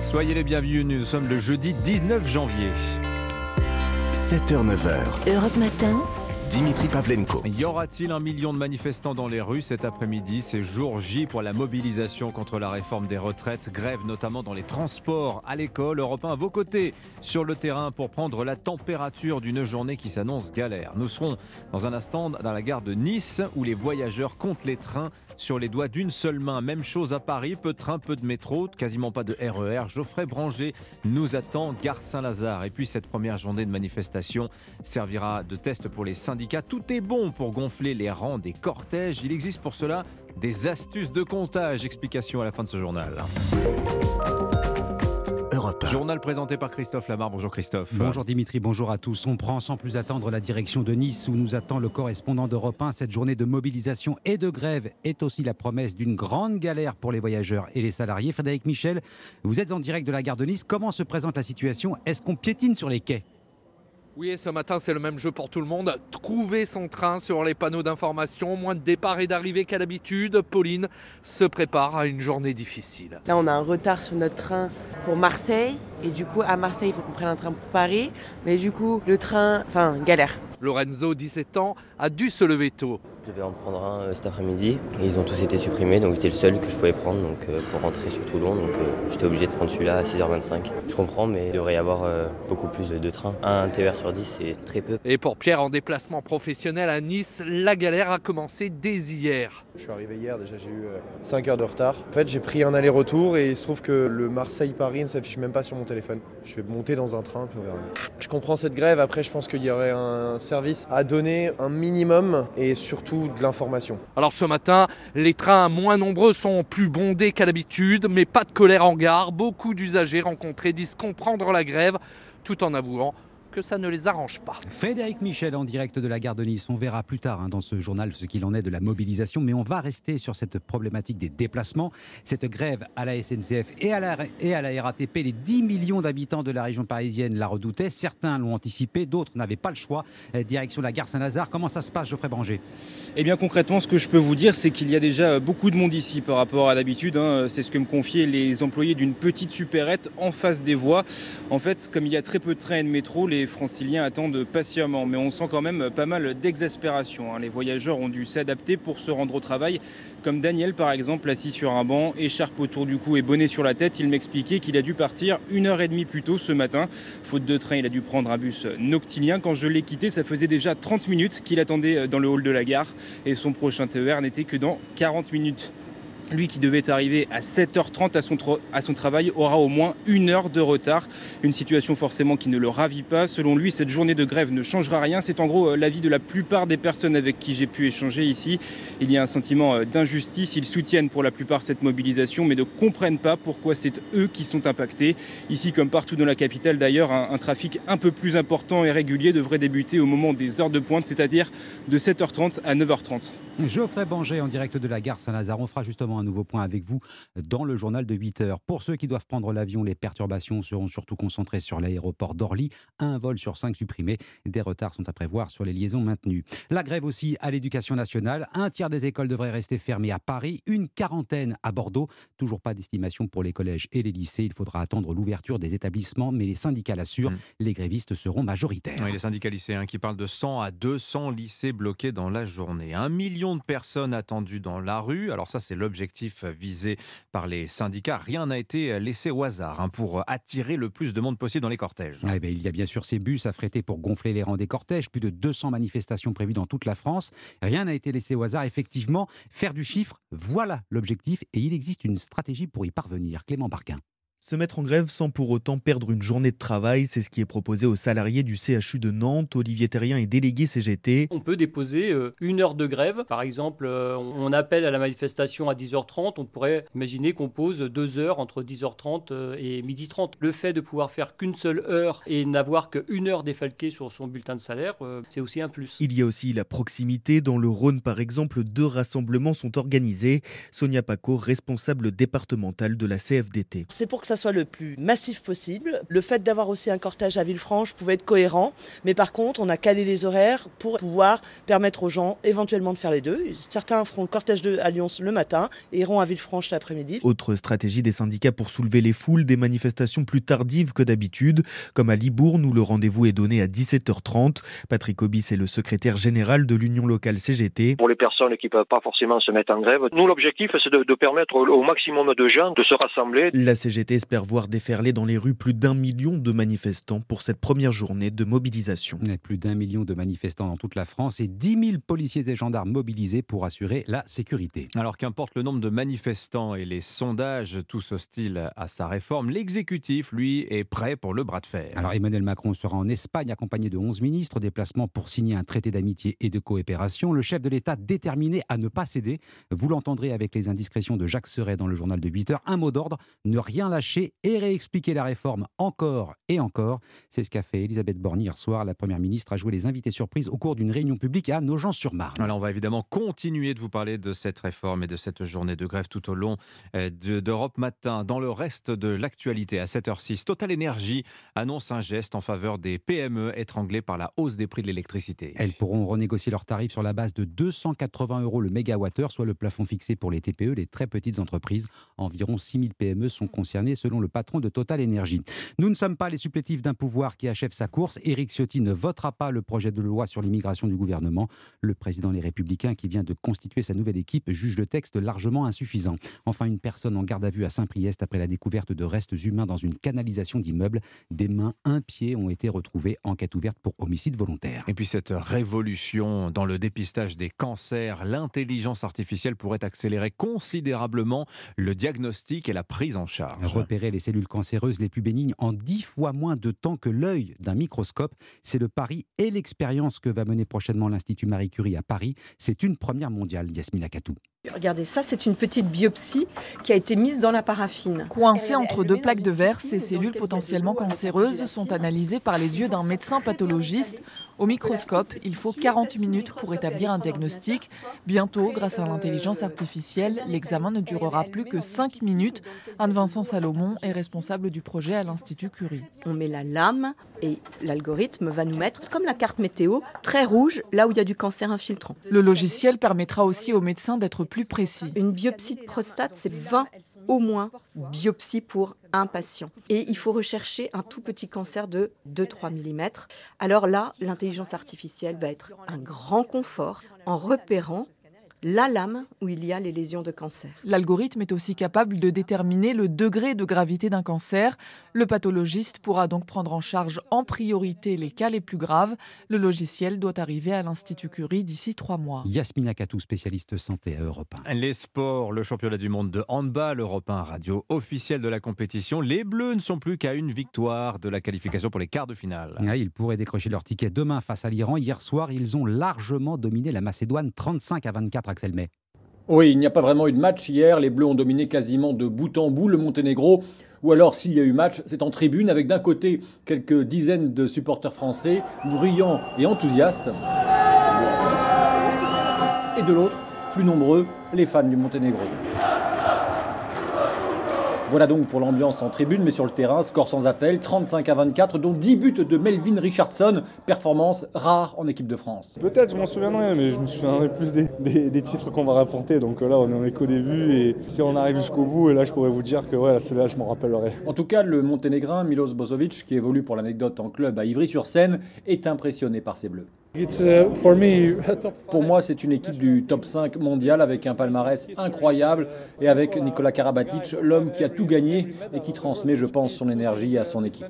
Soyez les bienvenus, nous sommes le jeudi 19 janvier. 7h-9h. Europe Matin. Dimitri Pavlenko. Y aura-t-il un million de manifestants dans les rues cet après-midi? C'est jour J pour la mobilisation contre la réforme des retraites. Grève notamment dans les transports, à l'école. Europe 1 à vos côtés sur le terrain pour prendre la température d'une journée qui s'annonce galère. Nous serons dans un instant dans la gare de Nice où les voyageurs comptent les trains sur les doigts d'une seule main. Même chose à Paris, peu de trains, peu de métro, quasiment pas de RER. Geoffrey Branger nous attend, gare Saint-Lazare. Et puis cette première journée de manifestation servira de test pour les syndicats. Tout est bon pour gonfler les rangs des cortèges. Il existe pour cela des astuces de comptage. Explication à la fin de ce journal. Europe 1. Journal présenté par Christophe Lamar. Bonjour Christophe. Bonjour Dimitri, bonjour à tous. On prend sans plus attendre la direction de Nice où nous attend le correspondant d'Europe 1. Cette journée de mobilisation et de grève est aussi la promesse d'une grande galère pour les voyageurs et les salariés. Frédéric Michel, vous êtes en direct de la gare de Nice. Comment se présente la situation? Est-ce qu'on piétine sur les quais? Oui, et ce matin, c'est le même jeu pour tout le monde. Trouver son train sur les panneaux d'information, moins de départ et d'arrivée qu'à l'habitude. Pauline se prépare à une journée difficile. Là, on a un retard sur notre train pour Marseille. Et du coup, à Marseille, il faut qu'on prenne un train pour Paris. Mais du coup, le train, enfin, galère. Lorenzo, 17 ans, a dû se lever tôt. Je vais en prendre un euh, cet après-midi et ils ont tous été supprimés donc j'étais le seul que je pouvais prendre donc, euh, pour rentrer sur Toulon donc euh, j'étais obligé de prendre celui-là à 6h25. Je comprends mais il devrait y avoir euh, beaucoup plus de trains. Un TER sur 10 c'est très peu. Et pour Pierre, en déplacement professionnel à Nice, la galère a commencé dès hier. Je suis arrivé hier, déjà j'ai eu 5 heures de retard. En fait, j'ai pris un aller-retour et il se trouve que le Marseille-Paris ne s'affiche même pas sur mon téléphone. Je vais monter dans un train, puis on verra. Je comprends cette grève, après je pense qu'il y aurait un service à donner un minimum et surtout de l'information. Alors ce matin, les trains moins nombreux sont plus bondés qu'à l'habitude, mais pas de colère en gare. Beaucoup d'usagers rencontrés disent comprendre la grève, tout en avouant que ça ne les arrange pas. Frédéric Michel en direct de la gare de Nice. On verra plus tard hein, dans ce journal ce qu'il en est de la mobilisation, mais on va rester sur cette problématique des déplacements. Cette grève à la SNCF et à la, et à la RATP, les 10 millions d'habitants de la région parisienne la redoutaient. Certains l'ont anticipé, d'autres n'avaient pas le choix. Euh, direction la gare Saint-Lazare. Comment ça se passe, Geoffrey Branger? Eh bien concrètement, ce que je peux vous dire, c'est qu'il y a déjà beaucoup de monde ici par rapport à d'habitude. hein. C'est ce que me confiaient les employés d'une petite supérette en face des voies. En fait, comme il y a très peu de trains et de métro, les franciliens attendent patiemment. Mais on sent quand même pas mal d'exaspération. hein. Les voyageurs ont dû s'adapter pour se rendre au travail. Comme Daniel par exemple, assis sur un banc, écharpe autour du cou et bonnet sur la tête, il m'expliquait qu'il a dû partir une heure et demie plus tôt ce matin. Faute de train, il a dû prendre un bus noctilien. Quand je l'ai quitté, ça faisait déjà 30 minutes qu'il attendait dans le hall de la gare et son prochain TER n'était que dans 40 minutes. Lui qui devait arriver à 7h30 à son, travail aura au moins une heure de retard. Une situation forcément qui ne le ravit pas. Selon lui, cette journée de grève ne changera rien. C'est en gros euh, l'avis de la plupart des personnes avec qui j'ai pu échanger ici. Il y a un sentiment euh, d'injustice. Ils soutiennent pour la plupart cette mobilisation, mais ne comprennent pas pourquoi c'est eux qui sont impactés. Ici, comme partout dans la capitale d'ailleurs, un trafic un peu plus important et régulier devrait débuter au moment des heures de pointe, c'est-à-dire de 7h30 à 9h30. Geoffrey Banger en direct de la gare Saint-Lazare. On fera justement un nouveau point avec vous dans le journal de 8 heures. Pour ceux qui doivent prendre l'avion, les perturbations seront surtout concentrées sur l'aéroport d'Orly. Un vol sur cinq supprimé. Des retards sont à prévoir sur les liaisons maintenues. La grève aussi à l'éducation nationale. Un tiers des écoles devraient rester fermées à Paris, une quarantaine à Bordeaux. Toujours pas d'estimation pour les collèges et les lycées. Il faudra attendre l'ouverture des établissements, mais les syndicats l'assurent, Mm. les grévistes seront majoritaires. Oui, les syndicats lycéens qui parlent de 100 à 200 lycées bloqués dans la journée. Un million de personnes attendues dans la rue. Alors ça, c'est l'objectif visé par les syndicats. Rien n'a été laissé au hasard hein, pour attirer le plus de monde possible dans les cortèges. Ben, il y a bien sûr ces bus affrétés pour gonfler les rangs des cortèges, plus de 200 manifestations prévues dans toute la France. Rien n'a été laissé au hasard. Effectivement, faire du chiffre, voilà l'objectif et il existe une stratégie pour y parvenir. Clément Barquin. Se mettre en grève sans pour autant perdre une journée de travail, c'est ce qui est proposé aux salariés du CHU de Nantes. Olivier Terrien est délégué CGT. On peut déposer euh, une heure de grève. Par exemple, euh, on appelle à la manifestation à 10h30. On pourrait imaginer qu'on pose deux heures entre 10h30 euh, et 12h30. Le fait de pouvoir faire qu'une seule heure et n'avoir qu'une heure défalquée sur son bulletin de salaire, c'est aussi un plus. Il y a aussi la proximité. Dans le Rhône, par exemple, deux rassemblements sont organisés. Sonia Paco, responsable départementale de la CFDT. C'est pour que ça soit le plus massif possible. Le fait d'avoir aussi un cortège à Villefranche pouvait être cohérent, mais par contre, on a calé les horaires pour pouvoir permettre aux gens éventuellement de faire les deux. Certains feront le cortège de, à Lyon le matin et iront à Villefranche l'après-midi. Autre stratégie des syndicats pour soulever les foules, des manifestations plus tardives que d'habitude, comme à Libourne où le rendez-vous est donné à 17h30. Patrick Obis est le secrétaire général de l'Union locale CGT. Pour les personnes qui ne peuvent pas forcément se mettre en grève, nous l'objectif c'est de, de permettre au maximum de gens de se rassembler. La CGT espère voir déferler dans les rues plus d'un million de manifestants pour cette première journée de mobilisation. Plus d'un million de manifestants dans toute la France et 10 000 policiers et gendarmes mobilisés pour assurer la sécurité. Alors qu'importe le nombre de manifestants et les sondages tous hostiles à sa réforme, l'exécutif, lui, est prêt pour le bras de fer. Alors Emmanuel Macron sera en Espagne accompagné de 11 ministres, déplacement pour signer un traité d'amitié et de coopération. Le chef de l'État déterminé à ne pas céder. Vous l'entendrez avec les indiscrétions de Jacques Serret dans le journal de 8 heures. Un mot d'ordre, ne rien lâcher et réexpliquer la réforme encore et encore. C'est ce qu'a fait Elisabeth Borne hier soir. La Première ministre a joué les invités surprises au cours d'une réunion publique à Nogent-sur-Marne. Alors on va évidemment continuer de vous parler de cette réforme et de cette journée de grève tout au long euh, d'Europe Matin. Dans le reste de l'actualité, à 7h06, Total Energy annonce un geste en faveur des PME étranglées par la hausse des prix de l'électricité. Elles pourront renégocier leurs tarifs sur la base de 280 euros le mégawattheure, soit le plafond fixé pour les TPE, les très petites entreprises. Environ 6000 PME sont concernées selon le patron de Total Energy. Nous ne sommes pas les supplétifs d'un pouvoir qui achève sa course. Éric Ciotti ne votera pas le projet de loi sur l'immigration du gouvernement. Le président Les Républicains, qui vient de constituer sa nouvelle équipe, juge le texte largement insuffisant. Enfin, une personne en garde à vue à Saint-Priest après la découverte de restes humains dans une canalisation d'immeuble. Des mains, un pied ont été retrouvés. Enquête ouverte pour homicide volontaire. Et puis cette révolution dans le dépistage des cancers, l'intelligence artificielle pourrait accélérer considérablement le diagnostic et la prise en charge. Repérer les cellules cancéreuses les plus bénignes en dix fois moins de temps que l'œil d'un microscope, c'est le pari et l'expérience que va mener prochainement l'Institut Marie Curie à Paris. C'est une première mondiale, Yasmina Katou. Regardez, ça c'est une petite biopsie qui a été mise dans la paraffine. Coincées entre deux plaques de verre, ces cellules potentiellement cancéreuses sont analysées par les yeux d'un médecin pathologiste. Au microscope, il faut 40 minutes pour établir un diagnostic. Bientôt, grâce à l'intelligence artificielle, l'examen ne durera plus que 5 minutes. Anne-Vincent Salomon est responsable du projet à l'Institut Curie. On met la lame et l'algorithme va nous mettre, comme la carte météo, très rouge là où il y a du cancer infiltrant. Le logiciel permettra aussi aux médecins d'être Une biopsie de prostate, c'est 20 au moins biopsies pour un patient. Et il faut rechercher un tout petit cancer de 2-3 mm. Alors là, l'intelligence artificielle va être un grand confort en repérant la lame où il y a les lésions de cancer. L'algorithme est aussi capable de déterminer le degré de gravité d'un cancer. Le pathologiste pourra donc prendre en charge en priorité les cas les plus graves. Le logiciel doit arriver à l'Institut Curie d'ici trois mois. Yasmina Katou, spécialiste santé à Europe 1. Les sports, le championnat du monde de handball, Europe 1 radio officielle de la compétition. Les Bleus ne sont plus qu'à une victoire de la qualification pour les quarts de finale. Ah, ils pourraient décrocher leur ticket demain face à l'Iran. Hier soir, ils ont largement dominé la Macédoine 35 à 24 Oui, il n'y a pas vraiment eu de match hier. Les Bleus ont dominé quasiment de bout en bout le Monténégro. Ou alors, s'il y a eu match, c'est en tribune avec d'un côté quelques dizaines de supporters français, bruyants et enthousiastes. Et de l'autre, plus nombreux, les fans du Monténégro. Voilà donc pour l'ambiance en tribune, mais sur le terrain, score sans appel, 35 à 24, dont 10 buts de Melvin Richardson, performance rare en équipe de France. Peut-être, je m'en souviendrai, mais je me souviendrai plus des, des, des titres qu'on va rapporter. Donc là, on est qu'au début, et si on arrive jusqu'au bout, et là, je pourrais vous dire que ouais, celui-là, je m'en rappellerai. En tout cas, le Monténégrin Milos Bozovic, qui évolue pour l'anecdote en club à Ivry-sur-Seine, est impressionné par ses bleus. Pour moi, c'est une équipe du top 5 mondial avec un palmarès incroyable et avec Nicolas Karabatic, l'homme qui a tout gagné et qui transmet, je pense, son énergie à son équipe.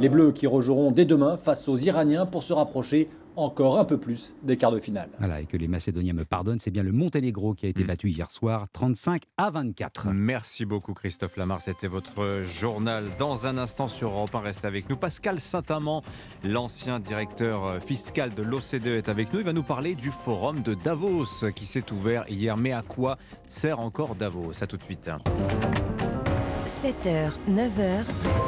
Les Bleus qui rejoueront dès demain face aux Iraniens pour se rapprocher encore un peu plus des quarts de finale. Voilà, et que les Macédoniens me pardonnent, c'est bien le Monténégro qui a été mmh. battu hier soir, 35 à 24. Merci beaucoup Christophe Lamar, c'était votre journal. Dans un instant sur Europe 1, restez avec nous. Pascal Saint-Amand, l'ancien directeur fiscal de l'OCDE est avec nous. Il va nous parler du forum de Davos qui s'est ouvert hier. Mais à quoi sert encore Davos? À tout de suite. 7h, 9h.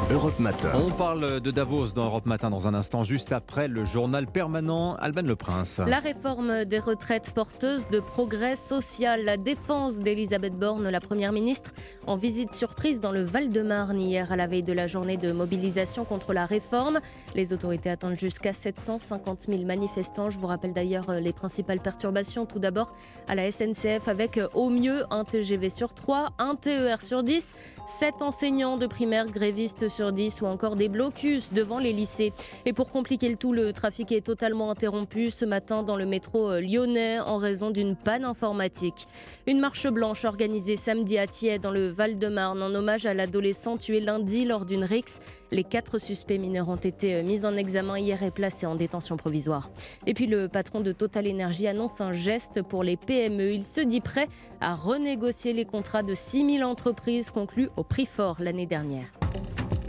Europe Matin. On parle de Davos dans Europe Matin dans un instant, juste après le journal permanent Alban Le Prince. La réforme des retraites porteuse de progrès social, la défense d'Elisabeth Borne, la première ministre, en visite surprise dans le Val-de-Marne hier à la veille de la journée de mobilisation contre la réforme. Les autorités attendent jusqu'à 750 000 manifestants. Je vous rappelle d'ailleurs euh, les principales perturbations. Tout d'abord à la SNCF avec euh, au mieux un TGV sur 3, un TER sur 10, 7 enseignants de primaire grévistes sur 10 ou encore des blocus devant les lycées. Et pour compliquer le tout, le trafic est totalement interrompu ce matin dans le métro euh, lyonnais en raison d'une panne informatique. Une marche blanche organisée samedi à Thiers dans le Val-de-Marne en hommage à l'adolescent tué lundi lors d'une rixe. Les quatre suspects mineurs ont été euh, mis en examen hier et placés en détention provisoire. Et puis le patron de Total Energy annonce un geste pour les PME. Il se dit prêt à renégocier les contrats de 6000 entreprises conclus au prix fort l'année dernière.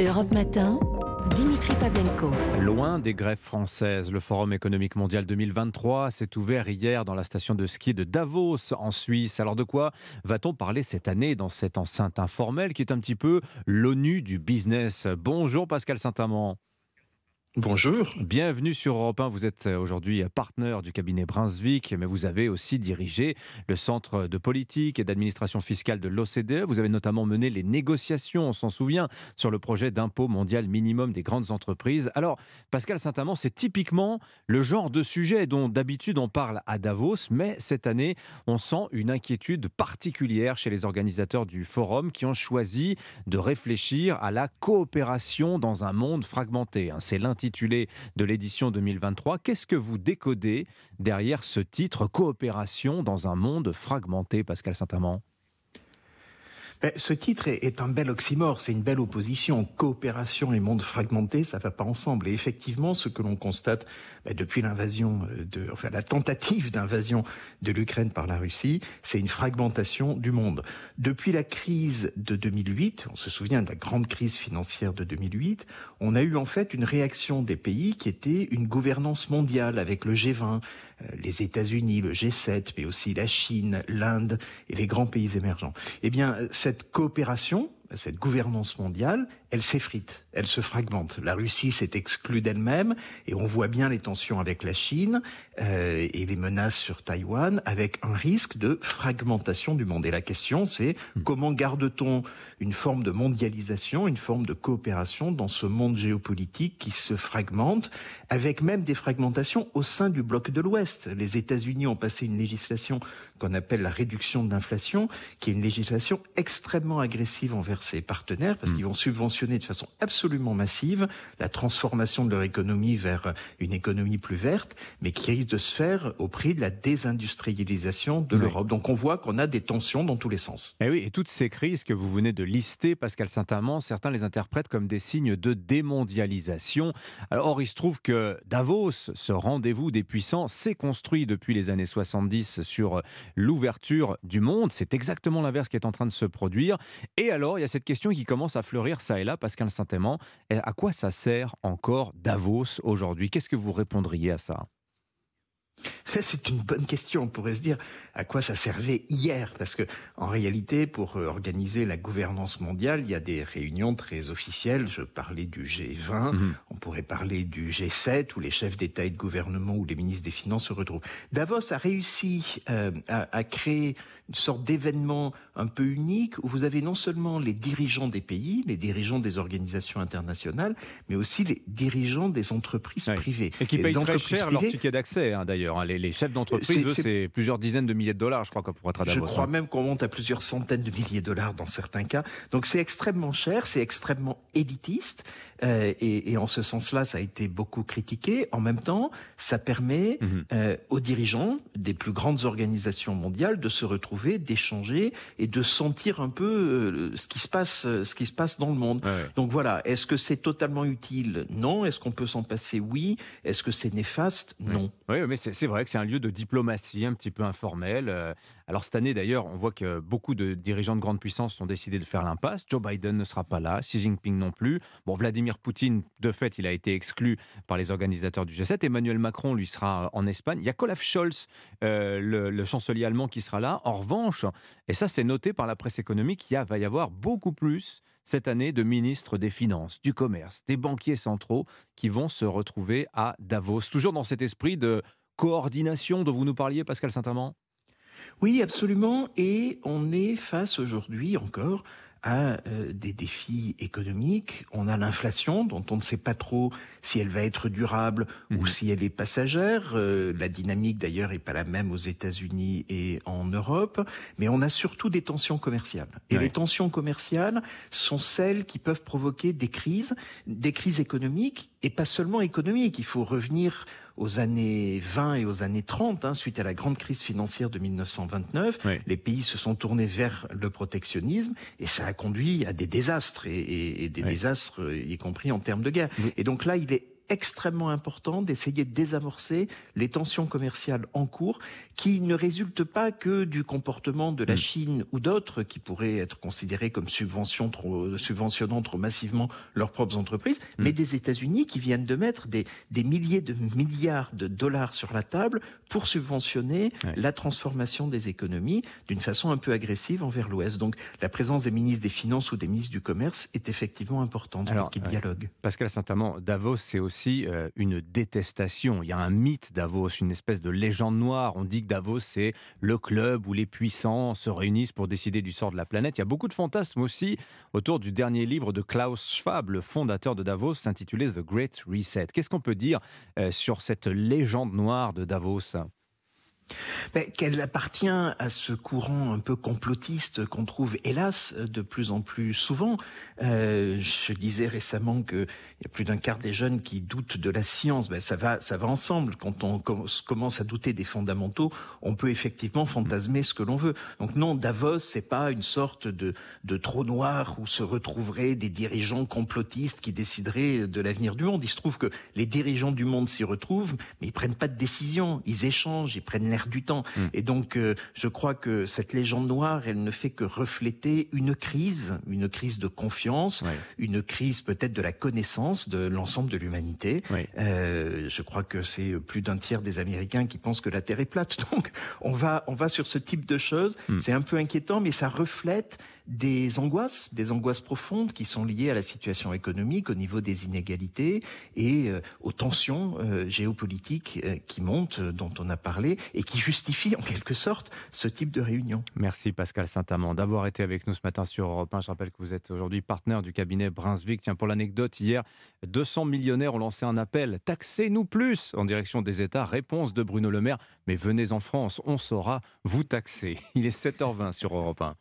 Europe Matin, Dimitri Pavlenko. Loin des grèves françaises, le Forum économique mondial 2023 s'est ouvert hier dans la station de ski de Davos en Suisse. Alors de quoi va-t-on parler cette année dans cette enceinte informelle qui est un petit peu l'ONU du business? Bonjour Pascal Saint-Amand. Bonjour. Bienvenue sur Europe 1. Vous êtes aujourd'hui partenaire du cabinet Brunswick, mais vous avez aussi dirigé le Centre de politique et d'administration fiscale de l'OCDE. Vous avez notamment mené les négociations, on s'en souvient, sur le projet d'impôt mondial minimum des grandes entreprises. Alors, Pascal Saint-Amand, c'est typiquement le genre de sujet dont d'habitude on parle à Davos, mais cette année, on sent une inquiétude particulière chez les organisateurs du forum qui ont choisi de réfléchir à la coopération dans un monde fragmenté. Hein. C'est de l'édition 2023. Qu'est-ce que vous décodez derrière ce titre Coopération dans un monde fragmenté, Pascal Saint-Amand? Ce titre est, un bel oxymore, c'est une belle opposition. Coopération et monde fragmenté, ça va pas ensemble. Et effectivement, ce que l'on constate ben, depuis l'invasion euh, de, enfin la tentative d'invasion de l'Ukraine par la Russie, c'est une fragmentation du monde. Depuis la crise de 2008, on se souvient de la grande crise financière de 2008, on a eu en fait une réaction des pays qui était une gouvernance mondiale avec le G20, euh, les États-Unis, le G7, mais aussi la Chine, l'Inde et les grands pays émergents. Eh bien, cette coopération, cette gouvernance mondiale, elle s'effrite, elle se fragmente. La Russie s'est exclue d'elle-même et on voit bien les tensions avec la Chine euh, et les menaces sur Taïwan avec un risque de fragmentation du monde. Et la question c'est hmm. comment garde-t-on une forme de mondialisation, une forme de coopération dans ce monde géopolitique qui se fragmente avec même des fragmentations au sein du bloc de l'Ouest. Les États-Unis ont passé une législation qu'on appelle la réduction de l'inflation, qui est une législation extrêmement agressive envers ses partenaires parce hmm. qu'ils vont subventionner de façon absolument massive la transformation de leur économie vers une économie plus verte, mais qui risque de se faire au prix de la désindustrialisation de l'Europe. Donc on voit qu'on a des tensions dans tous les sens. Et eh oui, et toutes ces crises que vous venez de lister, Pascal Saint-Amand, certains les interprètent comme des signes de démondialisation. Alors, or, il se trouve que Davos, ce rendez-vous des puissants, s'est construit depuis les années 70 sur l'ouverture du monde. C'est exactement l'inverse qui est en train de se produire. Et alors, il y a cette question qui commence à fleurir ça et là Pascal Saint-Amand, à quoi ça sert encore Davos aujourd'hui? Qu'est-ce que vous répondriez à ça? C'est une bonne question. On pourrait se dire à quoi ça servait hier, parce que en réalité, pour euh, organiser la gouvernance mondiale, il y a des réunions très officielles. Je parlais du G20, mhm. on pourrait parler du G7, où les chefs d'État et de gouvernement ou les ministres des Finances se retrouvent. Davos a réussi euh, à, à, créer une sorte d'événement un peu unique où vous avez non seulement les dirigeants des pays, les dirigeants des organisations internationales, mais aussi les dirigeants des entreprises privées. Et qui payent très cher leur ticket d'accès, hein, d'ailleurs. Hein. Les, chefs d'entreprise, c'est plusieurs dizaines de milliers de dollars, je crois, pour être à Davos. Je crois hein. même qu'on monte à plusieurs centaines de milliers de dollars dans certains cas. Donc c'est extrêmement cher, c'est extrêmement élitiste. Euh, et, et, en ce sens-là, ça a été beaucoup critiqué. En même temps, ça permet mhm. euh, aux dirigeants des plus grandes organisations mondiales de se retrouver, d'échanger et de sentir un peu euh, ce qui se passe, ce qui se passe dans le monde. Donc voilà. Est-ce que c'est totalement utile? Non. Est-ce qu'on peut s'en passer? Oui. Est-ce que c'est néfaste? Non. Oui, mais c'est vrai que c'est un lieu de diplomatie un petit peu informel. Alors cette année d'ailleurs, on voit que beaucoup de dirigeants de grandes puissances ont décidé de faire l'impasse. Joe Biden ne sera pas là, Xi Jinping non plus. Bon, Vladimir Poutine, de fait, il a été exclu par les organisateurs du G7. Emmanuel Macron, lui, sera en Espagne. Il y a Olaf Scholz, euh, le, chancelier allemand, qui sera là. En revanche, et ça c'est noté par la presse économique, il va y avoir beaucoup plus cette année de ministres des Finances, du Commerce, des banquiers centraux qui vont se retrouver à Davos. Toujours dans cet esprit de coordination dont vous nous parliez, Pascal Saint-Amand? Oui, absolument. Et on est face aujourd'hui encore à euh, des défis économiques. On a l'inflation dont on ne sait pas trop si elle va être durable ou mhm. si elle est passagère. Euh, la dynamique d'ailleurs est pas la même aux États-Unis et en Europe. Mais on a surtout des tensions commerciales. Et les tensions commerciales sont celles qui peuvent provoquer des crises, des crises économiques et pas seulement économiques. Il faut revenir aux années 20 et aux années 30, hein, suite à la grande crise financière de 1929, les pays se sont tournés vers le protectionnisme et ça a conduit à des désastres et, des désastres, y compris en termes de guerre. Et donc là, il est extrêmement important d'essayer de désamorcer les tensions commerciales en cours qui ne résultent pas que du comportement de la mm. Chine ou d'autres qui pourraient être considérés comme subvention trop, subventionnant trop massivement leurs propres entreprises, mm. mais des États-Unis qui viennent de mettre des, des milliers de milliards de dollars sur la table pour subventionner la transformation des économies d'une façon un peu agressive envers l'Ouest. Donc la présence des ministres des Finances ou des ministres du Commerce est effectivement importante Alors, pour qu'ils dialoguent. Pascal Saint-Amand, Davos, c'est aussi euh, une détestation. Il y a un mythe Davos, une espèce de légende noire. On dit que Davos, c'est le club où les puissants se réunissent pour décider du sort de la planète. Il y a beaucoup de fantasmes aussi autour du dernier livre de Klaus Schwab, le fondateur de Davos, intitulé The Great Reset. Qu'est-ce qu'on peut dire euh, sur cette légende noire de Davos? Ben, qu'elle appartient à ce courant un peu complotiste qu'on trouve hélas de plus en plus souvent. Euh, je disais récemment qu'il y a plus d'un quart des jeunes qui doutent de la science. Ben, ça va, ça va ensemble. Quand on commence à douter des fondamentaux, on peut effectivement fantasmer ce que l'on veut. Donc non, Davos, c'est pas une sorte de, de trou noir où se retrouveraient des dirigeants complotistes qui décideraient de l'avenir du monde. Il se trouve que les dirigeants du monde s'y retrouvent, mais ils prennent pas de décision. Ils échangent, ils prennent du temps. Hmm. Et donc, euh, je crois que cette légende noire, elle ne fait que refléter une crise, une crise de confiance, une crise peut-être de la connaissance de l'ensemble de l'humanité. Euh, je crois que c'est plus d'un tiers des Américains qui pensent que la Terre est plate. Donc, on va, on va sur ce type de choses. Hmm. C'est un peu inquiétant, mais ça reflète des angoisses, des angoisses profondes qui sont liées à la situation économique, au niveau des inégalités et euh, aux tensions euh, géopolitiques euh, qui montent, dont on a parlé, et qui justifient en quelque sorte ce type de réunion. Merci Pascal Saint-Amand d'avoir été avec nous ce matin sur Europe 1. Je rappelle que vous êtes aujourd'hui partenaire du cabinet Brunswick. Tiens, pour l'anecdote, hier, 200 millionnaires ont lancé un appel. Taxez-nous plus en direction des États. Réponse de Bruno Le Maire. Mais venez en France, on saura vous taxer. Il est 7h20 sur Europe 1.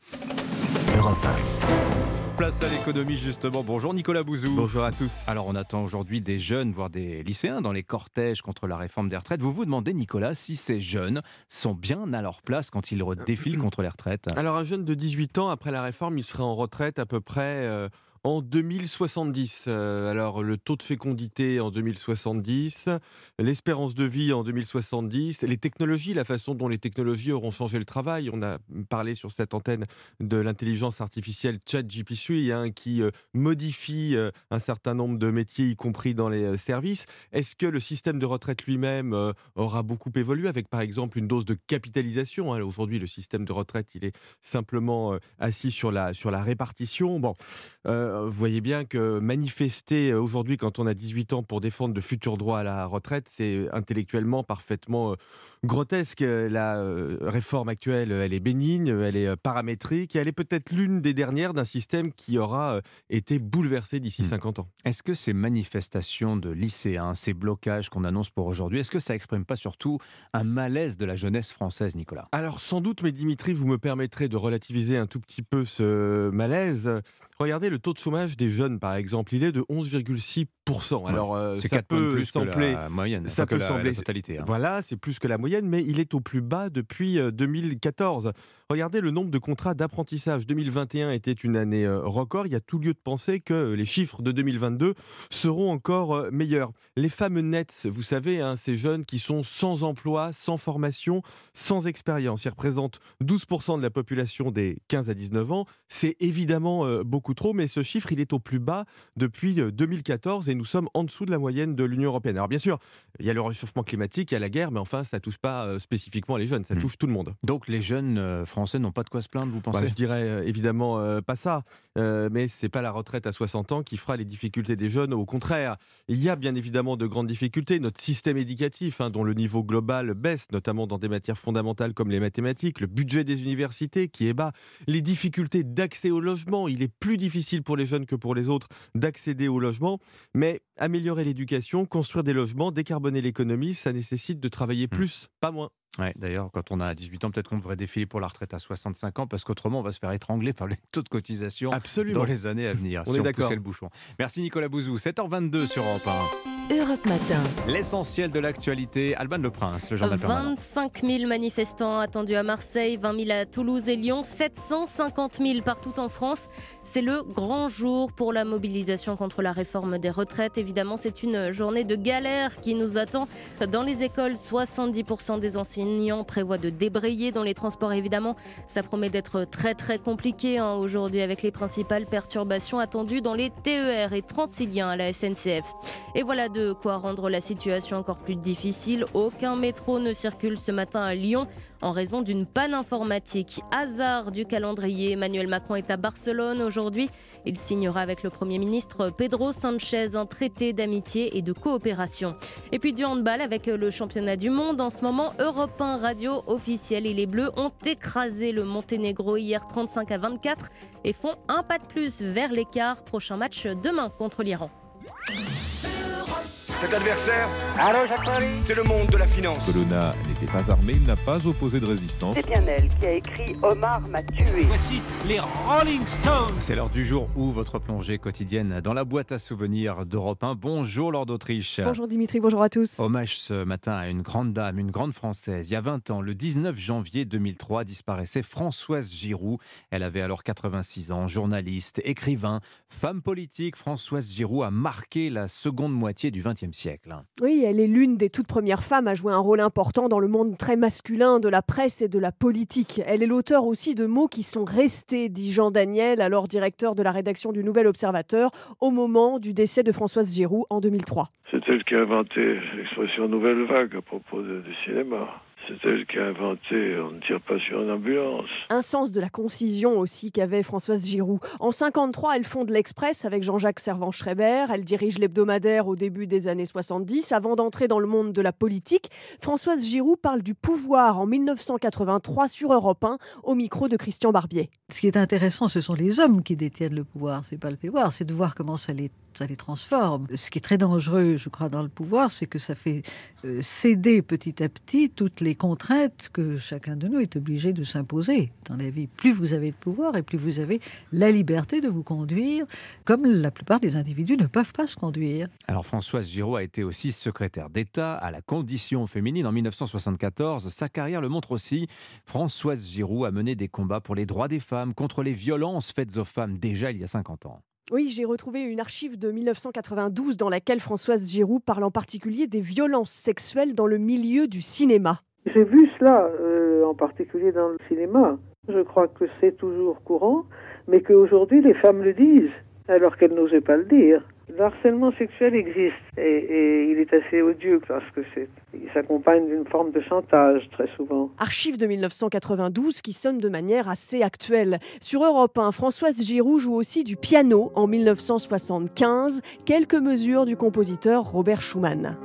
Place à l'économie justement. Bonjour Nicolas Bouzou. Bonjour à tous. Alors on attend aujourd'hui des jeunes, voire des lycéens dans les cortèges contre la réforme des retraites. Vous vous demandez Nicolas si ces jeunes sont bien à leur place quand ils défilent contre les retraites? Alors un jeune de 18 ans, après la réforme, il sera en retraite à peu près... Euh, en 2070. Euh, alors, le taux de fécondité en 2070, l'espérance de vie en 2070, les technologies, la façon dont les technologies auront changé le travail. On a parlé sur cette antenne de l'intelligence artificielle ChatGPT hein, qui euh, modifie euh, un certain nombre de métiers, y compris dans les services. Est-ce que le système de retraite lui-même aura beaucoup évolué avec, par exemple, une dose de capitalisation hein? Aujourd'hui, le système de retraite, il est simplement assis sur la, sur la répartition. Bon. Vous voyez bien que manifester euh, aujourd'hui, quand on a 18 ans, pour défendre de futurs droits à la retraite, c'est intellectuellement parfaitement euh, grotesque. La réforme actuelle, elle est bénigne, elle est paramétrique, et elle est peut-être l'une des dernières d'un système qui aura été bouleversé d'ici 50 hmm. ans. Est-ce que ces manifestations de lycéens, ces blocages qu'on annonce pour aujourd'hui, est-ce que ça exprime pas surtout un malaise de la jeunesse française, Nicolas? Alors sans doute, mais Dimitri, vous me permettrez de relativiser un tout petit peu ce malaise. Regardez le taux de chômage des jeunes, par exemple, il est de 11,6%. Alors, euh, ça peut plus sembler, que la moyenne, ça peut la, sembler, totalité. Hein. Voilà, c'est plus que la moyenne, mais il est au plus bas depuis 2014. Euh, Regardez le nombre de contrats d'apprentissage. 2021 était une année euh, record. Il y a tout lieu de penser que les chiffres de 2022 seront encore euh, meilleurs. Les fameux NETS, vous savez, hein, ces jeunes qui sont sans emploi, sans formation, sans expérience. Ils représentent 12% de la population des 15 à 19 ans. C'est évidemment euh, beaucoup trop, mais ce chiffre, il est au plus bas depuis 2014 et nous sommes en dessous de la moyenne de l'Union européenne. Alors bien sûr, il y a le réchauffement climatique, il y a la guerre, mais enfin, ça touche pas spécifiquement les jeunes, ça Hmm. touche tout le monde. Donc les jeunes euh, français n'ont pas de quoi se plaindre, vous Bah, pensez je dirais euh, évidemment euh, pas ça, euh, mais c'est pas la retraite à 60 ans qui fera les difficultés des jeunes. Au contraire, il y a bien évidemment de grandes difficultés. Notre système éducatif, hein, dont le niveau global baisse, notamment dans des matières fondamentales comme les mathématiques, le budget des universités qui est bas, les difficultés d'accès au logement. Il est plus difficile pour les jeunes que pour les autres d'accéder au logement. Mais améliorer l'éducation, construire des logements, décarboner l'économie, ça nécessite de travailler plus, pas moins. Ouais, D'ailleurs, quand on a 18 ans, peut-être qu'on devrait défiler pour la retraite à 65 ans, parce qu'autrement, on va se faire étrangler par les taux de cotisation Absolument. dans les années à venir. On si est on d'accord. le bouchon. Merci Nicolas Bouzou. 7h22 sur Europe 1. Europe Matin. L'essentiel de l'actualité, Alban Le Prince, le journal permanent. 25 000 manifestants attendus à Marseille, 20 000 à Toulouse et Lyon, 750 000 partout en France. C'est le grand jour pour la mobilisation contre la réforme des retraites. Évidemment, c'est une journée de galère qui nous attend. Dans les écoles, 70% des enseignants prévoient de débrayer. Dans les transports, évidemment, ça promet d'être très très compliqué hein, aujourd'hui avec les principales perturbations attendues dans les TER et Transiliens à la SNCF. Et voilà de quoi rendre la situation encore plus difficile. Aucun métro ne circule ce matin à Lyon en raison d'une panne informatique. Hasard du calendrier, Emmanuel Macron est à Barcelone aujourd'hui. Il signera avec le Premier ministre Pedro Sanchez un traité d'amitié et de coopération. Et puis du handball avec le championnat du monde. En ce moment, Europe 1 Radio officiel et les Bleus ont écrasé le Monténégro hier 35 à 24 et font un pas de plus vers l'écart. Prochain match demain contre l'Iran. Cet adversaire, c'est le monde de la finance. Colonna n'était pas armé, il n'a pas opposé de résistance. C'est bien elle qui a écrit Omar m'a tué. Voici les Rolling Stones. C'est l'heure du jour où votre plongée quotidienne dans la boîte à souvenirs d'Europe 1. Bonjour Lord d'Autriche. Bonjour Dimitri, bonjour à tous. Hommage ce matin à une grande dame, une grande française. Il y a 20 ans, le 19 janvier 2003, disparaissait Françoise Giroud. Elle avait alors 86 ans, journaliste, écrivain, femme politique. Françoise Giroud a marqué la seconde moitié du XXe siècle. Oui, elle est l'une des toutes premières femmes à jouer un rôle important dans le monde très masculin de la presse et de la politique. Elle est l'auteur aussi de mots qui sont restés, dit Jean Daniel, alors directeur de la rédaction du Nouvel Observateur, au moment du décès de Françoise Giroud en 2003. C'est elle qui a inventé l'expression nouvelle vague à propos de- du cinéma. C'est elle qui a inventé on ne tire pas sur une ambulance. Un sens de la concision aussi qu'avait Françoise Giroud. En 53, elle fonde l'Express avec Jean-Jacques Servan-Schreiber. Elle dirige l'hebdomadaire au début des années 70. Avant d'entrer dans le monde de la politique, Françoise Giroud parle du pouvoir en 1983 sur Europe 1 au micro de Christian Barbier. Ce qui est intéressant, ce sont les hommes qui détiennent le pouvoir, c'est pas le pouvoir, c'est de voir comment ça les, ça les transforme. Ce qui est très dangereux, je crois, dans le pouvoir, c'est que ça fait euh, céder petit à petit toutes les contraintes que chacun de nous est obligé de s'imposer dans la vie. Plus vous avez de pouvoir et plus vous avez la liberté de vous conduire comme la plupart des individus ne peuvent pas se conduire. Alors Françoise Giraud a été aussi secrétaire d'État à la condition féminine en 1974. Sa carrière le montre aussi. Françoise Giroud a mené des combats pour les droits des femmes, contre les violences faites aux femmes déjà il y a 50 ans. Oui, j'ai retrouvé une archive de 1992 dans laquelle Françoise Giroud parle en particulier des violences sexuelles dans le milieu du cinéma. J'ai vu cela, euh, en particulier dans le cinéma. Je crois que c'est toujours courant, mais qu'aujourd'hui les femmes le disent, alors qu'elles n'osaient pas le dire. Le harcèlement sexuel existe et, il est assez odieux parce que c'est, il s'accompagne d'une forme de chantage très souvent. Archive de 1992 qui sonne de manière assez actuelle. Sur Europe 1, Françoise Giroud joue aussi du piano en 1975, quelques mesures du compositeur Robert Schumann.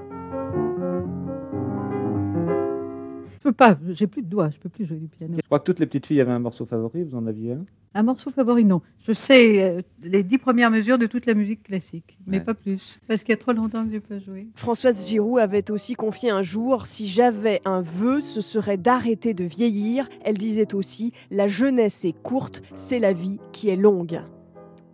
Peux pas, j'ai plus de doigts, je peux plus jouer du piano. Je crois que toutes les petites filles avaient un morceau favori, vous en aviez un? Un morceau favori, non. Je sais euh, les dix premières mesures de toute la musique classique, mais Ouais. pas plus, parce qu'il y a trop longtemps que j'ai pas joué. Françoise Giroud avait aussi confié un jour Si j'avais un vœu, ce serait d'arrêter de vieillir. Elle disait aussi La jeunesse est courte, c'est la vie qui est longue.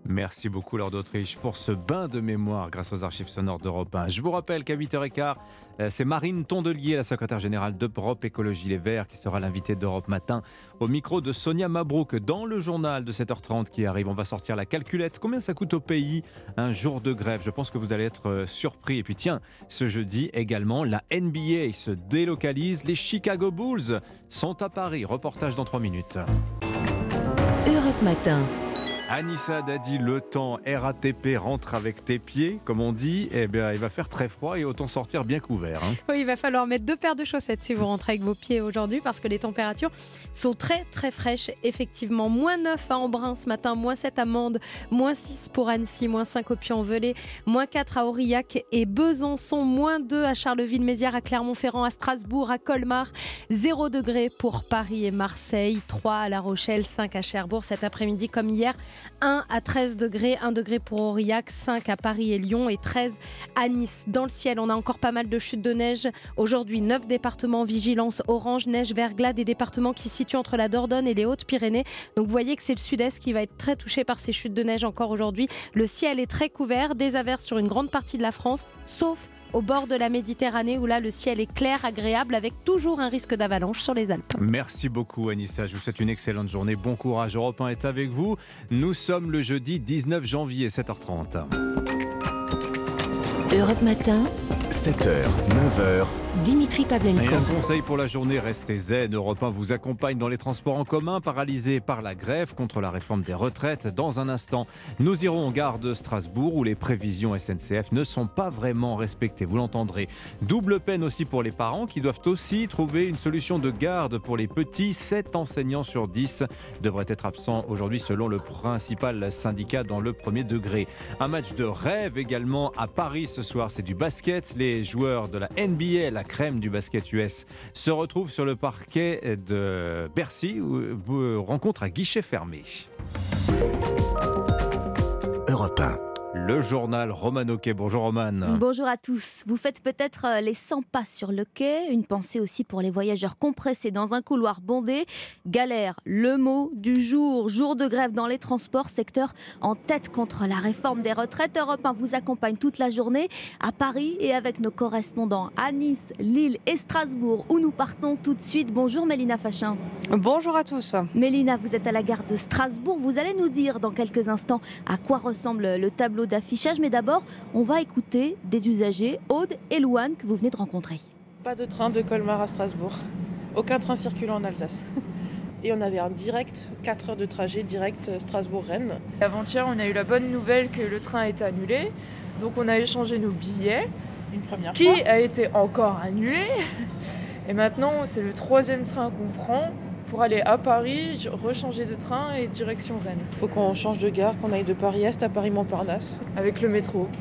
Merci beaucoup, Lord d'Autriche, pour ce bain de mémoire grâce aux archives sonores d'Europe 1. Je vous rappelle qu'à 8h15, euh, c'est Marine Tondelier, la secrétaire générale d'Europe Écologie Les Verts, qui sera l'invitée d'Europe Matin au micro de Sonia Mabrouk dans le journal de 7h30 qui arrive. On va sortir la calculette. Combien ça coûte au pays un jour de grève? Je pense que vous allez être euh, surpris. Et puis tiens, ce jeudi également, la NBA se délocalise. Les Chicago Bulls sont à Paris. Reportage dans 3 minutes. Europe Matin. Anissa Dadi, le temps RATP rentre avec tes pieds, comme on dit. Eh bien, il va faire très froid et autant sortir bien couvert. hein. Oui, il va falloir mettre deux paires de chaussettes si vous rentrez avec vos pieds aujourd'hui parce que les températures sont très très fraîches. Effectivement, moins 9 à Embrun ce matin, moins 7 à Mende, moins 6 pour Annecy, moins 5 au Puy-en-Velay, moins 4 à Aurillac et Besançon, moins 2 à Charleville-Mézières, à Clermont-Ferrand, à Strasbourg, à Colmar, 0 degré pour Paris et Marseille, 3 à La Rochelle, 5 à Cherbourg cet après-midi comme hier, 1 à 13 degrés, 1 degré pour Aurillac, 5 à Paris et Lyon et 13 à Nice. Dans le ciel, on a encore pas mal de chutes de neige. Aujourd'hui, 9 départements en vigilance orange, neige, verglas, des départements qui se situent entre la Dordogne et les Hautes-Pyrénées. Donc vous voyez que c'est le sud-est qui va être très touché par ces chutes de neige encore aujourd'hui. Le ciel est très couvert, des averses sur une grande partie de la France, sauf au bord de la Méditerranée où là le ciel est clair, agréable, avec toujours un risque d'avalanche sur les Alpes. Merci beaucoup Anissa, je vous souhaite une excellente journée. Bon courage, Europe 1 est avec vous. Nous sommes le jeudi 19 janvier, 7h30. Europe Matin. 7h, 9h. Dimitri Pavlenko. Un conseil pour la journée, restez zen. Europe 1 vous accompagne dans les transports en commun paralysés par la grève contre la réforme des retraites. Dans un instant, nous irons en gare de Strasbourg où les prévisions SNCF ne sont pas vraiment respectées. Vous l'entendrez. Double peine aussi pour les parents qui doivent aussi trouver une solution de garde pour les petits. 7 enseignants sur 10 devraient être absents aujourd'hui selon le principal syndicat dans le premier degré. Un match de rêve également à Paris ce soir. C'est du basket. Les joueurs de la NBA, la crème du basket US, se retrouvent sur le parquet de Bercy où où- rencontre à guichet fermé. Europe 1. Le journal Romano Quai. Bonjour Roman. Bonjour à tous. Vous faites peut-être euh, les 100 pas sur le quai. Une pensée aussi pour les voyageurs compressés dans un couloir bondé. Galère, le mot du jour. Jour de grève dans les transports, secteur en tête contre la réforme des retraites. Europe 1 vous accompagne toute la journée à Paris et avec nos correspondants à Nice, Lille et Strasbourg où nous partons tout de suite. Bonjour Mélina Fachin. Bonjour à tous. Mélina, vous êtes à la gare de Strasbourg. Vous allez nous dire dans quelques instants à quoi ressemble le tableau d'affichage. Mais d'abord, on va écouter des usagers, Aude et Louane, que vous venez de rencontrer. Pas de train de Colmar à Strasbourg. Aucun train circulant en Alsace. Et on avait un direct, 4 heures de trajet direct euh, Strasbourg-Rennes. Avant-hier, on a eu la bonne nouvelle que le train a été annulé. Donc on a échangé nos billets. Une première qui fois. a été encore annulé? Et maintenant, c'est le troisième train qu'on prend pour aller à Paris, rechanger de train et direction Rennes. Faut qu'on change de gare, qu'on aille de Paris-Est à Paris-Montparnasse. Avec le métro.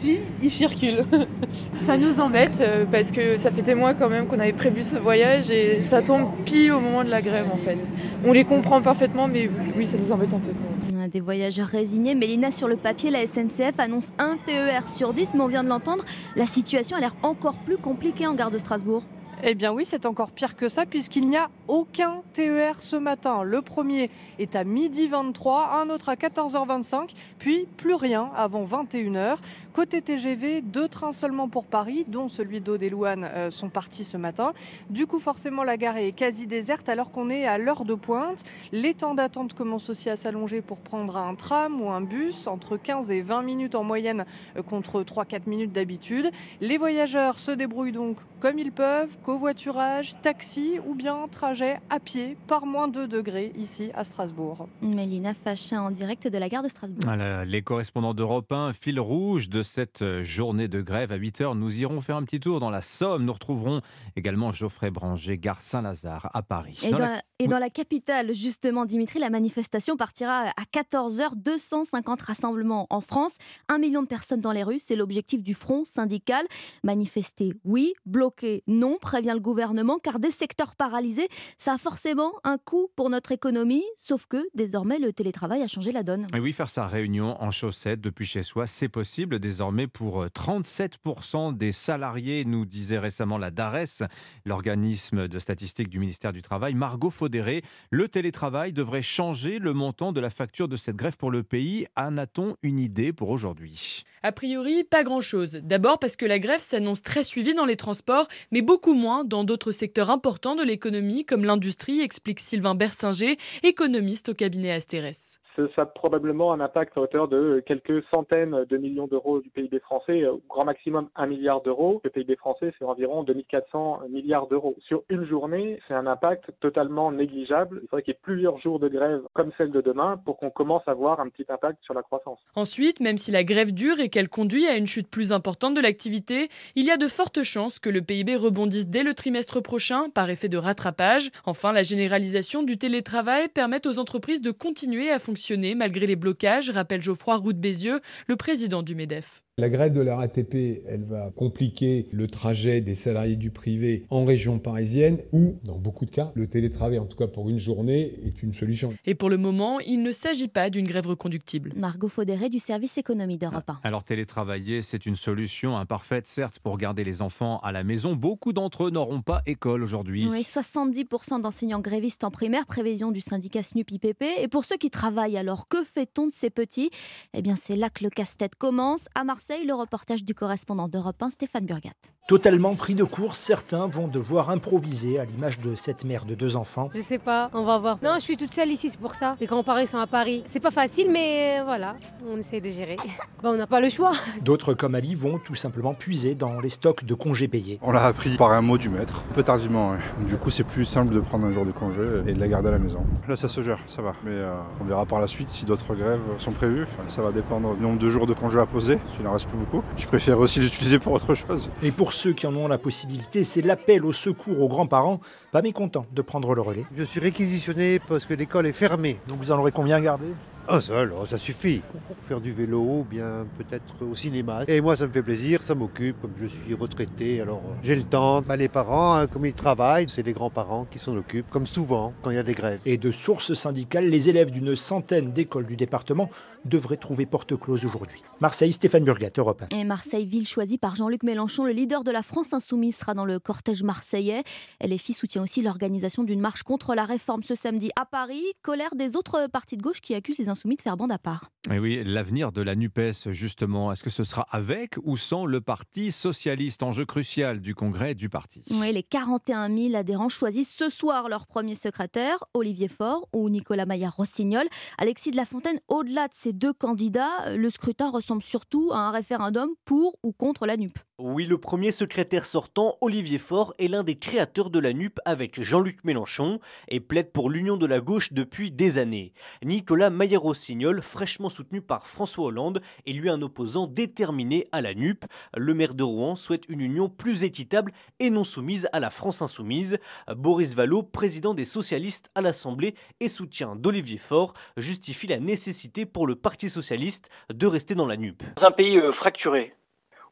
Si, il circule. Ça nous embête euh, parce que ça fait des mois quand même qu'on avait prévu ce voyage et ça tombe pile au moment de la grève en fait. On les comprend parfaitement, mais oui, ça nous embête un peu. On a des voyageurs résignés. Mélina, sur le papier, la SNCF annonce un TER sur 10, mais on vient de l'entendre, la situation a l'air encore plus compliquée en gare de Strasbourg. Eh bien oui, c'est encore pire que ça puisqu'il n'y a aucun TER ce matin. Le premier est à midi 23, un autre à 14h25, puis plus rien avant 21h. Côté TGV, deux trains seulement pour Paris, dont celui d'Aude et Louane, euh, sont partis ce matin. Du coup, forcément, la gare est quasi déserte alors qu'on est à l'heure de pointe. Les temps d'attente commencent aussi à s'allonger pour prendre un tram ou un bus, entre 15 et 20 minutes en moyenne euh, contre 3-4 minutes d'habitude. Les voyageurs se débrouillent donc comme ils peuvent, covoiturage, taxi ou bien trajet à pied par moins 2 degrés ici à Strasbourg. Mélina Fachin en direct de la gare de Strasbourg. Voilà, les correspondants d'Europe 1, fil rouge de cette euh, journée de grève à 8h. Nous irons faire un petit tour dans la Somme. Nous retrouverons également Geoffrey Branger, gare Saint-Lazare à Paris. Et, Dans dans la- la, et dans la capitale, justement, Dimitri, la manifestation partira à 14h. 250 rassemblements en France. Un million de personnes dans les rues. C'est l'objectif du front syndical. Manifester, oui. Bloquer, non. Prévient le gouvernement, car des secteurs paralysés, ça a forcément un coût pour notre économie, sauf que désormais le télétravail a changé la donne. Et oui, faire sa réunion en chaussettes depuis chez soi, c'est possible désormais pour 37% des salariés, nous disait récemment la DARES, l'organisme de statistiques du ministère du Travail. Margot Faudéré, le télétravail devrait changer le montant de la facture de cette grève pour le pays. En a-t-on une idée pour aujourd'hui? A priori, pas grand-chose. D'abord parce que la grève s'annonce très suivie dans les transports, mais beaucoup moins dans d'autres secteurs importants de l'économie, comme l'industrie, explique Sylvain Bersinger, économiste au cabinet Astérès ça a probablement un impact à hauteur de quelques centaines de millions d'euros du PIB français, au grand maximum un milliard d'euros. Le PIB français, c'est environ 2400 milliards d'euros. Sur une journée, c'est un impact totalement négligeable. Il faudrait qu'il y ait plusieurs jours de grève comme celle de demain pour qu'on commence à voir un petit impact sur la croissance. Ensuite, même si la grève dure et qu'elle conduit à une chute plus importante de l'activité, il y a de fortes chances que le PIB rebondisse dès le trimestre prochain par effet de rattrapage. Enfin, la généralisation du télétravail permet aux entreprises de continuer à fonctionner malgré les blocages, rappelle Geoffroy Roux Bézieux, le président du MEDEF. La grève de la RATP, elle va compliquer le trajet des salariés du privé en région parisienne où, dans beaucoup de cas, le télétravail, en tout cas pour une journée, est une solution. Et pour le moment, il ne s'agit pas d'une grève reconductible. Margot Faudéré du service économie d'Europe 1. Alors télétravailler, c'est une solution imparfaite, certes, pour garder les enfants à la maison. Beaucoup d'entre eux n'auront pas école aujourd'hui. Oui, 70% d'enseignants grévistes en primaire, prévision du syndicat SNUP-IPP. Et pour ceux qui travaillent, alors que fait-on de ces petits? Eh bien, c'est là que le casse-tête commence. À Marseille, le reportage du correspondant d'Europe 1, Stéphane Burgat. Totalement pris de court, certains vont devoir improviser à l'image de cette mère de deux enfants. Je sais pas, on va voir. Non, je suis toute seule ici, c'est pour ça. Les grands-parents sont à Paris. C'est pas facile, mais voilà, on essaie de gérer. Bon, on n'a pas le choix. D'autres, comme Ali, vont tout simplement puiser dans les stocks de congés payés. On l'a appris par un mot du maître, un peu tardivement. Du coup, c'est plus simple de prendre un jour de congé et de la garder à la maison. Là, ça se gère, ça va. Mais euh, on verra par la suite si d'autres grèves sont prévues. ça va dépendre du nombre de jours de congés à poser, s'il en reste plus beaucoup. Je préfère aussi l'utiliser pour autre chose. Et pour ceux qui en ont la possibilité, c'est l'appel au secours aux grands-parents, pas mécontents de prendre le relais. Je suis réquisitionné parce que l'école est fermée. Donc vous en aurez combien gardé un seul, ça suffit. Faire du vélo, ou bien peut-être au cinéma. Et moi, ça me fait plaisir, ça m'occupe. Comme je suis retraité, alors euh, j'ai le temps. Bah, les parents, hein, comme ils travaillent, c'est les grands-parents qui s'en occupent, comme souvent quand il y a des grèves. Et de sources syndicales, les élèves d'une centaine d'écoles du département devraient trouver porte close aujourd'hui. Marseille, Stéphane Burgat, Europe 1. Et Marseille, ville choisie par Jean-Luc Mélenchon, le leader de la France insoumise, sera dans le cortège marseillais. LFI soutient aussi l'organisation d'une marche contre la réforme ce samedi à Paris. Colère des autres partis de gauche qui accusent les insoumis de faire bande à part. Et oui, l'avenir de la NUPES, justement, est-ce que ce sera avec ou sans le Parti socialiste, enjeu crucial du congrès du parti Oui, les 41 000 adhérents choisissent ce soir leur premier secrétaire, Olivier Faure ou Nicolas Maillard-Rossignol. Alexis de la Fontaine, au-delà de ces deux candidats, le scrutin ressemble surtout à un référendum pour ou contre la NUP. Oui, le premier secrétaire sortant, Olivier Faure, est l'un des créateurs de la NUP avec Jean-Luc Mélenchon et plaide pour l'union de la gauche depuis des années. Nicolas Maillard-Rossignol, fraîchement soutenu par François Hollande, est lui un opposant déterminé à la NUP. Le maire de Rouen souhaite une union plus équitable et non soumise à la France insoumise. Boris Vallaud, président des socialistes à l'Assemblée et soutien d'Olivier Faure, justifie la nécessité pour le Parti socialiste de rester dans la NUP. Dans un pays euh, fracturé,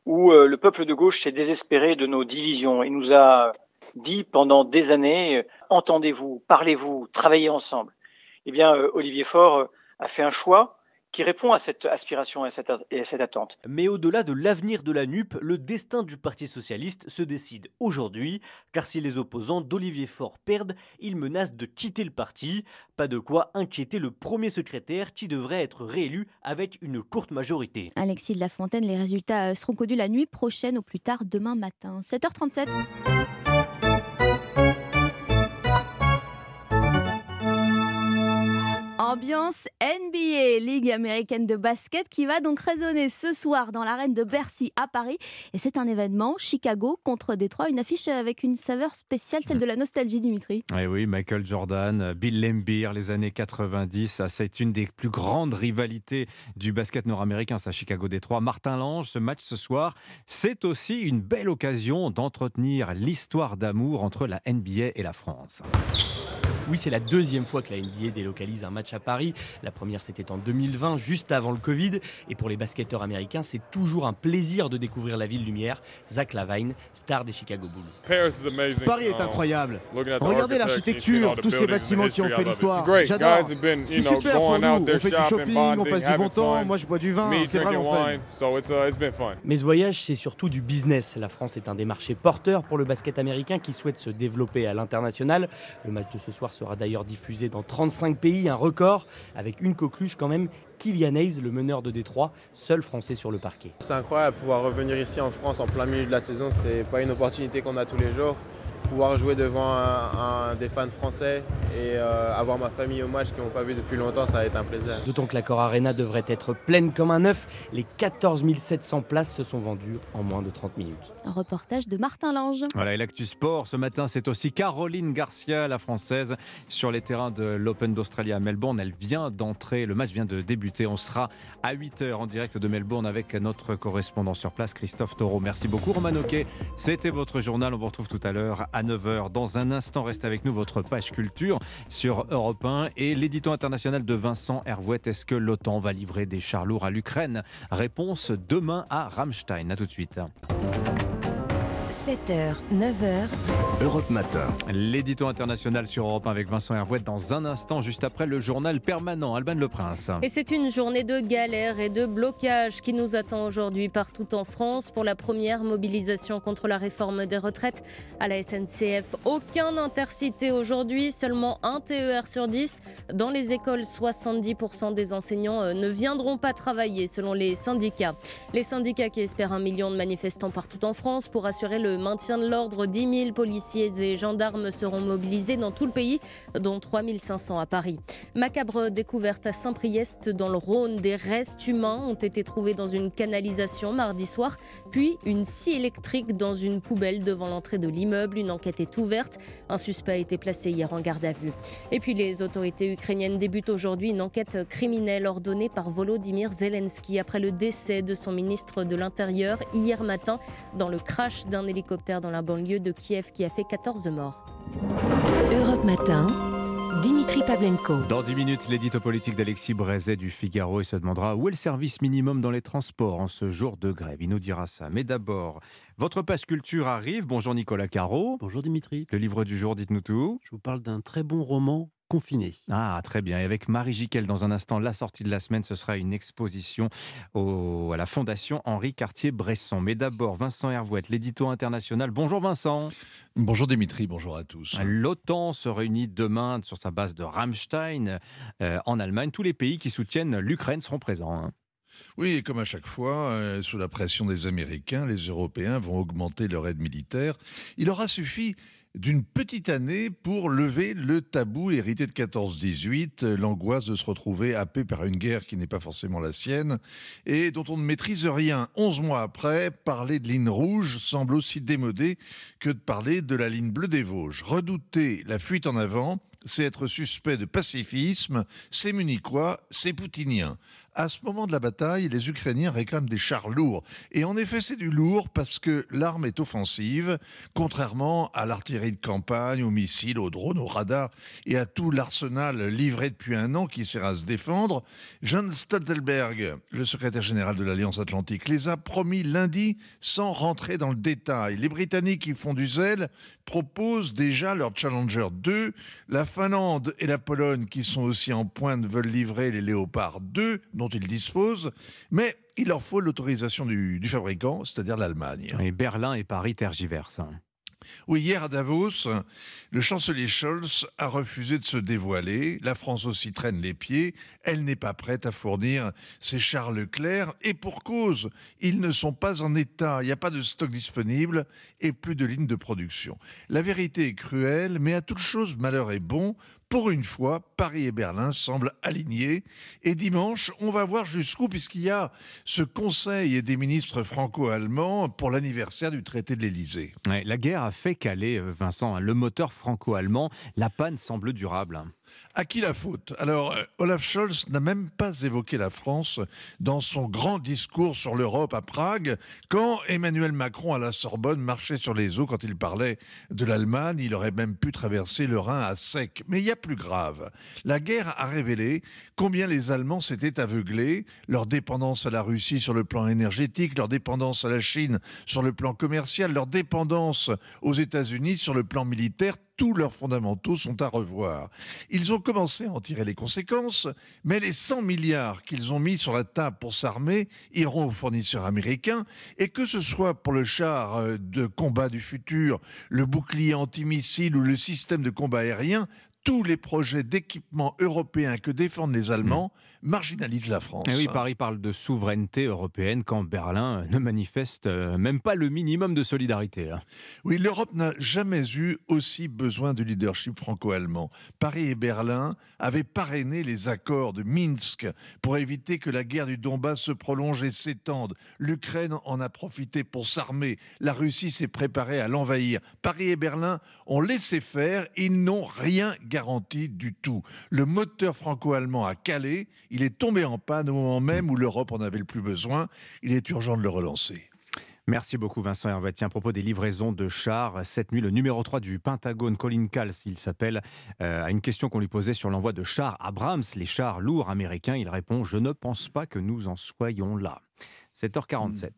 où euh, le peuple de gauche s'est désespéré de nos divisions et nous a dit pendant des années euh, entendez-vous, parlez-vous, travaillez ensemble. Eh bien, Olivier Faure a fait un choix qui répond à cette aspiration et à cette, et à cette attente. Mais au-delà de l'avenir de la NUP, le destin du Parti socialiste se décide aujourd'hui, car si les opposants d'Olivier Faure perdent, ils menacent de quitter le parti. Pas de quoi inquiéter le premier secrétaire qui devrait être réélu avec une courte majorité. Alexis de la Fontaine, les résultats seront connus la nuit prochaine, au plus tard demain matin. 7h37. Ambiance NBA, Ligue américaine de basket, qui va donc résonner ce soir dans l'arène de Bercy à Paris. Et c'est un événement, Chicago contre Détroit, une affiche avec une saveur spéciale, celle de la nostalgie, Dimitri. Eh oui, Michael Jordan, Bill Lambier, les années 90, c'est une des plus grandes rivalités du basket nord-américain, ça, Chicago-Détroit. Martin Lange, ce match ce soir, c'est aussi une belle occasion d'entretenir l'histoire d'amour entre la NBA et la France. Oui, c'est la deuxième fois que la NBA délocalise un match à Paris. La première, c'était en 2020, juste avant le Covid. Et pour les basketteurs américains, c'est toujours un plaisir de découvrir la ville lumière. Zach Lavine, star des Chicago Bulls. Paris est incroyable. Regardez l'architecture, tous ces bâtiments qui ont fait l'histoire. J'adore. C'est super pour nous. On fait du shopping, on passe du bon temps. Moi, je bois du vin. C'est vraiment fun. Mais ce voyage, c'est surtout du business. La France est un des marchés porteurs pour le basket américain qui souhaite se développer à l'international. Le match de ce soir sera d'ailleurs diffusé dans 35 pays, un record, avec une coqueluche quand même. Kylian Hayes, le meneur de Détroit, seul français sur le parquet. C'est incroyable pouvoir revenir ici en France en plein milieu de la saison, c'est pas une opportunité qu'on a tous les jours pouvoir jouer devant un, des fans français et euh, avoir ma famille au match qui n'ont pas vu depuis longtemps, ça va être un plaisir. D'autant que l'accord Arena devrait être pleine comme un œuf. Les 14 700 places se sont vendues en moins de 30 minutes. Un reportage de Martin Lange. Voilà, et l'actu sport ce matin, c'est aussi Caroline Garcia, la française, sur les terrains de l'Open d'Australie à Melbourne. Elle vient d'entrer, le match vient de débuter. On sera à 8h en direct de Melbourne avec notre correspondant sur place, Christophe Taureau. Merci beaucoup, Roman Oquet. C'était votre journal. On vous retrouve tout à l'heure à 9h. Dans un instant, restez avec nous, votre page culture sur Europe 1 et l'édito international de Vincent Hervouette. Est-ce que l'OTAN va livrer des chars lourds à l'Ukraine? Réponse demain à Rammstein. A tout de suite. 7h, 9h. Europe Matin. L'édito international sur Europe 1 avec Vincent Hervouette dans un instant, juste après le journal permanent. Alban Le Prince. Et c'est une journée de galère et de blocage qui nous attend aujourd'hui partout en France pour la première mobilisation contre la réforme des retraites à la SNCF. Aucun intercité aujourd'hui, seulement un TER sur 10. Dans les écoles, 70% des enseignants euh, ne viendront pas travailler selon les syndicats. Les syndicats qui espèrent un million de manifestants partout en France pour assurer le maintien de l'ordre. 10 000 policiers et gendarmes seront mobilisés dans tout le pays, dont 3 500 à Paris. Macabre découverte à Saint-Priest dans le Rhône. Des restes humains ont été trouvés dans une canalisation mardi soir, puis une scie électrique dans une poubelle devant l'entrée de l'immeuble. Une enquête est ouverte. Un suspect a été placé hier en garde à vue. Et puis les autorités ukrainiennes débutent aujourd'hui une enquête criminelle ordonnée par Volodymyr Zelensky après le décès de son ministre de l'Intérieur hier matin dans le crash d'un hélicoptère dans la banlieue de Kiev qui a fait 14 morts. Europe Matin. Dimitri Pavlenko. Dans 10 minutes, l'édito politique d'Alexis Brézet du Figaro. Il se demandera où est le service minimum dans les transports en ce jour de grève. Il nous dira ça. Mais d'abord, votre passe culture arrive. Bonjour Nicolas Caro. Bonjour Dimitri. Le livre du jour, dites-nous tout. Je vous parle d'un très bon roman confiné. Ah, très bien. Et avec Marie Jiquel, dans un instant, la sortie de la semaine, ce sera une exposition à la Fondation Henri Cartier-Bresson. Mais d'abord, Vincent Hervouette, l'édito international. Bonjour Vincent. Bonjour Dimitri, bonjour à tous. L'OTAN se réunit demain sur sa base de Rammstein euh, en Allemagne. Tous les pays qui soutiennent l'Ukraine seront présents. Hein. Oui, et comme à chaque fois, euh, sous la pression des Américains, les Européens vont augmenter leur aide militaire. Il aura suffi d'une petite année pour lever le tabou hérité de 14-18, l'angoisse de se retrouver happé par une guerre qui n'est pas forcément la sienne et dont on ne maîtrise rien. Onze mois après, parler de ligne rouge semble aussi démodé que de parler de la ligne bleue des Vosges. Redouter la fuite en avant, c'est être suspect de pacifisme, c'est munichois, c'est poutinien à ce moment de la bataille, les Ukrainiens réclament des chars lourds. Et en effet, c'est du lourd parce que l'arme est offensive, contrairement à l'artillerie de campagne, aux missiles, aux drones, aux radars et à tout l'arsenal livré depuis un an qui sert à se défendre. John Stoltenberg, le secrétaire général de l'Alliance Atlantique, les a promis lundi sans rentrer dans le détail. Les Britanniques qui font du zèle proposent déjà leur Challenger 2. La Finlande et la Pologne, qui sont aussi en pointe, veulent livrer les Léopard 2, dont ils disposent. Mais il leur faut l'autorisation du, fabricant, c'est-à-dire l'Allemagne. Et Berlin et Paris tergiversent. Hein. Oui, hier à Davos, le chancelier Scholz a refusé de se dévoiler. La France aussi traîne les pieds. Elle n'est pas prête à fournir ses chars Leclerc. Et pour cause, ils ne sont pas en état. Il n'y a pas de stock disponible et plus de lignes de production. La vérité est cruelle, mais à toute chose, malheur est bon. Pour une fois, Paris et Berlin semblent alignés. Et dimanche, on va voir jusqu'où, puisqu'il y a ce conseil des ministres franco-allemands pour l'anniversaire du traité de l'Élysée. la guerre a fait caler, euh, Vincent, hein, le moteur franco-allemand. La panne semble durable. À qui la faute? Alors, euh, Olaf Scholz n'a même pas évoqué la France dans son grand discours sur l'Europe à Prague, quand Emmanuel Macron à la Sorbonne marchait sur les eaux quand il parlait de l'Allemagne. Il aurait même pu traverser le Rhin à sec. Mais il y a plus grave. La guerre a révélé combien les Allemands s'étaient aveuglés, leur dépendance à la Russie sur le plan énergétique, leur dépendance à la Chine sur le plan commercial, leur dépendance aux États-Unis sur le plan militaire tous leurs fondamentaux sont à revoir. Ils ont commencé à en tirer les conséquences, mais les 100 milliards qu'ils ont mis sur la table pour s'armer iront aux fournisseurs américains, et que ce soit pour le char euh, de combat du futur, le bouclier antimissile ou le système de combat aérien, tous les projets d'équipement européens que défendent les Allemands marginalisent la France. Et eh oui, Paris parle de souveraineté européenne quand Berlin ne manifeste euh, même pas le minimum de solidarité. Hein. Oui, l'Europe n'a jamais eu aussi besoin du leadership franco-allemand. Paris et Berlin avaient parrainé les accords de Minsk pour éviter que la guerre du Donbass se prolonge et s'étende. L'Ukraine en a profité pour s'armer. La Russie s'est préparée à l'envahir. Paris et Berlin ont laissé faire. Ils n'ont rien gagné garantie du tout. Le moteur franco-allemand a calé, il est tombé en panne au moment même où l'Europe en avait le plus besoin. Il est urgent de le relancer. Merci beaucoup Vincent Hervati. À propos des livraisons de chars, cette nuit, le numéro 3 du Pentagone, Colin Kals, il s'appelle, euh, à une question qu'on lui posait sur l'envoi de chars Abrams, les chars lourds américains. Il répond Je ne pense pas que nous en soyons là. 7h47.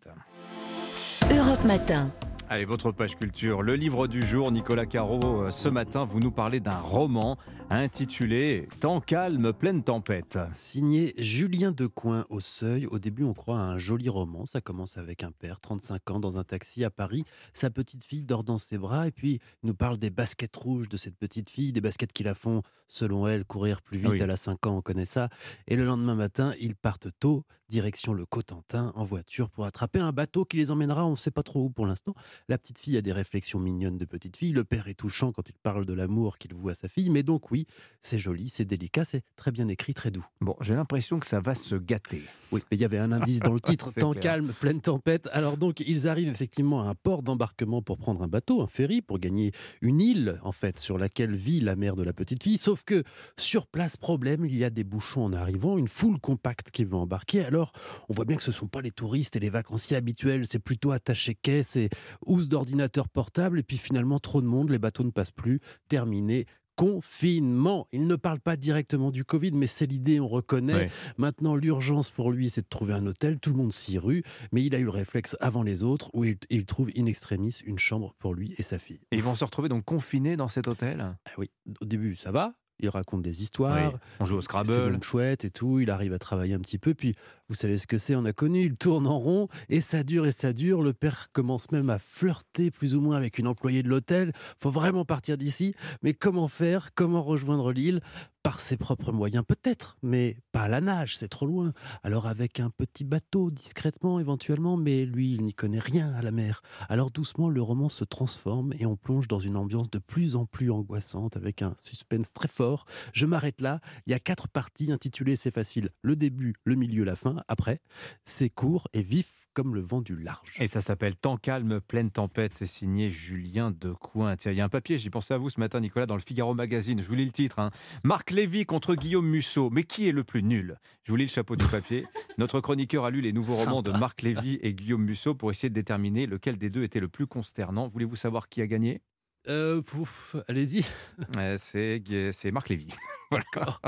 Europe Matin. Allez, votre page culture. Le livre du jour, Nicolas Caro, euh, ce matin, vous nous parlez d'un roman intitulé Temps calme, pleine tempête. Signé Julien Decoing au seuil. Au début, on croit à un joli roman. Ça commence avec un père, 35 ans, dans un taxi à Paris. Sa petite fille dort dans ses bras. Et puis, il nous parle des baskets rouges de cette petite fille, des baskets qui la font, selon elle, courir plus vite. Elle a 5 ans, on connaît ça. Et le lendemain matin, ils partent tôt, direction le Cotentin, en voiture, pour attraper un bateau qui les emmènera, on ne sait pas trop où pour l'instant. La petite fille a des réflexions mignonnes de petite fille. Le père est touchant quand il parle de l'amour qu'il voue à sa fille. Mais donc, oui, c'est joli, c'est délicat, c'est très bien écrit, très doux. Bon, j'ai l'impression que ça va se gâter. Oui, mais il y avait un indice dans le titre temps calme, pleine tempête. Alors donc, ils arrivent effectivement à un port d'embarquement pour prendre un bateau, un ferry, pour gagner une île, en fait, sur laquelle vit la mère de la petite fille. Sauf que, sur place, problème, il y a des bouchons en arrivant, une foule compacte qui veut embarquer. Alors, on voit bien que ce ne sont pas les touristes et les vacanciers habituels, c'est plutôt attaché caisse et housse d'ordinateur portable. Et puis finalement, trop de monde, les bateaux ne passent plus. Terminé, confinement. Il ne parle pas directement du Covid, mais c'est l'idée, on reconnaît. Maintenant, l'urgence pour lui, c'est de trouver un hôtel. Tout le monde s'y rue, mais il a eu le réflexe avant les autres où il, trouve in extremis une chambre pour lui et sa fille. Et ils vont se retrouver donc confinés dans cet hôtel? Ah Oui, au début, ça va il raconte des histoires. On joue au Scrabble. C'est chouette et tout. Il arrive à travailler un petit peu. Puis, vous savez ce que c'est, on a connu. Il tourne en rond et ça dure et ça dure. Le père commence même à flirter plus ou moins avec une employée de l'hôtel. Faut vraiment partir d'ici. Mais comment faire? Comment rejoindre l'île? Par ses propres moyens peut-être, mais pas à la nage, c'est trop loin. Alors avec un petit bateau, discrètement éventuellement, mais lui, il n'y connaît rien à la mer. Alors doucement, le roman se transforme et on plonge dans une ambiance de plus en plus angoissante avec un suspense très fort. Je m'arrête là, il y a quatre parties intitulées C'est facile, le début, le milieu, la fin. Après, c'est court et vif comme le vent du large. Et ça s'appelle Temps calme, pleine tempête. C'est signé Julien Decoing. Tiens, il y a un papier, j'y pensais à vous ce matin, Nicolas, dans le Figaro Magazine. Je vous lis le titre. Hein. Marc Lévy contre Guillaume Musso. Mais qui est le plus nul? Je vous lis le chapeau du papier. Notre chroniqueur a lu les nouveaux romans de Marc Lévy et Guillaume Musso pour essayer de déterminer lequel des deux était le plus consternant. Voulez-vous savoir qui a gagné? Euh, allez-y. Euh, c'est Marc Lévy. D'accord.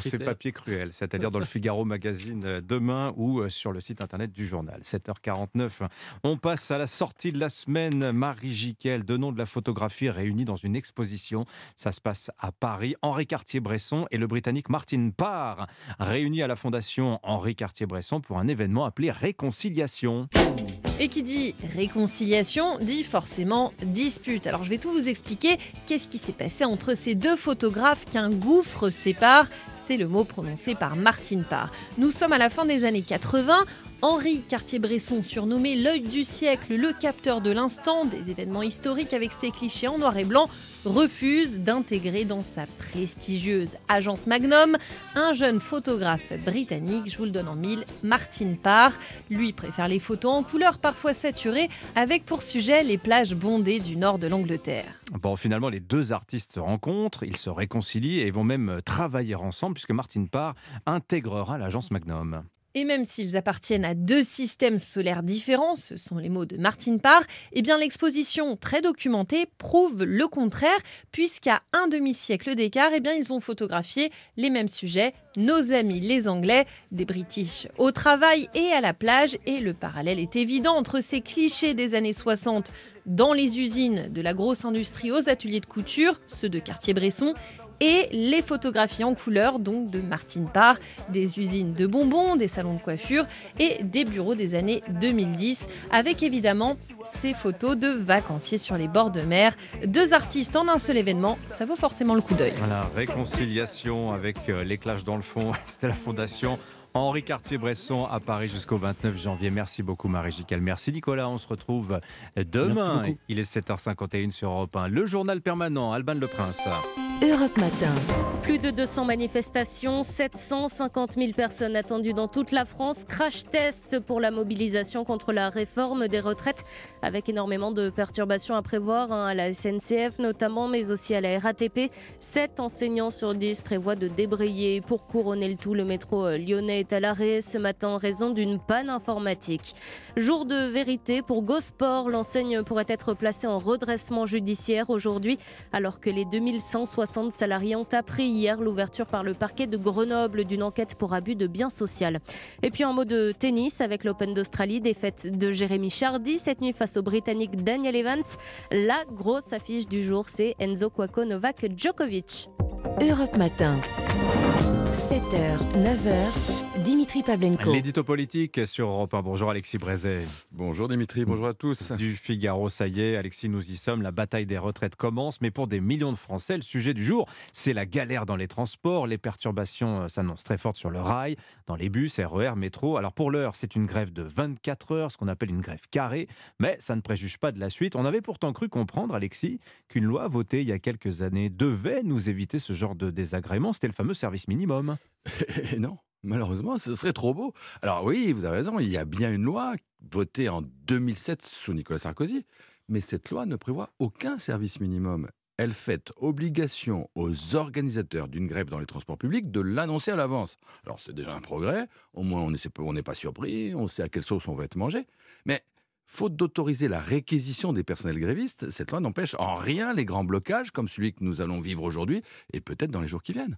c'est papier cruel, c'est-à-dire dans le Figaro Magazine euh, demain ou euh, sur le site internet du journal. 7h49. On passe à la sortie de la semaine. Marie Jiquel, deux noms de la photographie réunis dans une exposition. Ça se passe à Paris. Henri Cartier-Bresson et le Britannique Martin Parr, réunis à la Fondation Henri Cartier-Bresson pour un événement appelé Réconciliation. Et qui dit réconciliation dit forcément dispute. Alors je vais tout vous expliquer. Qu'est-ce qui s'est passé entre ces deux photographes qu'un gouffre sépare C'est le mot prononcé par Martine Parr. Nous sommes à la fin des années 80 Henri Cartier-Bresson, surnommé l'œil du siècle, le capteur de l'instant, des événements historiques avec ses clichés en noir et blanc, refuse d'intégrer dans sa prestigieuse agence Magnum un jeune photographe britannique, je vous le donne en mille, Martin Parr. Lui préfère les photos en couleur parfois saturées, avec pour sujet les plages bondées du nord de l'Angleterre. Bon, finalement, les deux artistes se rencontrent, ils se réconcilient et vont même travailler ensemble puisque Martin Parr intégrera l'agence Magnum. Et même s'ils appartiennent à deux systèmes solaires différents, ce sont les mots de Martin Parr, eh bien l'exposition très documentée prouve le contraire, puisqu'à un demi-siècle d'écart, eh bien ils ont photographié les mêmes sujets, nos amis les Anglais, des British au travail et à la plage, et le parallèle est évident entre ces clichés des années 60 dans les usines de la grosse industrie aux ateliers de couture, ceux de Cartier-Bresson, et les photographies en couleur donc de Martine Parr, des usines de bonbons, des salons de coiffure et des bureaux des années 2010 avec évidemment ces photos de vacanciers sur les bords de mer. Deux artistes en un seul événement, ça vaut forcément le coup d'œil. Voilà, réconciliation avec euh, l'éclage dans le fond, c'était la fondation Henri Cartier-Bresson à Paris jusqu'au 29 janvier. Merci beaucoup Marie Gical. Merci Nicolas. On se retrouve demain. Il est 7h51 sur Europe 1. Le journal permanent, Alban Le Prince. Europe Matin. Plus de 200 manifestations, 750 000 personnes attendues dans toute la France. Crash test pour la mobilisation contre la réforme des retraites, avec énormément de perturbations à prévoir hein, à la SNCF notamment, mais aussi à la RATP. 7 enseignants sur 10 prévoient de débrayer. Pour couronner le tout, le métro euh, lyonnais est à l'arrêt ce matin en raison d'une panne informatique. Jour de vérité pour Gosport, l'enseigne pourrait être placée en redressement judiciaire aujourd'hui, alors que les 2160 60 salariés ont appris hier l'ouverture par le parquet de Grenoble d'une enquête pour abus de biens sociaux. Et puis en mot de tennis avec l'Open d'Australie, défaite de Jérémy Chardy cette nuit face au Britannique Daniel Evans. La grosse affiche du jour, c'est Enzo Kwako Novak Djokovic. Europe Matin. 7h, 9h, Dimitri Pavlenko. L'édito politique sur Europe 1. Bonjour Alexis Brézet. Bonjour Dimitri, bonjour à tous. Du Figaro, ça y est, Alexis, nous y sommes. La bataille des retraites commence, mais pour des millions de Français, le sujet du jour, c'est la galère dans les transports. Les perturbations euh, s'annoncent très fortes sur le rail, dans les bus, RER, métro. Alors pour l'heure, c'est une grève de 24 heures, ce qu'on appelle une grève carrée, mais ça ne préjuge pas de la suite. On avait pourtant cru comprendre, Alexis, qu'une loi votée il y a quelques années devait nous éviter ce genre de désagréments. C'était le fameux service minimum. Non, malheureusement, ce serait trop beau. Alors oui, vous avez raison, il y a bien une loi votée en 2007 sous Nicolas Sarkozy, mais cette loi ne prévoit aucun service minimum. Elle fait obligation aux organisateurs d'une grève dans les transports publics de l'annoncer à l'avance. Alors c'est déjà un progrès, au moins on n'est pas surpris, on sait à quelle sauce on va être mangé. Mais Faute d'autoriser la réquisition des personnels grévistes, cette loi n'empêche en rien les grands blocages comme celui que nous allons vivre aujourd'hui et peut-être dans les jours qui viennent.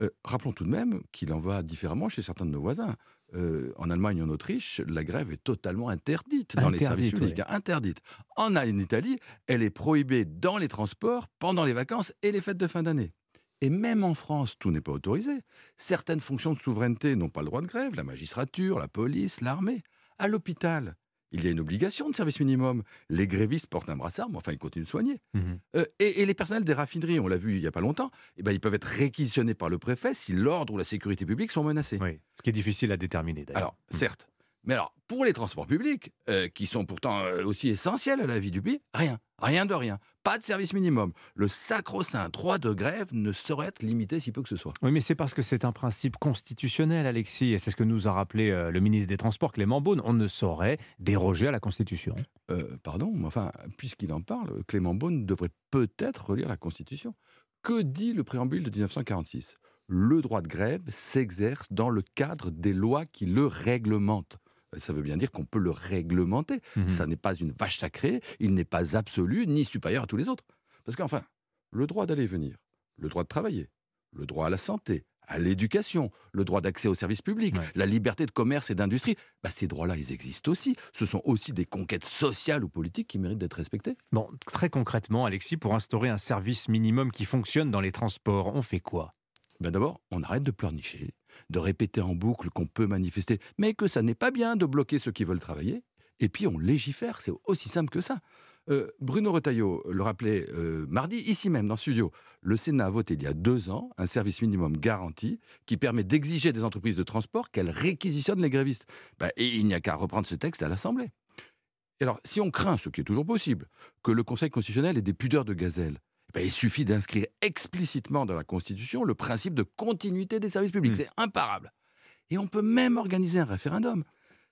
Euh, rappelons tout de même qu'il en va différemment chez certains de nos voisins. Euh, en Allemagne et en Autriche, la grève est totalement interdite dans les services publics. Hein, interdite. En, en Italie, elle est prohibée dans les transports, pendant les vacances et les fêtes de fin d'année. Et même en France, tout n'est pas autorisé. Certaines fonctions de souveraineté n'ont pas le droit de grève, la magistrature, la police, l'armée. À l'hôpital, il y a une obligation de service minimum. Les grévistes portent un brassard, mais enfin, ils continuent de soigner. Mhm. Euh, et, les personnels des raffineries, on l'a vu il n'y a pas longtemps, eh ben, ils peuvent être réquisitionnés par le préfet si l'ordre ou la sécurité publique sont menacés. Oui, ce qui est difficile à déterminer d'ailleurs. Alors, mhm. certes. Mais alors, pour les transports publics, euh, qui sont pourtant euh, aussi essentiels à la vie du pays, rien. Rien de rien. Pas de service minimum. Le sacro-saint droit de grève ne saurait être limité si peu que ce soit. Oui, mais c'est parce que c'est un principe constitutionnel, Alexis, et c'est ce que nous a rappelé euh, le ministre des Transports, Clément Beaune. On ne saurait déroger à la Constitution. pardon, mais enfin, puisqu'il en parle, Clément Beaune devrait peut-être relire la Constitution. Que dit le préambule de 1946 Le droit de grève s'exerce dans le cadre des lois qui le réglementent ça veut bien dire qu'on peut le réglementer. Mmh ça n'est pas une vache sacrée, il n'est pas absolu ni supérieur à tous les autres. Parce qu'enfin, le droit d'aller et venir, le droit de travailler, le droit à la santé, à l'éducation, le droit d'accès aux services publics, la liberté de commerce et d'industrie, bah, ces droits-là, ils existent aussi. Ce sont aussi des conquêtes sociales ou politiques qui méritent d'être respectées. Bon, très concrètement, Alexis, pour instaurer un service minimum qui fonctionne dans les transports, on fait quoi? Ben D'abord, on arrête de pleurnicher, de répéter en boucle qu'on peut manifester, mais que ça n'est pas bien de bloquer ceux qui veulent travailler. Et puis on légifère, c'est aussi simple que ça. Euh, Bruno Retailleau le rappelait euh, mardi, ici même, dans le studio. Le Sénat a voté il y a deux ans un service minimum garanti qui permet d'exiger des entreprises de transport qu'elles réquisitionnent les grévistes. Bah, et il n'y a qu'à reprendre ce texte à l'Assemblée. alors, si on craint, ce qui est toujours possible, que le Conseil constitutionnel ait des pudeurs de gazelle, bah, il suffit d'inscrire explicitement dans la Constitution le principe de continuité des services publics. Mmh. C'est imparable. Et on peut même organiser un référendum.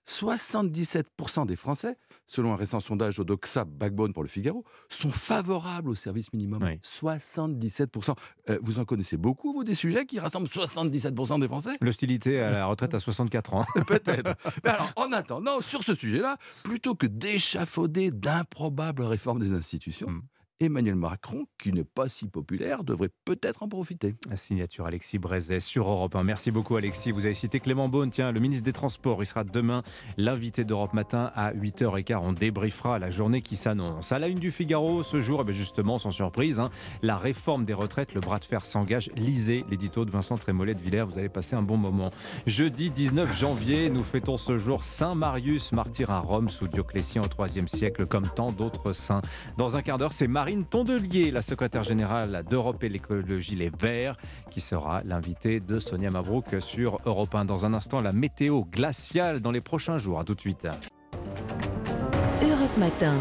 77% des Français, selon un récent sondage au Doxa Backbone pour le Figaro, sont favorables au service minimum. 77%. Euh, vous en connaissez beaucoup, vous, des sujets qui rassemblent 77% des Français? L'hostilité à la retraite à 64 ans. Peut-être. Mais alors, en attendant, sur ce sujet-là, plutôt que d'échafauder d'improbables réformes des institutions, mmh. Emmanuel Macron, qui n'est pas si populaire, devrait peut-être en profiter. La signature Alexis Brézet sur Europe 1. Merci beaucoup Alexis. Vous avez cité Clément Beaune, tiens, le ministre des Transports. Il sera demain l'invité d'Europe Matin à 8h15. On débriefera la journée qui s'annonce. À la une du Figaro, ce jour, eh ben, justement, sans surprise, hein, la réforme des retraites, le bras de fer s'engage. Lisez l'édito de Vincent Trémollet de Villers. Vous allez passer un bon moment. Jeudi 19 janvier, nous fêtons ce jour Saint Marius, martyr à Rome sous Dioclétien au IIIe siècle, comme tant d'autres saints. Dans un quart d'heure, c'est Marie Tondelier, la secrétaire générale d'Europe et l'écologie Les Verts, qui sera l'invitée de Sonia Mabrouk sur Europe 1. Dans un instant, la météo glaciale dans les prochains jours. À tout de suite. Europe Matin.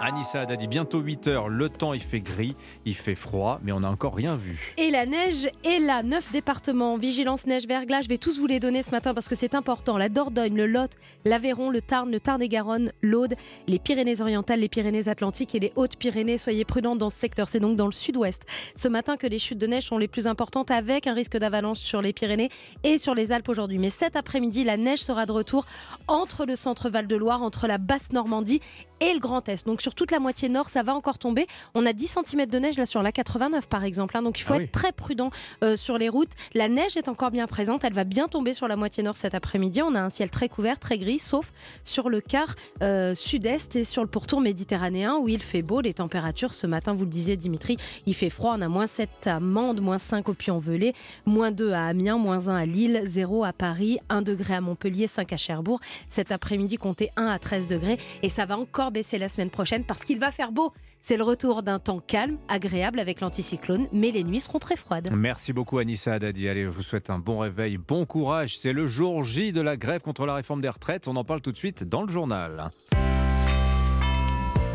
Anissa a dit bientôt 8 heures, le temps il fait gris, il fait froid, mais on n'a encore rien vu. Et la neige est là, neuf départements, vigilance neige verglas, je vais tous vous les donner ce matin parce que c'est important. La Dordogne, le Lot, l'Aveyron, le Tarn, le Tarn-et-Garonne, l'Aude, les Pyrénées-Orientales, les Pyrénées-Atlantiques et les Hautes-Pyrénées. Soyez prudents dans ce secteur, c'est donc dans le sud-ouest. Ce matin que les chutes de neige sont les plus importantes avec un risque d'avalanche sur les Pyrénées et sur les Alpes aujourd'hui. Mais cet après-midi, la neige sera de retour entre le centre Val de Loire, entre la basse Normandie et le Grand Est. Donc sur toute la moitié nord, ça va encore tomber. On a 10 cm de neige là sur la 89 par exemple. Hein. donc il faut ah être très prudent euh, sur les routes. La neige est encore bien présente. Elle va bien tomber sur la moitié nord cet après-midi. On a un ciel très couvert, très gris, sauf sur le quart euh, sud-est et sur le pourtour méditerranéen où il fait beau. Les températures ce matin, vous le disiez Dimitri, il fait froid. On a moins 7 à Mende, moins 5 au Puy-en-Velay, moins 2 à Amiens, moins 1 à Lille, 0 à Paris, 1 degré à Montpellier, 5 à Cherbourg. Cet après-midi, comptez 1 à 13 degrés et ça va encore baisser la semaine prochaine parce qu'il va faire beau. C'est le retour d'un temps calme, agréable avec l'anticyclone, mais les nuits seront très froides. Merci beaucoup Anissa Haddadi. Allez, je vous souhaite un bon réveil, bon courage. C'est le jour J de la grève contre la réforme des retraites. On en parle tout de suite dans le journal.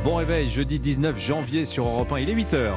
Bon réveil, jeudi 19 janvier sur Europe 1, il est 8h.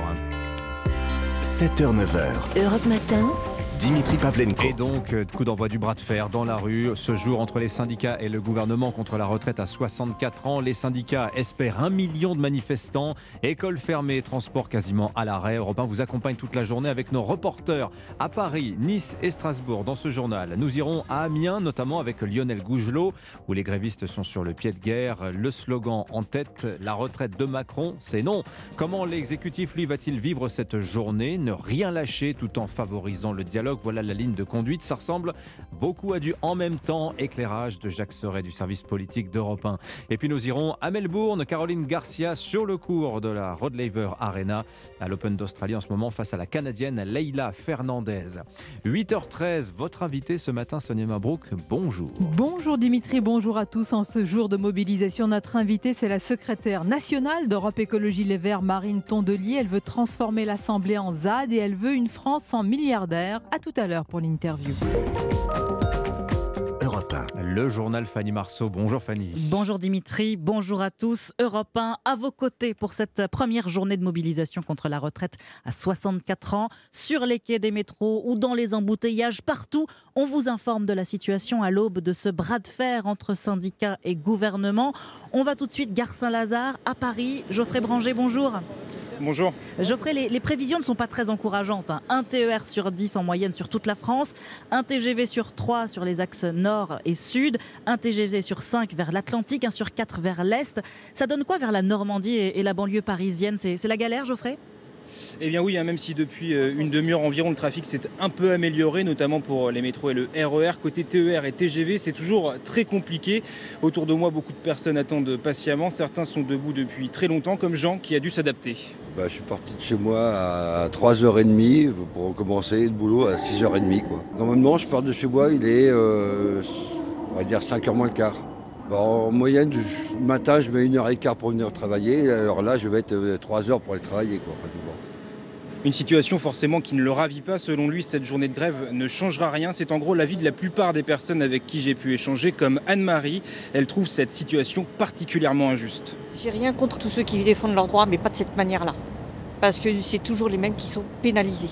7h, 9h. Europe Matin. Dimitri Pavlenko. Et donc, euh, coup d'envoi du bras de fer dans la rue ce jour entre les syndicats et le gouvernement contre la retraite à 64 ans. Les syndicats espèrent un million de manifestants. Écoles fermées, transport quasiment à l'arrêt. Europe 1 vous accompagne toute la journée avec nos reporters à Paris, Nice et Strasbourg dans ce journal. Nous irons à Amiens, notamment avec Lionel Gougelot, où les grévistes sont sur le pied de guerre. Le slogan en tête, la retraite de Macron, c'est non. Comment l'exécutif, lui, va-t-il vivre cette journée? Ne rien lâcher tout en favorisant le dialogue voilà la ligne de conduite. Ça ressemble beaucoup à du en même temps éclairage de Jacques Serret du service politique d'Europe 1. Et puis nous irons à Melbourne. Caroline Garcia sur le cours de la Rod Arena à l'Open d'Australie en ce moment face à la Canadienne Leila Fernandez. 8h13, votre invité ce matin, Sonia Mabrouk, bonjour. Bonjour Dimitri, bonjour à tous. En ce jour de mobilisation, notre invité, c'est la secrétaire nationale d'Europe Écologie Les Verts, Marine Tondelier. Elle veut transformer l'Assemblée en ZAD et elle veut une France sans milliardaires. À tout à l'heure pour l'interview. Europe 1. Le journal Fanny Marceau. Bonjour Fanny. Bonjour Dimitri, bonjour à tous. Europe 1 à vos côtés pour cette première journée de mobilisation contre la retraite à 64 ans. Sur les quais des métros ou dans les embouteillages, partout, on vous informe de la situation à l'aube de ce bras de fer entre syndicats et gouvernement. On va tout de suite Gare Saint-Lazare à Paris. Geoffrey Branger, bonjour. Bonjour. Geoffrey, les, les, prévisions ne sont pas très encourageantes. Hein. Un TER sur 10 en moyenne sur toute la France, un TGV sur 3 sur les axes nord et sud, un TGV sur 5 vers l'Atlantique, un sur 4 vers l'Est. Ça donne quoi vers la Normandie et, et la banlieue parisienne? C'est la galère, Geoffrey? Eh bien oui, hein, même si depuis euh, une demi-heure environ le trafic s'est un peu amélioré, notamment pour les métros et le RER, e côté TER et TGV, c'est toujours très compliqué. Autour de moi, beaucoup de personnes attendent patiemment. Certains sont debout depuis très longtemps, comme Jean qui a dû s'adapter. Bah, je suis parti de chez moi à 3h30 pour commencer le boulot à 6h30. Quoi. Normalement, je pars de chez moi, il est, euh, dire, 5h moins le quart. En moyenne, le matin, je mets une heure et quart pour venir travailler. Alors là, je vais être euh, trois heures pour aller travailler, quoi, pratiquement. Une situation forcément qui ne le ravit pas. Selon lui, cette journée de grève ne changera rien. C'est en gros l'avis de la plupart des personnes avec qui j'ai pu échanger, comme Anne-Marie. Elle trouve cette situation particulièrement injuste. J'ai rien contre tous ceux qui défendent leurs droits, mais pas de cette manière-là. Parce que c'est toujours les mêmes qui sont pénalisés.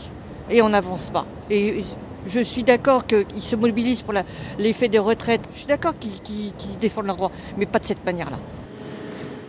Et on n'avance pas. Et je suis d'accord qu'ils se mobilisent pour l'effet des retraites. Je suis d'accord qu'ils défendent leurs droits, mais pas de cette manière-là.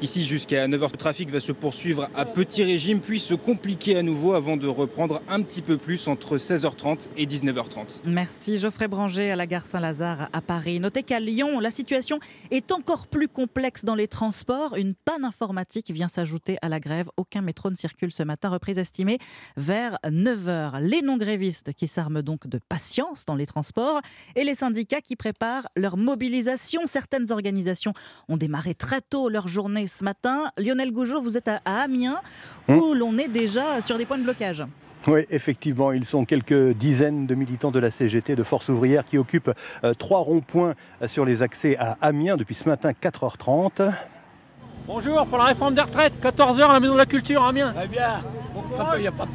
Ici, jusqu'à 9h, le trafic va se poursuivre à petit régime, puis se compliquer à nouveau avant de reprendre un petit peu plus entre 16h30 et 19h30. Merci Geoffrey Branger à la gare Saint-Lazare à Paris. Notez qu'à Lyon, la situation est encore plus complexe dans les transports. Une panne informatique vient s'ajouter à la grève. Aucun métro ne circule ce matin, reprise estimée vers 9h. Les non-grévistes qui s'arment donc de patience dans les transports et les syndicats qui préparent leur mobilisation. Certaines organisations ont démarré très tôt leur journée ce matin. Lionel Gougeot, vous êtes à, Amiens, hum. où l'on est déjà sur des points de blocage. Oui, effectivement, ils sont quelques dizaines de militants de la CGT, de Force ouvrière, qui occupent euh, trois ronds-points euh, sur les accès à Amiens depuis ce matin 4h30. Bonjour pour la réforme des retraites, 14h à la Maison de la Culture Amiens. Très bien. Il n'y a pas de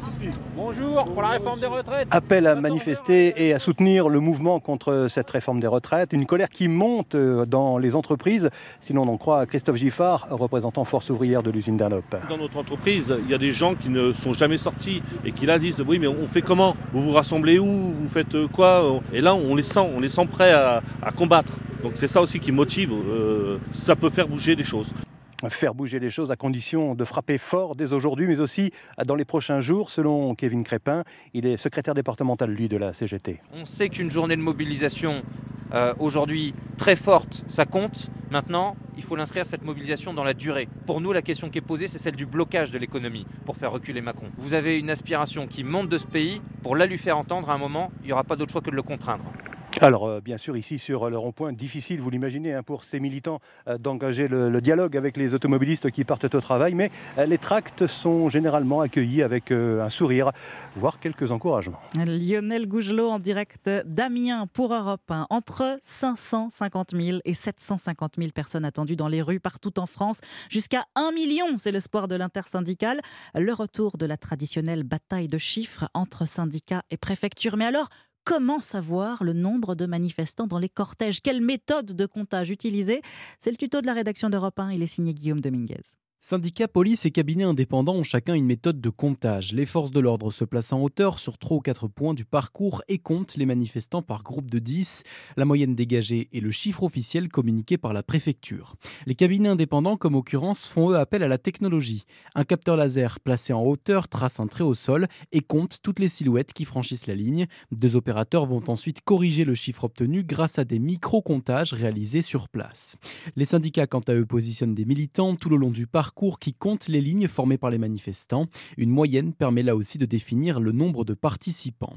Bonjour pour la réforme des retraites. Appel à manifester et à soutenir le mouvement contre cette réforme des retraites. Une colère qui monte euh, dans les entreprises, si l'on en croit Christophe Giffard, représentant Force ouvrière de l'usine d'Anop. Dans notre entreprise, il y a des gens qui ne sont jamais sortis et qui là disent oui mais on fait comment? Vous vous rassemblez où? Vous faites euh, quoi? Et là on les sent, on les sent prêts à, combattre. Donc c'est ça aussi qui motive. Euh, ça peut faire bouger des choses faire bouger les choses à condition de frapper fort dès aujourd'hui, mais aussi dans les prochains jours, selon Kevin Crépin. Il est secrétaire départemental, lui, de la CGT. On sait qu'une journée de mobilisation euh, aujourd'hui très forte, ça compte. Maintenant, il faut l'inscrire cette mobilisation dans la durée. Pour nous, la question qui est posée, c'est celle du blocage de l'économie pour faire reculer Macron. Vous avez une aspiration qui monte de ce pays. Pour la lui faire entendre, à un moment, il n'y aura pas d'autre choix que de le contraindre. Alors, euh, bien sûr, ici sur le rond-point, difficile, vous l'imaginez, hein, pour ces militants euh, d'engager le, dialogue avec les automobilistes qui partent au travail, mais euh, les tracts sont généralement accueillis avec un sourire, voire quelques encouragements. Lionel Gougelot en direct d'Amiens pour Europe 1. Entre 550 000 et 750 000 personnes attendues dans les rues partout en France, jusqu'à 1 million, c'est l'espoir de l'intersyndicale. Le retour de la traditionnelle bataille de chiffres entre syndicats et préfectures. Mais alors, Comment savoir le nombre de manifestants dans les cortèges? Quelle méthode de comptage utiliser? C'est le tuto de la rédaction d'Europe 1. Il est signé Guillaume Dominguez. Syndicats, police et cabinets indépendants ont chacun une méthode de comptage. Les forces de l'ordre se placent en hauteur sur 3 ou 4 points du parcours et comptent les manifestants par groupe de 10. La moyenne dégagée est le chiffre officiel communiqué par la préfecture. Les cabinets indépendants, comme occurrence, font eux appel à la technologie. Un capteur laser placé en hauteur trace un trait au sol et compte toutes les silhouettes qui franchissent la ligne. Deux opérateurs vont ensuite corriger le chiffre obtenu grâce à des micro-comptages réalisés sur place. Les syndicats, quant à eux, positionnent des militants tout le long du parcours parcours qui compte les lignes formées par les manifestants. Une moyenne permet là aussi de définir le nombre de participants.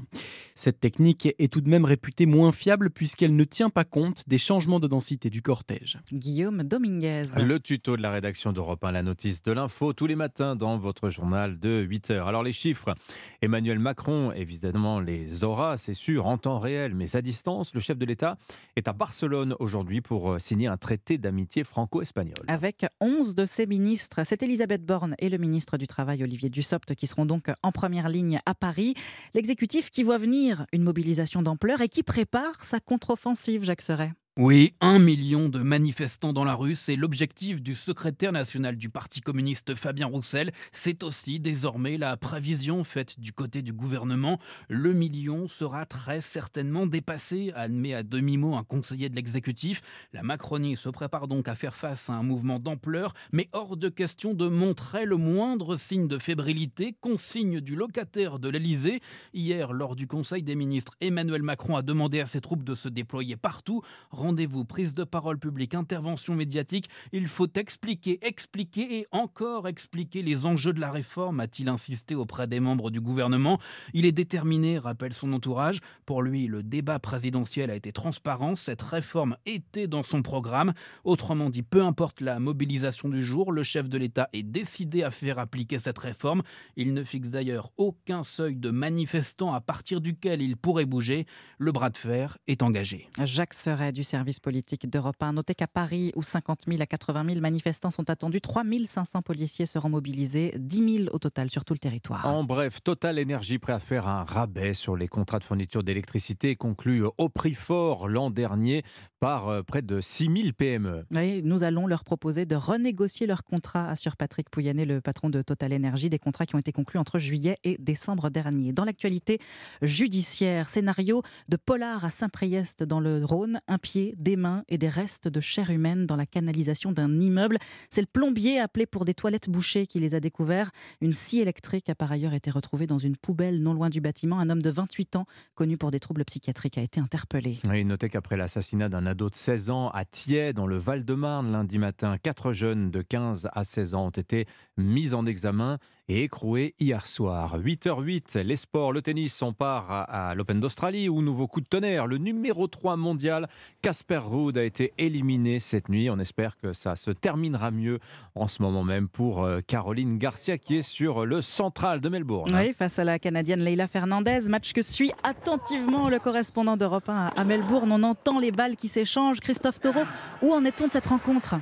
Cette technique est tout de même réputée moins fiable puisqu'elle ne tient pas compte des changements de densité du cortège. Guillaume Dominguez. Le tuto de la rédaction d'Europe 1, la notice de l'info tous les matins dans votre journal de 8 heures. Alors les chiffres, Emmanuel Macron, évidemment les aura, c'est sûr, en temps réel, mais à distance, le chef de l'État est à Barcelone aujourd'hui pour euh, signer un traité d'amitié franco-espagnol. Avec 11 de ses ministres c'est Elisabeth Borne et le ministre du Travail Olivier Dussopt qui seront donc en première ligne à Paris. L'exécutif qui voit venir une mobilisation d'ampleur et qui prépare sa contre-offensive, Jacques Serret. Oui, un million de manifestants dans la rue, c'est l'objectif du secrétaire national du Parti communiste Fabien Roussel. C'est aussi désormais la prévision faite du côté du gouvernement. Le million sera très certainement dépassé, admet à demi-mot un conseiller de l'exécutif. La Macronie se prépare donc à faire face à un mouvement d'ampleur, mais hors de question de montrer le moindre signe de fébrilité, consigne du locataire de l'Elysée. Hier, lors du Conseil des ministres, Emmanuel Macron a demandé à ses troupes de se déployer partout rendez-vous, prise de parole publique, intervention médiatique. Il faut expliquer, expliquer et encore expliquer les enjeux de la réforme, a-t-il insisté auprès des membres du gouvernement. Il est déterminé, rappelle son entourage. Pour lui, le débat présidentiel a été transparent. Cette réforme était dans son programme. Autrement dit, peu importe la mobilisation du jour, le chef de l'État est décidé à faire appliquer cette réforme. Il ne fixe d'ailleurs aucun seuil de manifestants à partir duquel il pourrait bouger. Le bras de fer est engagé. Jacques Serret du service politique d'Europe 1. Notez qu'à Paris, où 50 000 à 80 000 manifestants sont attendus, 3 500 policiers seront mobilisés, 10 000 au total sur tout le territoire. En bref, Total Énergie prêt à faire un rabais sur les contrats de fourniture d'électricité conclus au prix fort l'an dernier par euh, près de 6 000 PME. Oui, nous allons leur proposer de renégocier leurs contrats, assure Patrick Pouyanné, le patron de Total Énergie, des contrats qui ont été conclus entre juillet et décembre dernier. Dans l'actualité judiciaire, scénario de polar à Saint-Priest dans le Rhône, un pied, des mains et des restes de chair humaine dans la canalisation d'un immeuble. C'est le plombier appelé pour des toilettes bouchées qui les a découverts. Une scie électrique a par ailleurs été retrouvée dans une poubelle non loin du bâtiment. Un homme de 28 ans, connu pour des troubles psychiatriques, a été interpellé. Oui, notez qu'après l'assassinat d'un ado de 16 ans à Thiers, dans le Val-de-Marne, lundi matin, quatre jeunes de 15 à 16 ans ont été mis en examen et écroués hier soir. 8h08, les sports, le tennis, on part à, l'Open d'Australie où nouveau coup de tonnerre. Le numéro 3 mondial, Casper Ruud, a été éliminé cette nuit. On espère que ça se terminera mieux en ce moment même pour euh, Caroline Garcia qui est sur le central de Melbourne. Oui, face à la Canadienne Leila Fernandez, match que suit attentivement le correspondant d'Europe 1 à Melbourne. On entend les balles qui s'échangent. Christophe Taureau, où en est-on de cette rencontre?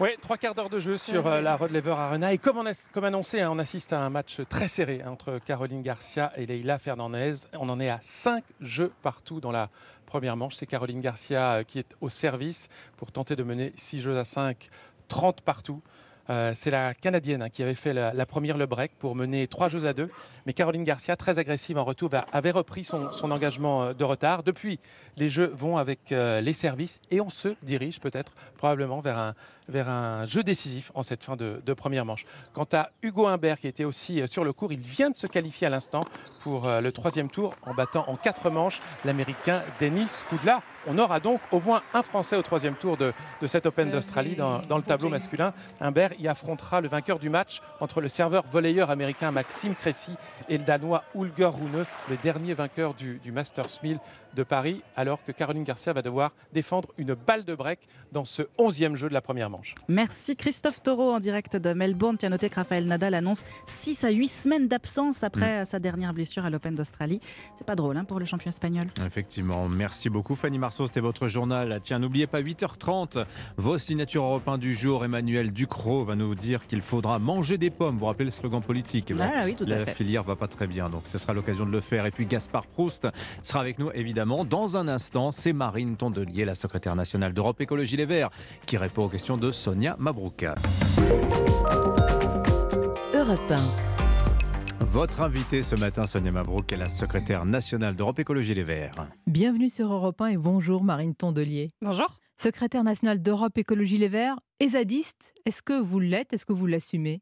Oui, trois quarts d'heure de jeu sur euh, la Rod Lever Arena. Et comme, annoncé, hein, on assiste à un match très serré entre Caroline Garcia et Leila Fernandez. On en est à cinq jeux partout dans la première manche. C'est Caroline Garcia euh, qui est au service pour tenter de mener six jeux à 5, 30 partout. Euh, c'est la Canadienne hein, qui avait fait la, première le break pour mener trois jeux à deux. Mais Caroline Garcia, très agressive en retour, avait repris son, engagement de retard. Depuis, les jeux vont avec euh, les services et on se dirige peut-être probablement vers un, vers un jeu décisif en cette fin de, première manche. Quant à Hugo Humbert qui était aussi sur le cours, il vient de se qualifier à l'instant pour le troisième tour en battant en quatre manches l'Américain Denis Koudla. On aura donc au moins un Français au troisième tour de, cette Open d'Australie dans, dans, le tableau masculin. Humbert y affrontera le vainqueur du match entre le serveur volleyeur américain Maxime Cressy et le danois Ulger Rune, le dernier vainqueur du, Masters 1000 de Paris, alors que Caroline Garcia va devoir défendre une balle de break dans ce 11e jeu de la première manche. Merci Christophe Taureau en direct de Melbourne. As noté que Raphaël Nadal annonce 6 à 8 semaines d'absence après mm. sa dernière blessure à l'Open d'Australie. C'est pas drôle hein, pour le champion espagnol. Effectivement, merci beaucoup Fanny Marceau, c'était votre journal. Tiens, n'oubliez pas 8h30, vos signatures européens du jour. Emmanuel Ducrot va nous dire qu'il faudra manger des pommes. Vous vous rappelez le slogan politique? Ah, oui, tout La à fait. filière va pas très bien, donc ce sera l'occasion de le faire. Et puis Gaspard Proust sera avec nous évidemment dans un instant. C'est Marine Tondelier, la secrétaire nationale d'Europe Écologie Les Verts, qui répond aux questions de Sonia Mabrouka. Europe 1. Votre invitée ce matin, Sonia Mabrouk, est la secrétaire nationale d'Europe Écologie Les Verts. Bienvenue sur Europe 1 et bonjour Marine Tondelier. Bonjour. Secrétaire nationale d'Europe Écologie Les Verts, ESADiste, est-ce que vous l'êtes Est-ce que vous l'assumez?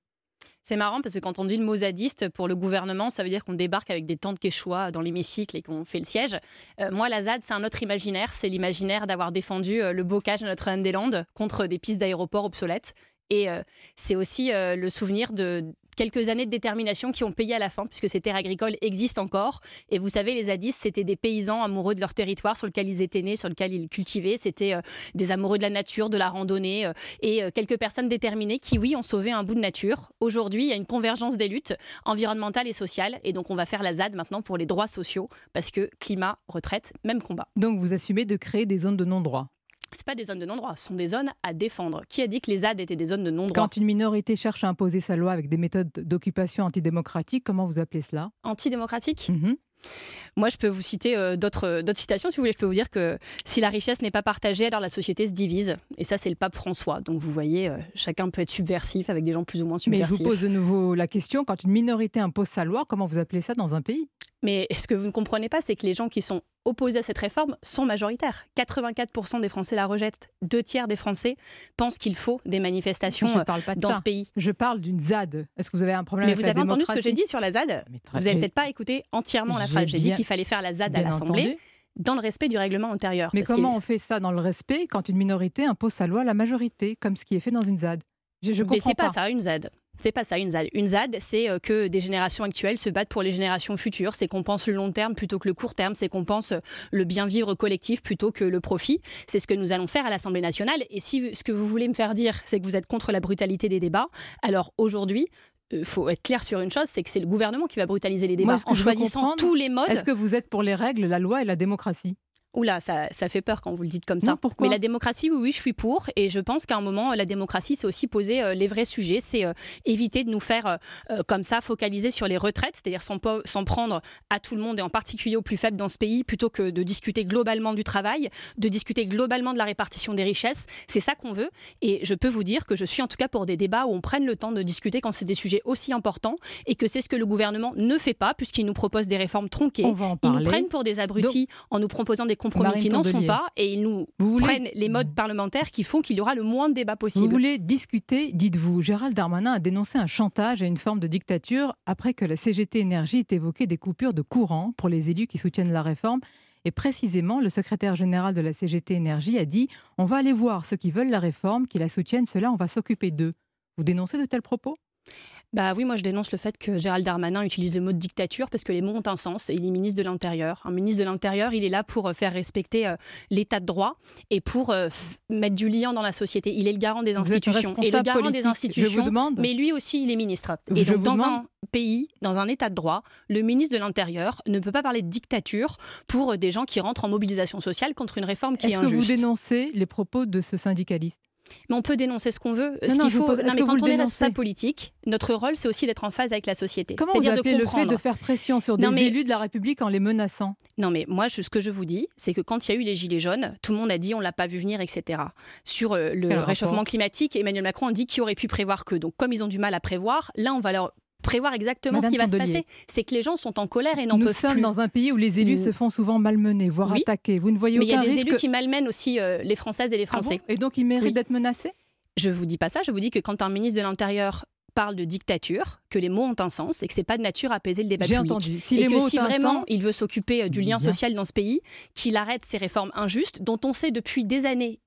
C'est marrant parce que quand on dit le mot zadiste pour le gouvernement, ça veut dire qu'on débarque avec des tentes quechua dans l'hémicycle et qu'on fait le siège. Euh, moi, la ZAD, c'est un autre imaginaire. C'est l'imaginaire d'avoir défendu euh, le bocage de Notre-Dame-des-Landes contre des pistes d'aéroport obsolètes. Et euh, c'est aussi le souvenir de, quelques années de détermination qui ont payé à la fin, puisque ces terres agricoles existent encore. Et vous savez, les Zadis, c'était des paysans amoureux de leur territoire sur lequel ils étaient nés, sur lequel ils cultivaient. C'était euh, des amoureux de la nature, de la randonnée, euh, et euh, quelques personnes déterminées qui, oui, ont sauvé un bout de nature. Aujourd'hui, il y a une convergence des luttes environnementales et sociales. Et donc, on va faire la ZAD maintenant pour les droits sociaux, parce que climat, retraite, même combat. Donc, vous assumez de créer des zones de non-droit c'est pas des zones de non-droit, ce sont des zones à défendre. Qui a dit que les ZAD étaient des zones de non-droit Quand une minorité cherche à imposer sa loi avec des méthodes d'occupation antidémocratiques, comment vous appelez cela? Antidémocratique? Mhm. Moi, je peux vous citer euh, d'autres citations, si vous voulez. Je peux vous dire que si la richesse n'est pas partagée, alors la société se divise. Et ça, c'est le pape François. Donc, vous voyez, euh, chacun peut être subversif avec des gens plus ou moins subversifs. Mais je vous pose de nouveau la question quand une minorité impose sa loi, comment vous appelez ça dans un pays? Mais ce que vous ne comprenez pas, c'est que les gens qui sont opposés à cette réforme sont majoritaires. 84% des Français la rejettent. Deux tiers des Français pensent qu'il faut des manifestations dans ce pays. Je parle d'une ZAD. Est-ce que vous avez un problème Mais avec vous avez entendu ce que j'ai dit sur la ZAD? Vous n'avez peut-être pas écouté entièrement la phrase. J'ai dit qu'il fallait faire la ZAD à l'Assemblée dans le respect du règlement intérieur. Mais comment on fait ça dans le respect quand une minorité impose sa loi à la majorité, comme ce qui est fait dans une ZAD? Je, je Mais c'est pas ça, une ZAD. C'est pas ça une ZAD. Une ZAD, c'est euh, que des générations actuelles se battent pour les générations futures. C'est qu'on pense le long terme plutôt que le court terme. C'est qu'on pense le bien vivre collectif plutôt que le profit. C'est ce que nous allons faire à l'Assemblée nationale. Et si ce que vous voulez me faire dire, c'est que vous êtes contre la brutalité des débats, alors aujourd'hui, il euh, faut être clair sur une chose, c'est que c'est le gouvernement qui va brutaliser les débats en choisissant tous les modes. Est-ce que vous êtes pour les règles, la loi et la démocratie? Oula, ça, ça fait peur quand vous le dites comme ça. Non, pourquoi Mais la démocratie, oui, oui, je suis pour. Et je pense qu'à un moment, la démocratie, c'est aussi poser euh, les vrais sujets. C'est euh, éviter de nous faire, euh, comme ça, focaliser sur les retraites, c'est-à-dire s'en prendre à tout le monde et en particulier aux plus faibles dans ce pays, plutôt que de discuter globalement du travail, de discuter globalement de la répartition des richesses. C'est ça qu'on veut. Et je peux vous dire que je suis en tout cas pour des débats où on prenne le temps de discuter quand c'est des sujets aussi importants et que c'est ce que le gouvernement ne fait pas, puisqu'il nous propose des réformes tronquées. On va en Ils nous parler. prennent pour des abrutis en nous proposant des compromis Marine qui n'en sont pas et ils nous prennent les modes parlementaires qui font qu'il y aura le moins de débats Vous possible. voulez discuter, dites-vous. Gérald Darmanin a dénoncé un chantage et une forme de dictature après que la CGT Énergie ait évoqué des coupures de courant pour les élus qui soutiennent la réforme. Et précisément, le secrétaire général de la CGT Énergie a dit On va aller voir ceux qui veulent la réforme, qui la soutiennent, cela, on va s'occuper d'eux. Vous dénoncez de tels propos? Bah oui, moi je dénonce le fait que Gérald Darmanin utilise le mot de dictature parce que les mots ont un sens et il est ministre de l'Intérieur. Un ministre de l'Intérieur, il est là pour euh, faire respecter euh, l'état de droit et pour euh, mettre du lien dans la société. Il est le garant des institutions. Et le responsable garant politique. des institutions, Je vous demande. mais lui aussi, il est ministre. Je Et donc dans demande. un pays, dans un état de droit, le ministre de l'Intérieur ne peut pas parler de dictature pour des gens qui rentrent en mobilisation sociale contre une réforme qui est, Est-ce que vous injuste. dénoncez les propos de ce syndicaliste? Mais on peut dénoncer ce qu'on veut. Non, ce qu'il faut, pose- non, mais que quand on est responsable politique, notre rôle c'est aussi d'être en phase avec la société. Comment vous de le fait de faire pression sur des Non, mais- élus de la République en les menaçant? Non, mais moi, je- ce que je vous dis, c'est que quand il y a eu les Gilets jaunes, tout le monde a dit on l'a pas vu venir, etc. Sur euh, le Quel réchauffement rapport climatique, Emmanuel Macron a dit qu'il aurait pu prévoir que. Donc, comme ils ont du mal à prévoir, là, on va leur prévoir exactement Madame ce qui va se passer. C'est que les gens sont en colère et n'en Nous peuvent sommes plus. dans un pays où les élus se font souvent malmener, voire Oui. attaquer. Vous ne voyez Mais il y a aucun des risque élus qui malmènent aussi euh, les Françaises et les Ah bon Français. Et donc ils méritent Oui. d'être menacés? Je vous dis pas ça, je vous dis que quand un ministre de l'Intérieur parle de dictature, que les mots ont un sens et que c'est pas de nature à apaiser le débat public. entendu. Si et les que mots si vraiment sens- il veut s'occuper euh, du lien Bien. social dans ce pays, qu'il arrête ces réformes injustes dont on sait depuis des années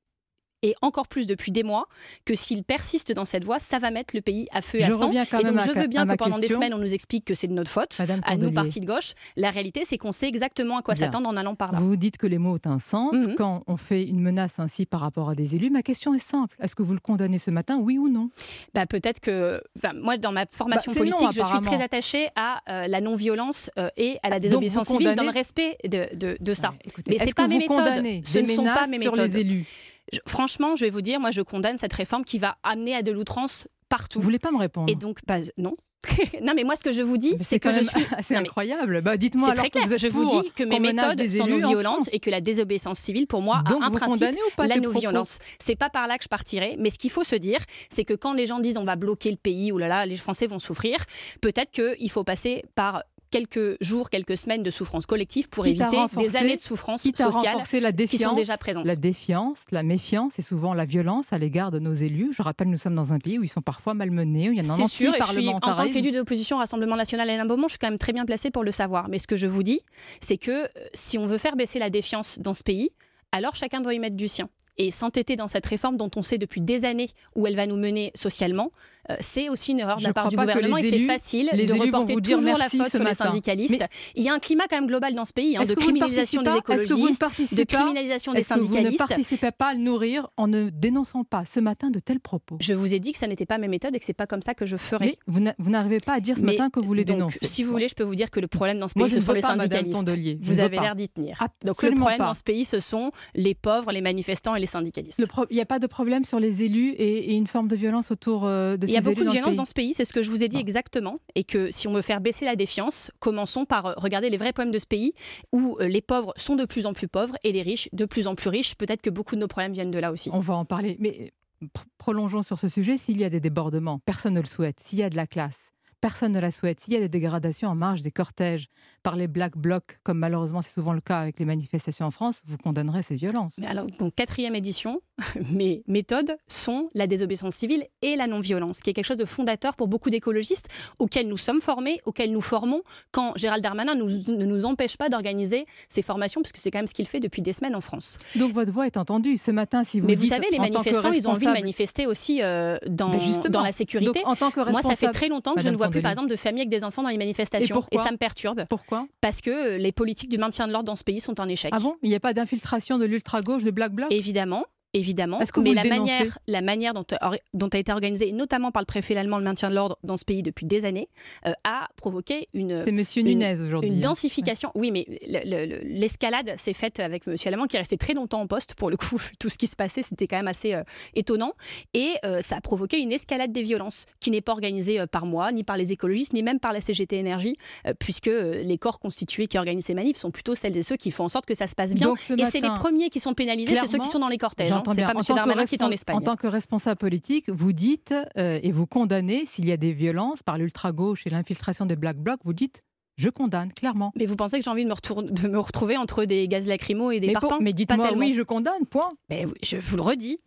et encore plus depuis des mois que s'il persiste dans cette voie, ça va mettre le pays à feu et à Je sang. reviens quand et donc à je veux bien à que pendant des semaines on nous explique que c'est de notre faute, Madame à nous Tondelier. partis de gauche. La réalité c'est qu'on sait exactement à quoi s'attendre en allant par là. Vous dites que les mots ont un sens. Mhm. Quand on fait une menace ainsi par rapport à des élus, ma question est simple. Est-ce que vous le condamnez ce matin, oui ou non? Bah, peut-être que, enfin, moi, dans ma formation Bah, non, politique, je suis très attachée à euh, la non-violence euh, et à la désobéissance civile dans le respect de, de- de ça. écoutez, Mais c'est pas que mes vous méthodes. Ce ne sont pas mes sur méthodes. les élus? Je- franchement, je vais vous dire, moi, je condamne cette réforme qui va amener à de l'outrance partout. Vous voulez pas me répondre Et donc, non. non, mais moi, ce que je vous dis, c'est que je suis. Non, mais incroyable. Bah, dites-moi C'est alors très que clair. vous êtes je vous dis que mes méthodes des sont non en violentes et que la désobéissance civile, pour moi, Donc a un vous principe, ou pas la ces propos non-violence. C'est pas par là que je partirai, mais ce qu'il faut se dire, c'est que quand les gens disent on va bloquer le pays, ou là là, les Français vont souffrir, peut-être qu'il faut passer par quelques jours, quelques semaines de souffrance collective pour éviter des années de souffrance sociale qui sont déjà présentes. La défiance, la méfiance et souvent la violence à l'égard de nos élus. Je rappelle, nous sommes dans un pays où ils sont parfois malmenés, où il y a un C'est sûr, et je suis, en tant qu'élu au Rassemblement national Alain Beaumont, je suis quand même très bien placée pour le savoir. Mais ce que je vous dis, c'est que euh, si on veut faire baisser la défiance dans ce pays, alors chacun doit y mettre du sien. Et s'entêter dans cette réforme dont on sait depuis des années où elle va nous mener socialement, c'est aussi une erreur de la part du gouvernement les et c'est facile les de reporter vous toujours la faute sur les matin. syndicalistes. Mais- Il y a un climat quand même global dans ce pays hein, de criminalisation des écologistes, de criminalisation des est-ce que Vous ne syndicalistes. participez pas à le nourrir en ne dénonçant pas ce matin de tels propos. Je vous ai dit que ça n'était pas mes méthodes et que c'est pas comme ça que je ferai. Mais vous n'a- vous n'arrivez pas à dire ce Mais matin que vous les dénoncez. Si vous voulez, je peux vous dire que le problème dans ce pays, Moi, ce sont les pas, syndicalistes. Vous avez l'air d'y tenir. Donc le problème dans ce pays, ce sont les pauvres, les manifestants et les syndicalistes. Il n'y a pas de problème sur les élus et, et une forme de violence autour euh, de y a ces élus beaucoup de violence dans ce pays, c'est ce que je vous ai dit exactement. Et que si on veut faire baisser la défiance, commençons par euh, regarder les vrais problèmes de ce pays, où euh, les pauvres sont de plus en plus pauvres et les riches de plus en plus riches. Peut-être que beaucoup de nos problèmes viennent de là aussi. On va en parler. Mais euh, pr- prolongeons sur ce sujet. S'il y a des débordements, personne ne le souhaite. S'il y a de la classe, personne ne la souhaite. S'il y a des dégradations en marge des cortèges par les Black Blocs, comme malheureusement c'est souvent le cas avec les manifestations en France, vous condamnerez ces violences. Mais alors, donc, quatrième édition, mes méthodes sont la désobéissance civile et la non-violence, qui est quelque chose de fondateur pour beaucoup d'écologistes auxquels nous sommes formés, auxquels nous formons, quand Gérald Darmanin nous- ne nous empêche pas d'organiser ces formations, puisque c'est quand même ce qu'il fait depuis des semaines en France. Donc votre voix est entendue ce matin. Si vous Mais vous savez, les manifestants, ils ont envie de responsable- manifester aussi euh, dans, Ben dans la sécurité. Donc, en tant que Moi, ça fait responsable- très longtemps que je ne vois plus, par exemple, de familles avec des enfants dans les manifestations. Et ça me perturbe. Pourquoi? Parce que euh, les politiques du maintien de l'ordre dans ce pays sont un échec. Ah bon? Il n'y a pas d'infiltration de l'ultra-gauche, de Black Bloc? Évidemment. Évidemment. Que mais la manière, la manière dont, dont a été organisée, notamment par le préfet allemand, le maintien de l'ordre dans ce pays depuis des années, euh, a provoqué une. C'est Monsieur une- Nunez aujourd'hui, Une hein. densification. Oui, mais le- le- le- l'escalade s'est faite avec Monsieur Allemand qui est resté très longtemps en poste. Pour le coup, tout ce qui se passait, c'était quand même assez euh, étonnant. Et euh, ça a provoqué une escalade des violences qui n'est pas organisée euh, par moi, ni par les écologistes, ni même par la CGT Énergie, euh, puisque euh, les corps constitués qui organisent ces manifs sont plutôt celles et ceux qui font en sorte que ça se passe bien. Donc, et c'est les premiers qui sont pénalisés, c'est ceux qui sont dans les cortèges. C'est pas En M. tant que Darmanin qui est en respon- Espagne. En tant que responsable politique, vous dites euh, et vous condamnez s'il y a des violences par l'ultra-gauche et l'infiltration des Black Blocs, vous dites je condamne, clairement. Mais vous pensez que j'ai envie de me, retour- de me retrouver entre des gaz lacrymaux et des Mais pour- parpaings mais dites-moi oui, je condamne, point. Mais je vous le redis,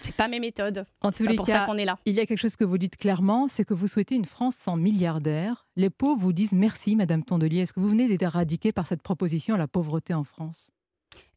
c'est pas mes méthodes. En tous les pour cas, ça qu'on est là. il y a quelque chose que vous dites clairement, c'est que vous souhaitez une France sans milliardaires. Les pauvres vous disent merci, Madame Tondelier. Est-ce que vous venez d'être éradiquée par cette proposition la pauvreté en France?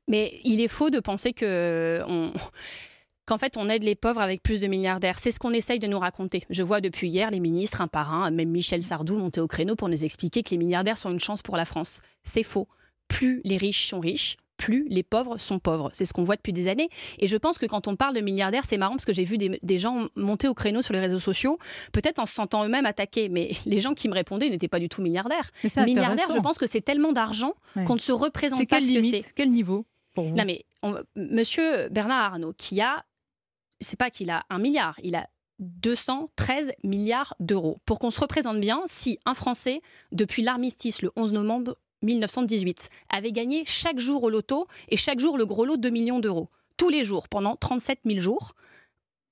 Mais il est faux de penser que on- qu'en fait on aide les pauvres avec plus de milliardaires. C'est ce qu'on essaye de nous raconter. Je vois depuis hier les ministres, un par un, même Michel Sardou monter au créneau pour nous expliquer que les milliardaires sont une chance pour la France. C'est faux. Plus les riches sont riches, plus les pauvres sont pauvres. C'est ce qu'on voit depuis des années. Et je pense que quand on parle de milliardaires, c'est marrant parce que j'ai vu des, des gens monter au créneau sur les réseaux sociaux, peut-être en se sentant eux-mêmes attaqués. Mais les gens qui me répondaient n'étaient pas du tout milliardaires. Milliardaires, je pense que c'est tellement d'argent Ouais. qu'on ne se représente pas ce que c'est? Quel niveau? Non, mais on- monsieur Bernard Arnault, qui a, c'est pas qu'il a un milliard, il a 213 milliards d'euros. Pour qu'on se représente bien, si un Français, depuis l'armistice le 11 novembre 1918, avait gagné chaque jour au loto et chaque jour le gros lot de 2 millions d'euros, tous les jours, pendant 37 000 jours,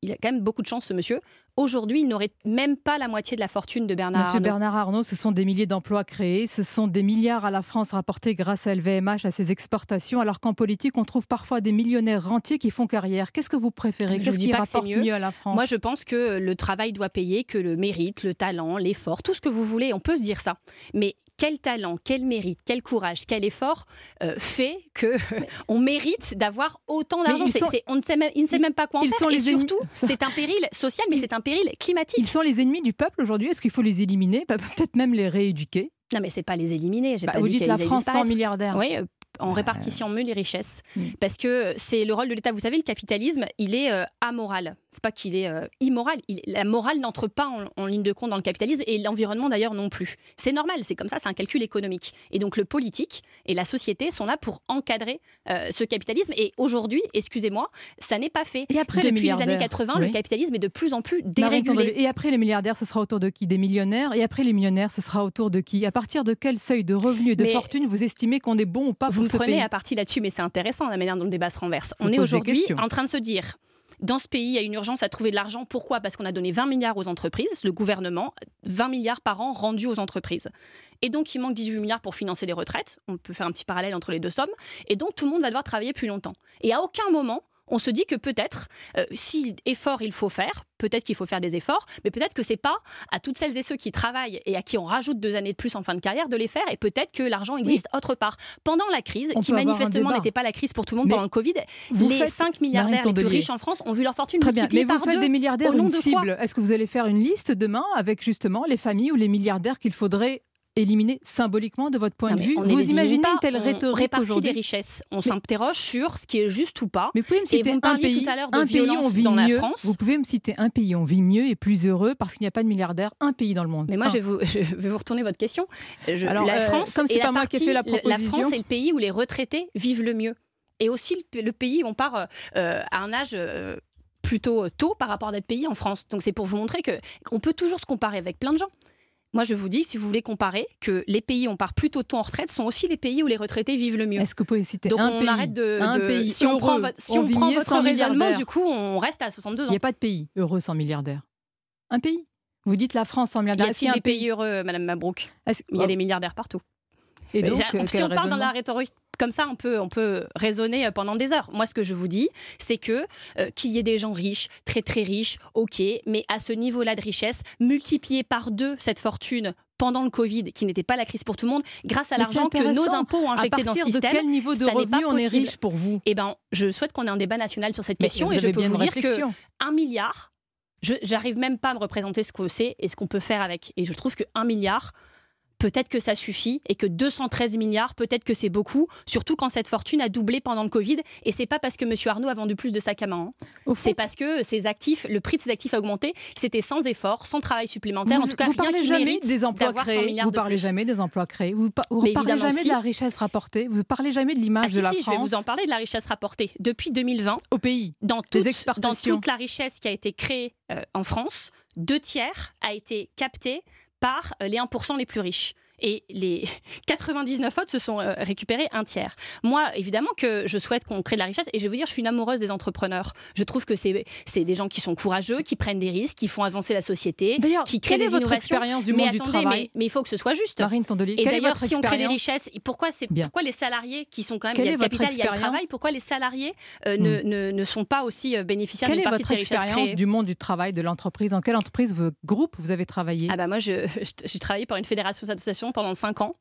il a quand même beaucoup de chance, ce monsieur. Aujourd'hui, il n'aurait même pas la moitié de la fortune de Bernard Monsieur Arnault. Bernard Arnault, ce sont des milliers d'emplois créés, ce sont des milliards à la France rapportés grâce à LVMH, à ses exportations, alors qu'en politique, on trouve parfois des millionnaires rentiers qui font carrière. Qu'est-ce que vous préférez? Je Qu'est-ce qui rapporte mieux. à la France? Moi, je pense que le travail doit payer, que le mérite, le talent, l'effort, tout ce que vous voulez, on peut se dire ça. Mais quel talent, quel mérite, quel courage, quel effort euh, fait que on mérite d'avoir autant d'argent? sont- On ne sait même, il ne sait même pas quoi en ils faire. sont les surtout, c'est un péril social, mais c'est un péril climatique. Ils sont les ennemis du peuple aujourd'hui. Est-ce qu'il faut les éliminer? Bah, Peut-être même les rééduquer Non, mais c'est pas les éliminer. J'ai Bah, pas vous dit dites la France sans milliardaires. Oui, en répartissant mieux les richesses. Parce que c'est le rôle de l'État. Vous savez, le capitalisme, il est euh, amoral. C'est pas qu'il est euh, immoral. Il- la morale n'entre pas en, en ligne de compte dans le capitalisme et l'environnement d'ailleurs non plus. C'est normal, c'est comme ça, c'est un calcul économique. Et donc le politique et la société sont là pour encadrer euh, ce capitalisme. Et aujourd'hui, excusez-moi, ça n'est pas fait. Et après Depuis les, années milliardaires 80, Oui. le capitalisme est de plus en plus dérégulé. Et après les milliardaires, ce sera autour de qui? Des millionnaires? Et après les millionnaires, ce sera autour de qui? À partir de quel seuil de revenus et de Mais- fortune vous estimez qu'on est bon ou pas Vous ce prenez pays à partie là-dessus, mais c'est intéressant la manière dont le débat se renverse. On est aujourd'hui en train de se dire. Dans ce pays, il y a une urgence à trouver de l'argent. Pourquoi? Parce qu'on a donné 20 milliards aux entreprises, le gouvernement, 20 milliards par an rendus aux entreprises. Et donc, il manque 18 milliards pour financer les retraites. On peut faire un petit parallèle entre les deux sommes. Et donc, tout le monde va devoir travailler plus longtemps. Et à aucun moment, on se dit que peut-être, euh, si effort il faut faire, peut-être qu'il faut faire des efforts, mais peut-être que c'est pas à toutes celles et ceux qui travaillent et à qui on rajoute deux années de plus en fin de carrière de les faire, et peut-être que l'argent existe autre part. Pendant la crise, On qui manifestement n'était pas la crise pour tout le monde Mais pendant le Covid, les faites- 5 milliardaires les plus riches en France ont vu leur fortune Très bien, mais vous par faites deux. des milliardaires au nom une de cible. Est-ce que vous allez faire une liste demain avec justement les familles ou les milliardaires qu'il faudrait éliminer symboliquement de votre point Non, de vue on Vous imaginez une telle on rhétorique répartit aujourd'hui des richesses. On s'interroge sur ce qui est juste ou pas. Mais vous pouvez me citer un pays, un pays où on vit dans mieux. la France. Vous pouvez me citer un pays on vit mieux et plus heureux parce qu'il n'y a pas de milliardaires. Un pays dans le monde. Mais moi, je vais, vous, je vais vous retourner votre question. Je- Alors, la euh, France, comme c'est est pas la moi qui ai fait la proposition. France est le pays où les retraités vivent le mieux. Et aussi le, le pays où on part euh, à un âge euh, plutôt tôt par rapport à notre pays en France. Donc c'est pour vous montrer que on peut toujours se comparer avec plein de gens. Moi, je vous dis, si vous voulez comparer, que les pays où on part plutôt tôt en retraite sont aussi les pays où les retraités vivent le mieux. Est-ce que vous pouvez citer Donc un on pays, arrête de, un de- pays si on prend votre, si on prend votre raisonnement, du coup, on reste à 62 Il ans. n'y a pas de pays heureux sans milliardaires. Un pays Vous dites la France sans milliardaires. A-t-il y a des un pays heureux, Madame Mabrouk? Il y a Oh. des milliardaires partout. Et donc, euh, si on parle dans la rhétorique comme ça, on peut, on peut raisonner pendant des heures. Moi, ce que je vous dis, c'est que euh, qu'il y ait des gens riches, très très riches, ok, mais à ce niveau-là de richesse, multiplier par deux cette fortune pendant le Covid, qui n'était pas la crise pour tout le monde, grâce à l'argent que nos impôts ont À injecté dans le partir de système. quel niveau de revenu on est riche pour vous? Eh ben, je souhaite qu'on ait un débat national sur cette Mais question et je peux vous dire que un milliard, je j'arrive même pas à me représenter ce que c'est et ce qu'on peut faire avec. Et je trouve que un milliard peut-être que ça suffit et que 213 milliards, peut-être que c'est beaucoup, surtout quand cette fortune a doublé pendant le Covid. Et c'est pas parce que M. Arnaud a vendu plus de sacs à main. hein. C'est parce que ses actifs, le prix de ses actifs a augmenté. C'était sans effort, sans travail supplémentaire. Vous, en tout cas, vous rien parlez qui jamais mérite des emplois d'avoir 100 créés. Vous parlez jamais des emplois créés. Vous, Mais parlez jamais si. de la richesse rapportée. Vous parlez jamais de l'image Ah, de la si, je vais France. vous en parler de la richesse rapportée. Depuis 2020, au pays, dans toute, dans toute la richesse qui a été créée euh, en France, deux tiers a été capté par euh, les 1% les plus riches. Et les 99 autres se sont euh, récupérés un tiers. Moi, évidemment que je souhaite qu'on crée de la richesse. Et je vais vous dire, je suis une amoureuse des entrepreneurs. Je trouve que c'est des gens qui sont courageux, qui prennent des risques, qui font avancer la société, qui créent quelle est des votre innovations. expérience du mais monde du attendez, travail mais, mais il faut que ce soit juste. Marine Tondelier, Et quelle est d'ailleurs, votre si on crée des expérience richesses, pourquoi, pourquoi les salariés qui sont quand même, Quelle il y a est le votre capital, il y a le expérience travail, pourquoi les salariés euh, ne, ne- ne sont pas aussi euh, bénéficiaires Quelle d'une est partie de votre ces richesses expérience créées du monde du travail, de l'entreprise? Dans quelle entreprise, vos groupes, vous avez travaillé? Ah bah moi, j'ai travaillé pour une fédération d'associations pendant 5 ans.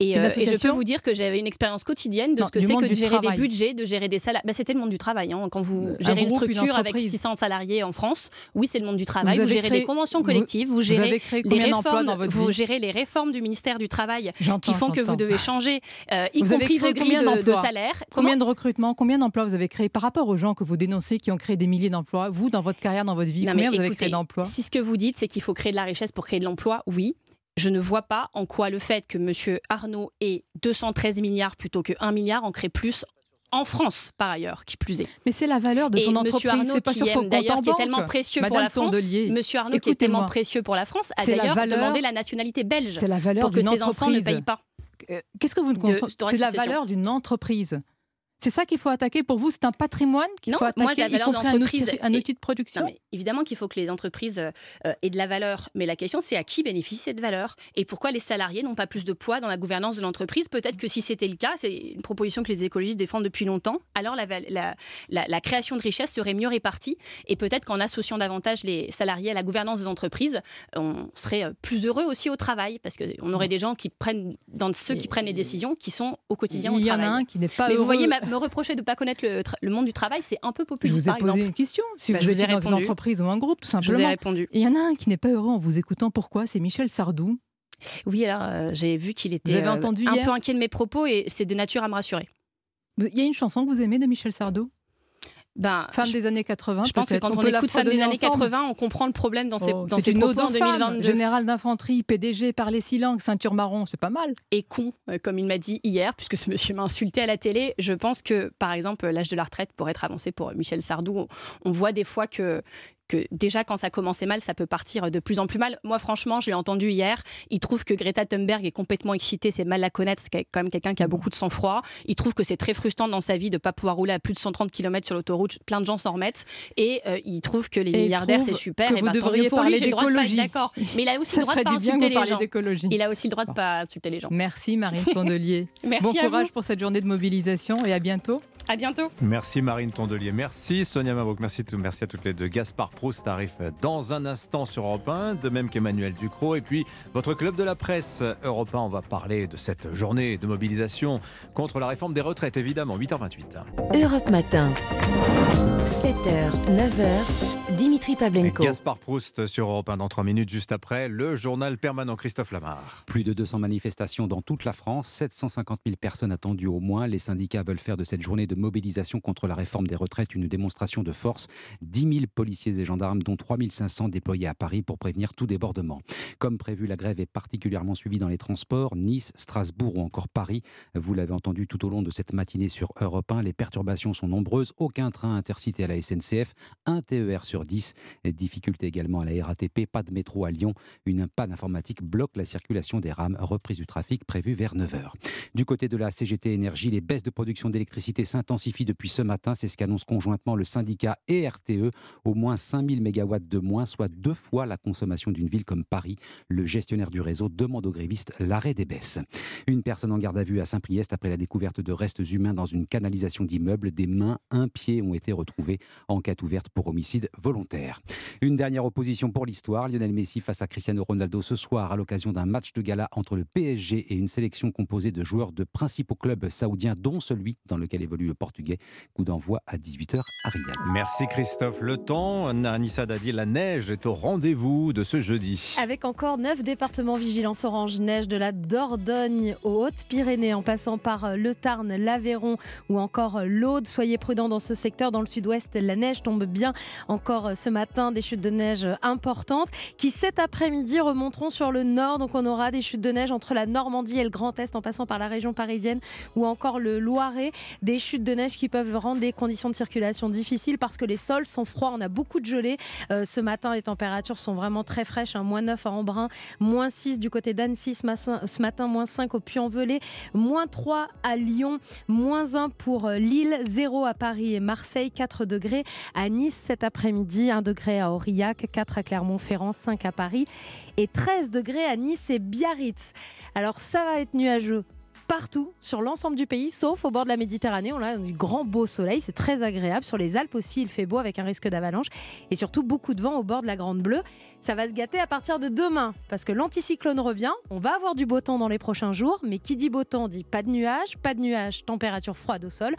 Et, euh, et je peux vous dire que j'avais une expérience quotidienne de Non, ce que c'est que de gérer travail. des budgets, de gérer des salaires. Bah, c'était le monde du travail. hein. Quand vous Un gérez une groupe, une structure avec entreprise. 600 salariés en France, oui, c'est le monde du travail. Vous gérez créé- des conventions collectives, vous, vous gérez les réformes, dans votre vous gérez les réformes du ministère du Travail qui font que vous devez changer, euh, y Vous compris vos grilles de, salaire. Combien de recrutements, combien d'emplois vous avez créé par rapport aux gens que vous dénoncez qui ont créé des milliers d'emplois Vous, dans votre carrière, dans votre vie, Non, combien vous avez créé d'emplois? Si ce que vous dites, c'est qu'il faut créer de la richesse pour créer de l'emploi, oui. Je ne vois pas en quoi le fait que M. Arnaud ait 213 milliards plutôt que 1 milliard en crée plus en France, par ailleurs, qui plus est. Mais c'est la valeur de son entreprise, Arnaud, c'est pas qui sur son compte en qui est tellement précieux pour la France. Tondelier, Monsieur Arnaud, qui est tellement précieux pour la France, a d'ailleurs demandé la nationalité belge C'est la valeur pour que ses enfants ne payent pas. Euh, Qu'est-ce que vous ne comprenez C'est la valeur d'une entreprise. C'est ça qu'il faut attaquer. Pour vous, c'est un patrimoine qu'il faut attaquer, moi, la y valeur compris un outil, un de production. Non, mais évidemment qu'il faut que les entreprises euh, euh, aient de la valeur, mais la question c'est à qui bénéficie cette valeur et pourquoi les salariés n'ont pas plus de poids dans la gouvernance de l'entreprise? Peut-être que si c'était le cas, c'est une proposition que les écologistes défendent depuis longtemps, alors la, val- la- la- la création de richesse serait mieux répartie et peut-être qu'en associant davantage les salariés à la gouvernance des entreprises, on serait euh, plus heureux aussi au travail parce qu'on aurait des gens qui prennent, dans ceux qui prennent les décisions, qui sont au quotidien au Il y en a travail. un qui n'est pas Mais vous heureux. voyez, ma- me reprocher de ne pas connaître le, monde du travail, c'est un peu Je populiste. vous ai par posé exemple. une question. Si Bah, vous je étiez dans une entreprise ou un groupe, tout Je vous ai simplement. répondu. Il y en a un qui n'est pas heureux en vous écoutant. Pourquoi? C'est Michel Sardou. Oui, alors euh, j'ai vu qu'il était avez euh, entendu un peu inquiet de mes propos et c'est de nature à me rassurer. Il y a une chanson que vous aimez de Michel Sardou? Ben, Femme je- des années 80. Je pense que quand on, écoute Femme des années ensemble. 80, on comprend le problème dans ses, Oh, dans c'est ses une ode propos en aux femmes. 2022. Général d'infanterie, PDG, par les silences, ceinture marron, c'est pas mal. Et con, euh, comme il m'a dit hier, puisque ce monsieur m'a insulté à la télé. Je pense que, par exemple, l'âge de la retraite pourrait être avancé pour Michel Sardou. On, on voit des fois que que déjà quand ça commençait mal, ça peut partir de plus en plus mal. Moi, franchement, je l'ai entendu hier. Il trouve que Greta Thunberg est complètement excitée, c'est mal la connaître, c'est quand même quelqu'un qui a beaucoup de sang-froid. Il trouve que c'est très frustrant dans sa vie de ne pas pouvoir rouler à plus de 130 km sur l'autoroute. Plein de gens s'en remettent. Et euh, il trouve que les Et milliardaires, c'est super. que et vous ben, tant devriez parler de d'écologie. D'accord. Mais il a aussi Ça le droit de pas insulter vous les gens. d'écologie. Il a aussi le droit de pas insulter les gens. Merci Marine Tondelier. Merci bon courage vous. pour cette journée de mobilisation et à bientôt. À bientôt. Merci Marine Tondelier, merci Sonia Mabrouk, merci, tout- merci à toutes les deux. Gaspard Proust arrive dans un instant sur Europe 1, de même qu'Emmanuel Ducrot. Et puis votre club de la presse Europe 1, on va parler de cette journée de mobilisation contre la réforme des retraites, évidemment, 8h28. Europe Matin. 7h, 9h, Dimitri Pavlenko. Gaspard Proust sur Europe 1 dans 3 minutes, juste après le journal permanent Christophe Lamar. Plus de 200 manifestations dans toute la France, 750 000 personnes attendues au moins. Les syndicats veulent faire de cette journée de mobilisation contre la réforme des retraites une démonstration de force. 10 000 policiers et gendarmes, dont 3 500 déployés à Paris pour prévenir tout débordement. Comme prévu, la grève est particulièrement suivie dans les transports. Nice, Strasbourg ou encore Paris. Vous l'avez entendu tout au long de cette matinée sur Europe 1. Les perturbations sont nombreuses. Aucun train intercité à la SNCF. Un TER sur 10. Difficulté également à la RATP. Pas de métro à Lyon. Une panne informatique bloque la circulation des rames. Reprise du trafic prévue vers 9h. Du côté de la CGT Énergie, les baisses de production d'électricité s'intensifient depuis ce matin. C'est ce qu'annoncent conjointement le syndicat et RTE. Au moins 5000 MW de moins, soit deux fois la consommation d'une ville comme Paris. Le gestionnaire du réseau demande aux grévistes l'arrêt des baisses. Une personne en garde à vue à Saint-Priest après la découverte de restes humains dans une canalisation d'immeuble. Des mains, un pied ont été retrouvés. Enquête ouverte pour homicide volontaires. Une dernière opposition pour l'histoire, Lionel Messi face à Cristiano Ronaldo ce soir à l'occasion d'un match de gala entre le PSG et une sélection composée de joueurs de principaux clubs saoudiens, dont celui dans lequel évolue le Portugais. Coup d'envoi à 18h à Riyad. Merci Christophe. Le temps, Anissa Dadi, la neige est au rendez-vous de ce jeudi. Avec encore 9 départements vigilance orange neige de la Dordogne aux Hautes-Pyrénées en passant par le Tarn, l'Aveyron ou encore l'Aude. Soyez prudents dans ce secteur. Dans le sud-ouest, la neige tombe bien ce matin. Des chutes de neige importantes qui cet après-midi remonteront sur le nord. Donc on aura des chutes de neige entre la Normandie et le Grand Est en passant par la région parisienne ou encore le Loiret. Des chutes de neige qui peuvent rendre les conditions de circulation difficiles parce que les sols sont froids. On a beaucoup de gelée. Euh, ce matin, les températures sont vraiment très fraîches. Hein. Moins 9 à Embrun, moins 6 du côté d'Annecy ce matin, ce matin, moins 5 au Puy-en-Velay, moins 3 à Lyon, moins 1 pour euh, Lille, 0 à Paris et Marseille, 4 degrés à Nice cet après-midi, 1 degré à Aurillac, 4 à Clermont-Ferrand, 5 à Paris et 13 degrés à Nice et Biarritz. Alors ça va être nuageux partout sur l'ensemble du pays, sauf au bord de la Méditerranée. On a du grand beau soleil, c'est très agréable. Sur les Alpes aussi, il fait beau avec un risque d'avalanche et surtout beaucoup de vent au bord de la Grande Bleue. Ça va se gâter à partir de demain parce que l'anticyclone revient. On va avoir du beau temps dans les prochains jours, mais qui dit beau temps dit pas de nuages, pas de nuages, température froide au sol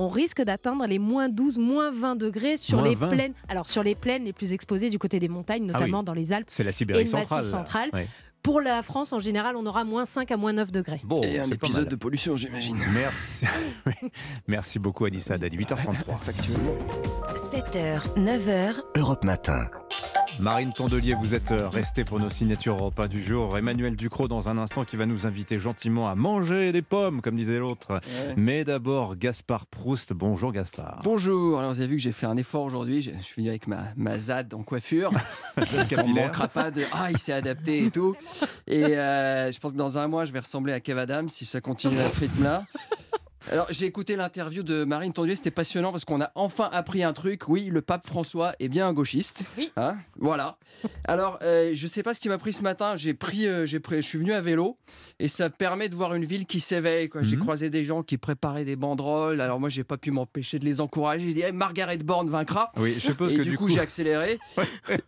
on risque d'atteindre les moins 12, moins 20 degrés sur Moins les 20. plaines. Alors sur les plaines les plus exposées du côté des montagnes, Ah notamment oui. dans les Alpes C'est la et Sibérie le Massif centrale. central. Ouais. Pour la France, en général, on aura moins 5 à moins 9 degrés. Bon, Et un épisode de pollution, j'imagine. Merci. Merci beaucoup Anissa Dadi, 8h33. Factuellement. 7h, 9h, Europe Matin. Marine Tondelier, vous êtes euh, restée pour nos signatures repas du jour. Emmanuel Ducrot dans un instant qui va nous inviter gentiment à manger des pommes, comme disait l'autre. Mais d'abord, Gaspard Proust. Bonjour Gaspard. Bonjour, alors vous avez vu que j'ai fait un effort aujourd'hui, je suis venu avec ma, ma ZAD en coiffure. On ne manquera pas de Ah, il s'est adapté et tout. Et euh, je pense que dans un mois, je vais ressembler à Kev Adams si ça continue à ce rythme-là. Alors, j'ai écouté l'interview de Marine Tondier, c'était passionnant parce qu'on a enfin appris un truc. Oui, le pape François est bien un gauchiste. Hein voilà. Alors, euh, je sais pas ce qui m'a pris ce matin. J'ai pris, euh, j'ai pris, je suis venu à vélo et ça permet de voir une ville qui s'éveille. quoi. J'ai croisé des gens qui préparaient des banderoles. Alors moi, j'ai pas pu m'empêcher de les encourager. J'ai dit, Eh, Margaret Bourne vaincra. Oui, je suppose et que du, coup, coup- j'ai accéléré.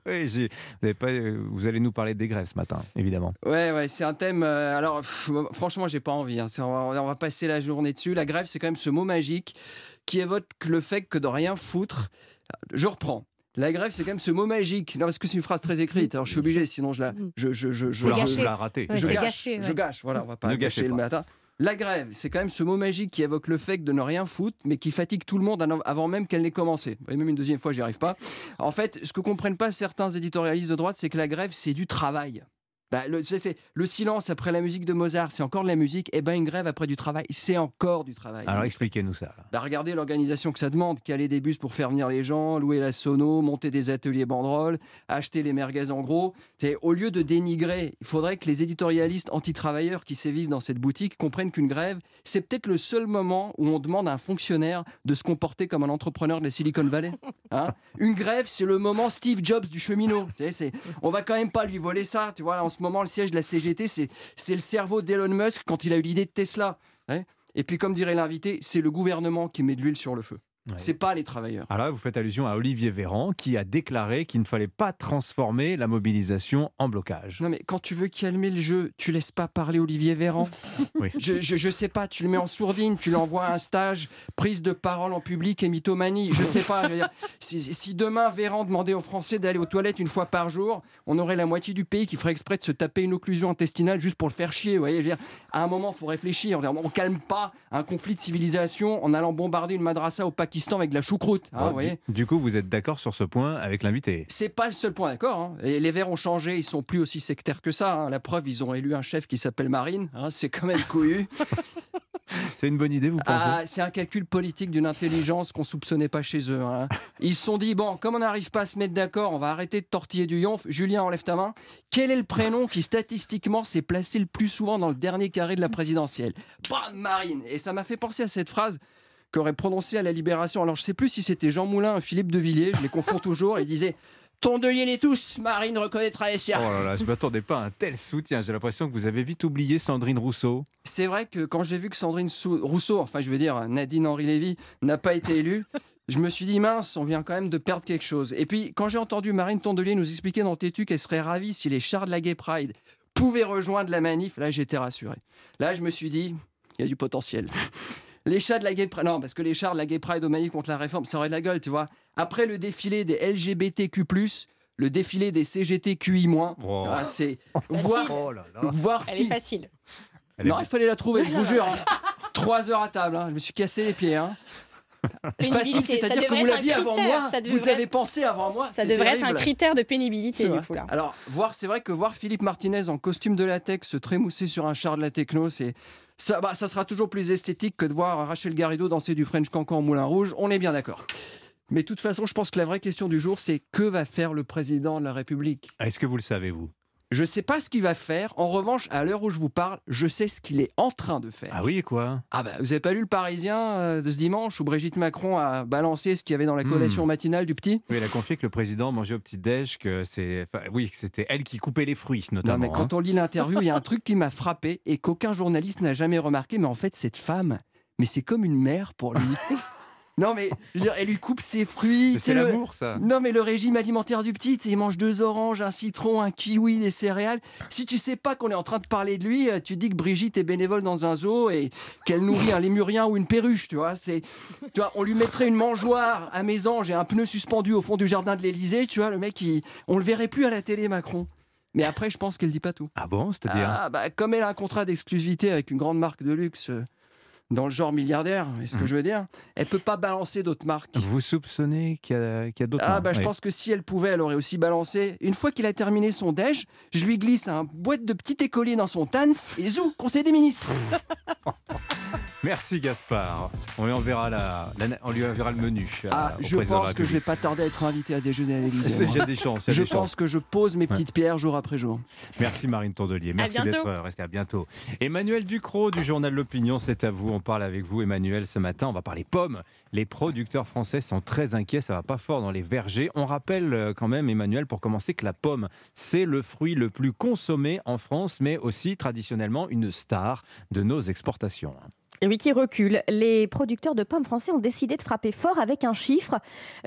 Oui, j'ai- vous, avez pas- euh, vous allez nous parler des grèves ce matin, évidemment. Ouais, ouais, c'est un thème. euh, alors, pff, franchement, j'ai pas envie. hein. C'est- On va, on va passer la journée dessus. La grève, c'est quand même ce mot magique qui évoque le fait que de rien foutre. Je reprends. La grève, c'est quand même ce mot magique. Non, parce que c'est une phrase très écrite. Alors, je suis obligé, sinon je la, je, je, je, je, la- je- la Ouais, gâche, gâché, ouais. je gâche. Voilà, on va pas Ne gâcher le matin. La grève, c'est quand même ce mot magique qui évoque le fait de ne rien foutre, mais qui fatigue tout le monde avant- avant même qu'elle n'ait commencé. Et même une deuxième fois, j'y arrive pas. En fait, ce que comprennent pas certains éditorialistes de droite, c'est que la grève, c'est du travail. Bah, le, c'est- c'est- le silence après la musique de Mozart, c'est encore de la musique. Et ben une grève après du travail, c'est encore du travail. Alors expliquez-nous ça. là. Bah, regardez l'organisation que ça demande. Caler des bus pour faire venir les gens, louer la sono, monter des ateliers banderoles, acheter les merguez en gros. T'sais, au lieu de dénigrer, il faudrait que les éditorialistes anti-travailleurs qui sévissent dans cette boutique comprennent qu'une grève, c'est peut-être le seul moment où on demande à un fonctionnaire de se comporter comme un entrepreneur de la Silicon Valley. Hein une grève, c'est le moment Steve Jobs du cheminot. T'sais, c'est- on va quand même pas lui voler ça. Tu vois, là, en moment, le siège de la CGT, c'est c'est le cerveau d'Elon Musk quand il a eu l'idée de Tesla. hein. Et puis, comme dirait l'invité, c'est le gouvernement qui met de l'huile sur le feu. C'est pas les travailleurs. Alors là, vous faites allusion à Olivier Véran qui a déclaré qu'il ne fallait pas transformer la mobilisation en blocage. Non mais quand tu veux calmer le jeu, tu laisses pas parler Olivier Véran. Oui. je, je, je sais pas, tu le mets en sourdine, tu l'envoies à un stage, prise de parole en public et mythomanie. Je sais pas. je veux dire, si, si demain Véran demandait aux Français d'aller aux toilettes une fois par jour, on aurait la moitié du pays qui ferait exprès de se taper une occlusion intestinale juste pour le faire chier. Vous voyez, je veux dire, à un moment, faut réfléchir. On on calme pas un conflit de civilisation en allant bombarder une madrasa au Pakistan avec de la choucroute. hein, Bon, vous voyez. du, coup, vous êtes d'accord sur ce point avec l'invité C'est pas le seul point d'accord. hein. Et les Verts ont changé, ils sont plus aussi sectaires que ça. hein. La preuve, ils ont élu un chef qui s'appelle Marine. C'est quand même couillu. C'est une bonne idée, vous pensez? Ah, c'est un calcul politique d'une intelligence qu'on soupçonnait pas chez eux. hein. Ils se sont dit bon, comme on n'arrive pas à se mettre d'accord, on va arrêter de tortiller du yonf. Julien, enlève ta main. Quel est le prénom qui statistiquement s'est placé le plus souvent dans le dernier carré de la présidentielle? Bam, Marine. Et ça m'a fait penser à cette phrase qu'aurait prononcée à la Libération. Alors je sais plus si c'était Jean Moulin ou Philippe de Villiers. Je les confonds toujours. Il disait Tondelier les tous, Marine reconnaîtra les siens. Oh là là, je m'attendais pas à un tel soutien. J'ai l'impression que vous avez vite oublié Sandrine Rousseau. C'est vrai que quand j'ai vu que Sandrine Rousseau, enfin je veux dire Nadine Henri Lévy, n'a pas été élue, je me suis dit, mince, on vient quand même de perdre quelque chose. Et puis, quand j'ai entendu Marine Tondelier nous expliquer dans Tétu qu'elle serait ravie si les chars de la Gay Pride pouvaient rejoindre la manif, là, j'étais rassuré. Là, je me suis dit, il y a du potentiel. Les chars de la Gay Pride, non, parce que les chars de la Gay Pride au manif contre la réforme, ça aurait de la gueule, tu vois. Après le défilé des LGBTQ+, le défilé des CGTQI-, Oh. ah, c'est voir, Oh là là. voir Elle est facile. non, il fallait la trouver, je vous jure. hein. Trois heures à table, hein. je me suis cassé les pieds. Hein. C'est facile, c'est-à-dire que vous l'aviez avant moi. Vous avez pensé avant moi. Ça devrait être un critère de pénibilité, du coup, là. Alors, voir, c'est vrai que voir Philippe Martinez en costume de latex se trémousser sur un char de la techno, c'est. Ça, bah, ça sera toujours plus esthétique que de voir Rachel Garrido danser du French Cancan au Moulin Rouge, on est bien d'accord. Mais de toute façon, je pense que la vraie question du jour, c'est que va faire le président de la République? Est-ce que vous le savez, vous? Je ne sais pas ce qu'il va faire. En revanche, à l'heure où je vous parle, je sais ce qu'il est en train de faire. Ah oui, quoi? Ah bah, vous avez pas lu le Parisien euh, de ce dimanche où Brigitte Macron a balancé ce qu'il y avait dans la collation Hmm. matinale du petit? Oui, elle a confié que le président mangeait au petit-déj, que c'est. enfin, oui, c'était elle qui coupait les fruits, Non, notamment. mais quand hein. on lit l'interview, il y a un truc qui m'a frappé et qu'aucun journaliste n'a jamais remarqué. Mais en fait, cette femme, mais c'est comme une mère pour lui. non, mais je veux dire, elle lui coupe ses fruits. C'est le- l'amour, ça. Non, mais le régime alimentaire du petit, il mange deux oranges, un citron, un kiwi, des céréales. Si tu sais pas qu'on est en train de parler de lui, euh, tu dis que Brigitte est bénévole dans un zoo et qu'elle nourrit un lémurien ou une perruche, tu vois. C'est, tu vois, on lui mettrait une mangeoire à mésange et un pneu suspendu au fond du jardin de l'Élysée, tu vois, le mec, il, on le verrait plus à la télé, Macron. Mais après, je pense qu'elle dit pas tout. Ah bon, c'est-à-dire? Ah, bah, comme elle a un contrat d'exclusivité avec une grande marque de luxe euh, dans le genre milliardaire, est-ce que Mhm. je veux dire? Elle peut pas balancer d'autres marques. Vous soupçonnez qu'il y a, y a d'autres. Ah marques bah je Oui. pense que si elle pouvait, elle aurait aussi balancé. Une fois qu'il a terminé son déj, je lui glisse un boîte de petit écolier dans son TANS et zou, conseil des ministres. Merci Gaspard. On lui enverra, la, la- on lui enverra le menu. Ah, je pense que je vais pas tarder à être invité à déjeuner à l'Élysée. Il y a des chances, Je des pense chances. que je pose mes Ouais. petites pierres jour après jour. Merci Marine Tondelier. Merci d'être euh, resté à bientôt. Emmanuel Ducrot du journal L'Opinion, c'est à vous. On parle avec vous, Emmanuel, ce matin. On va parler pommes. Les producteurs français sont très inquiets. Ça va pas fort dans les vergers. On rappelle euh, quand même, Emmanuel, pour commencer, que la pomme, c'est le fruit le plus consommé en France, mais aussi traditionnellement une star de nos exportations. Et oui, qui recule. Les producteurs de pommes français ont décidé de frapper fort avec un chiffre.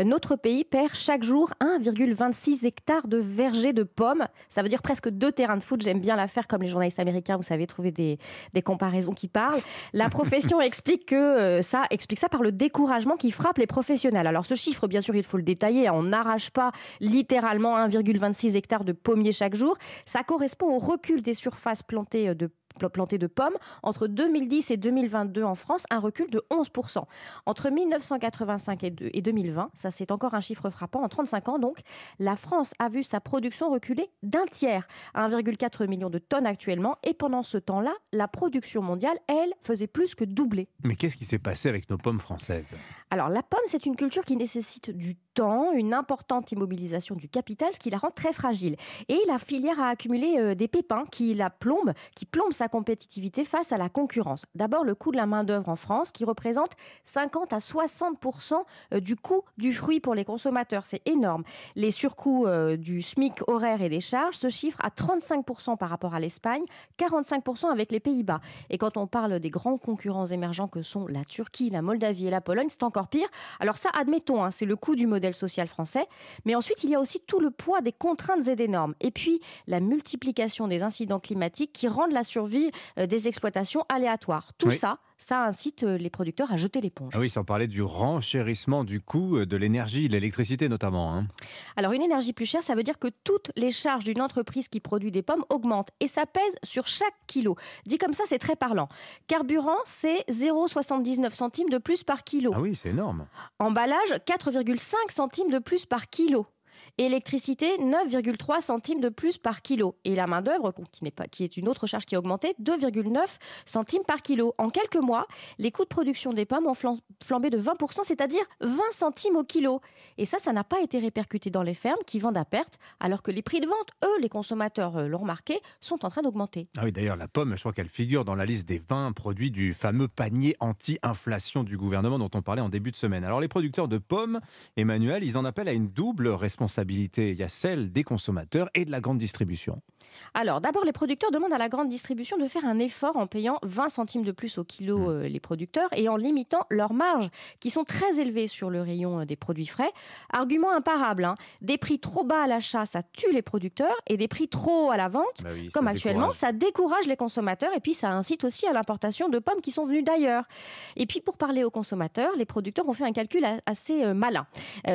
Notre pays perd chaque jour 1,26 hectares de vergers de pommes. Ça veut dire presque deux terrains de foot. J'aime bien la faire comme les journalistes américains, vous savez, trouver des, des comparaisons qui parlent. La profession explique que euh, ça explique ça par le découragement qui frappe les professionnels. Alors ce chiffre, bien sûr, il faut le détailler. On n'arrache pas littéralement 1,26 hectares de pommiers chaque jour. Ça correspond au recul des surfaces plantées euh, de plantées de pommes. Entre 2010 et 2022 en France, un recul de 11%. Entre 1985 et de- et 2020, ça c'est encore un chiffre frappant, en 35 ans donc, la France a vu sa production reculer d'un tiers à 1,4 million de tonnes actuellement. Et pendant ce temps-là, la production mondiale, elle, faisait plus que doubler. Mais qu'est-ce qui s'est passé avec nos pommes françaises? Alors la pomme, c'est une culture qui nécessite du temps, une importante immobilisation du capital, ce qui la rend très fragile. Et la filière a accumulé euh, des pépins qui la plombent, qui plombent sa compétitivité face à la concurrence. D'abord le coût de la main-d'œuvre en France, qui représente 50 à 60% euh, du coût du fruit pour les consommateurs. C'est énorme. Les surcoûts euh, du SMIC horaire et des charges se chiffrent à 35% par rapport à l'Espagne, 45% avec les Pays-Bas. Et quand on parle des grands concurrents émergents que sont la Turquie, la Moldavie et la Pologne, c'est encore pire. Alors ça, admettons, hein, c'est le coût du modèle social français. Mais ensuite, il y a aussi tout le poids des contraintes et des normes. Et puis, la multiplication des incidents climatiques qui rendent la survie euh, des exploitations aléatoire. Tout Oui. ça, ça incite euh, les producteurs à jeter l'éponge. Ah oui, sans parler du renchérissement du coût euh, de l'énergie, de l'électricité notamment. hein. Alors une énergie plus chère, ça veut dire que toutes les charges d'une entreprise qui produit des pommes augmentent et ça pèse sur chaque kilo. Dit comme ça, c'est très parlant. Carburant, c'est 0,79 centimes de plus par kilo. Ah oui, c'est énorme. Emballage, 4,5 centimes de plus par kilo. Électricité, 9,3 centimes de plus par kilo. Et la main-d'œuvre, qui, qui est une autre charge qui a augmenté, 2,9 centimes par kilo. En quelques mois, les coûts de production des pommes ont flam- flambé de 20%, c'est-à-dire 20 centimes au kilo. Et ça, ça n'a pas été répercuté dans les fermes qui vendent à perte, alors que les prix de vente, eux, les consommateurs euh, l'ont remarqué, sont en train d'augmenter. Ah oui, d'ailleurs, la pomme, je crois qu'elle figure dans la liste des 20 produits du fameux panier anti-inflation du gouvernement dont on parlait en début de semaine. Alors, les producteurs de pommes, Emmanuel, ils en appellent à une double responsabilité Il y a celle des consommateurs et de la grande distribution. Alors, d'abord, les producteurs demandent à la grande distribution de faire un effort en payant 20 centimes de plus au kilo Mmh. euh, les producteurs et en limitant leurs marges, qui sont très élevées sur le rayon euh, des produits frais. Argument imparable, hein. des prix trop bas à l'achat, ça tue les producteurs, et des prix trop hauts à la vente, Bah oui, comme actuellement, décourage. ça décourage les consommateurs, et puis ça incite aussi à l'importation de pommes qui sont venues d'ailleurs. Et puis, pour parler aux consommateurs, les producteurs ont fait un calcul assez euh, malin.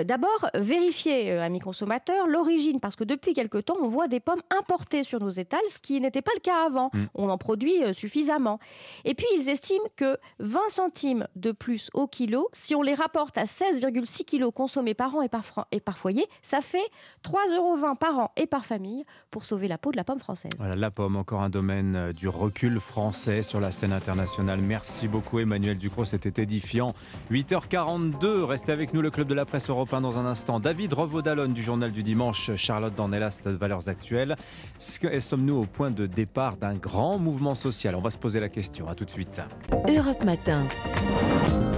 D'abord, vérifier, amis consommateurs, l'origine, parce que depuis quelque temps, on voit des pommes importées sur nos étals, ce qui n'était pas le cas avant. Mm. On en produit euh, suffisamment. Et puis, ils estiment que 20 centimes de plus au kilo, si on les rapporte à 16,6 kilos consommés par an et par, et par foyer, ça fait 3,20 euros par an et par famille pour sauver la peau de la pomme française. Voilà, la pomme, encore un domaine euh, du recul français sur la scène internationale. Merci beaucoup Emmanuel Ducrot, c'était édifiant. 8h42, restez avec nous, le Club de la Presse européen dans un instant. David Revaudalon du Journal du Dimanche, Charlotte Dornelas Valeurs Actuelles. Est-ce que- Sommes-nous au point de départ d'un grand mouvement social? On va se poser la question, à tout de suite. Europe Matin.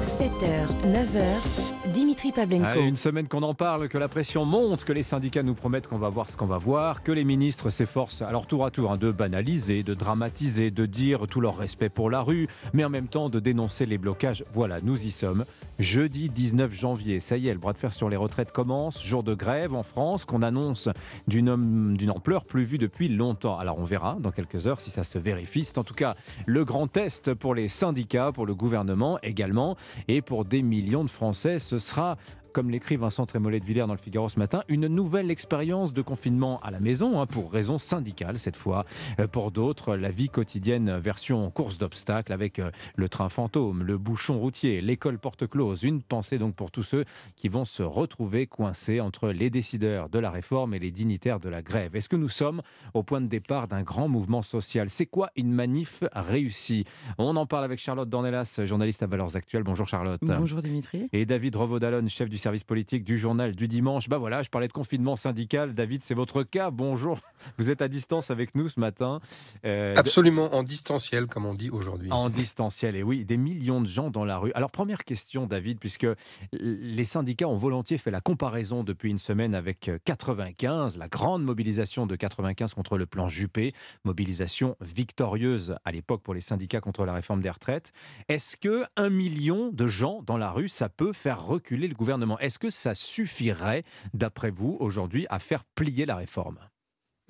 7h, 9h, Dimitri Pavlenko. Allez, une semaine qu'on en parle, que la pression monte, que les syndicats nous promettent qu'on va voir ce qu'on va voir, que les ministres s'efforcent, alors tour à tour, hein, de banaliser, de dramatiser, de dire tout leur respect pour la rue, mais en même temps de dénoncer les blocages. Voilà, nous y sommes. Jeudi 19 janvier, ça y est, le bras de fer sur les retraites commence. Jour de grève en France qu'on annonce d'une ampleur plus vue depuis longtemps. Alors on verra dans quelques heures si ça se vérifie. C'est en tout cas le grand test pour les syndicats, pour le gouvernement également, et pour des millions de Français. Ce sera comme l'écrit Vincent Trémollet de Villers dans le Figaro ce matin, une nouvelle expérience de confinement à la maison, hein, pour raisons syndicales cette fois. Euh, Pour d'autres, la vie quotidienne version course d'obstacles avec euh, le train fantôme, le bouchon routier, l'école porte close. Une pensée donc pour tous ceux qui vont se retrouver coincés entre les décideurs de la réforme et les dignitaires de la grève. Est-ce que nous sommes au point de départ d'un grand mouvement social? C'est quoi une manif réussie? On en parle avec Charlotte Dornelas, journaliste à Valeurs Actuelles. Bonjour Charlotte. Bonjour Dimitri. Et David Revaudalon, chef du service politique du journal du dimanche. Bah voilà, je parlais de confinement syndical. David, c'est votre cas. Bonjour. Vous êtes à distance avec nous ce matin. Euh, Absolument en distanciel, comme on dit aujourd'hui. en distanciel, et oui, des millions de gens dans la rue. Alors, première question, David, puisque les syndicats ont volontiers fait la comparaison depuis une semaine avec 95, la grande mobilisation de 95 contre le plan Juppé, mobilisation victorieuse à l'époque pour les syndicats contre la réforme des retraites. Est-ce que un million de gens dans la rue, ça peut faire reculer le gouvernement? Est-ce que ça suffirait, d'après vous, aujourd'hui, à faire plier la réforme?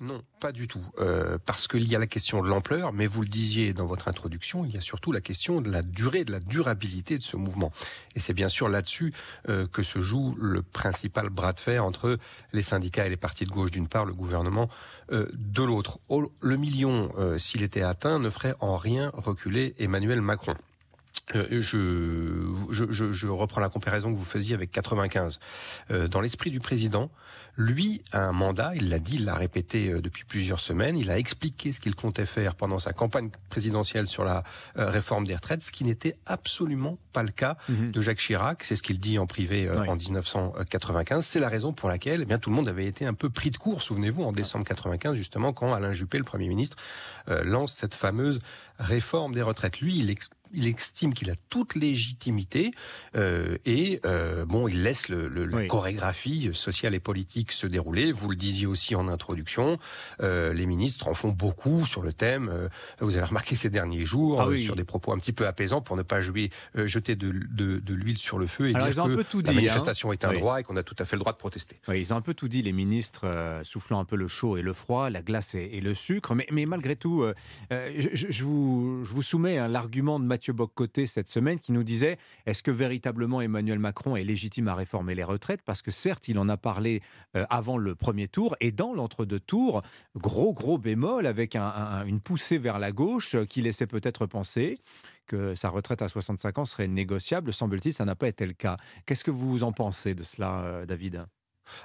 Non, pas du tout. Euh, parce qu'il y a la question de l'ampleur, mais vous le disiez dans votre introduction, il y a surtout la question de la durée, de la durabilité de ce mouvement. Et c'est bien sûr là-dessus euh, que se joue le principal bras de fer entre les syndicats et les partis de gauche d'une part, le gouvernement euh, de l'autre. Oh, Le million, s'il était atteint, ne ferait en rien reculer Emmanuel Macron. Euh, je, je, je- je reprends la comparaison que vous faisiez avec 95. Euh, dans l'esprit du président, lui a un mandat, il l'a dit, il l'a répété euh, depuis plusieurs semaines, il a expliqué ce qu'il comptait faire pendant sa campagne présidentielle sur la euh, réforme des retraites, ce qui n'était absolument pas le cas de Jacques Chirac, c'est ce qu'il dit en privé euh, Oui. en 1995. C'est la raison pour laquelle eh bien, tout le monde avait été un peu pris de court, souvenez-vous, en décembre 95, justement, quand Alain Juppé, le Premier ministre, lance cette fameuse réforme des retraites. Lui, il, ex- il estime qu'il a toute légitimité euh, et euh, bon, il laisse le, le- la chorégraphie sociale et politique se dérouler. Vous le disiez aussi en introduction, euh, les ministres en font beaucoup sur le thème. vous avez remarqué ces derniers jours Ah oui. sur des propos un petit peu apaisants pour ne pas jouer, jeter de, de- de l'huile sur le feu et Alors, dire ils ont un que peu tout la dit, hein. manifestation est un Oui. droit et qu'on a tout à fait le droit de protester. Oui, ils ont un peu tout dit, les ministres, soufflant un peu le chaud et le froid, la glace et, et le sucre. Mais, mais malgré tout, je vous, je vous soumets hein, l'argument de Mathieu Boccoté cette semaine qui nous disait est-ce que véritablement Emmanuel Macron est légitime à réformer les retraites? Parce que certes, il en a parlé euh, avant le premier tour et dans l'entre-deux tours, gros, gros bémol avec un- un- une poussée vers la gauche euh, qui laissait peut-être penser que sa retraite à 65 ans serait négociable. Semble-t-il, ça n'a pas été le cas. Qu'est-ce que vous en pensez de cela, euh, David?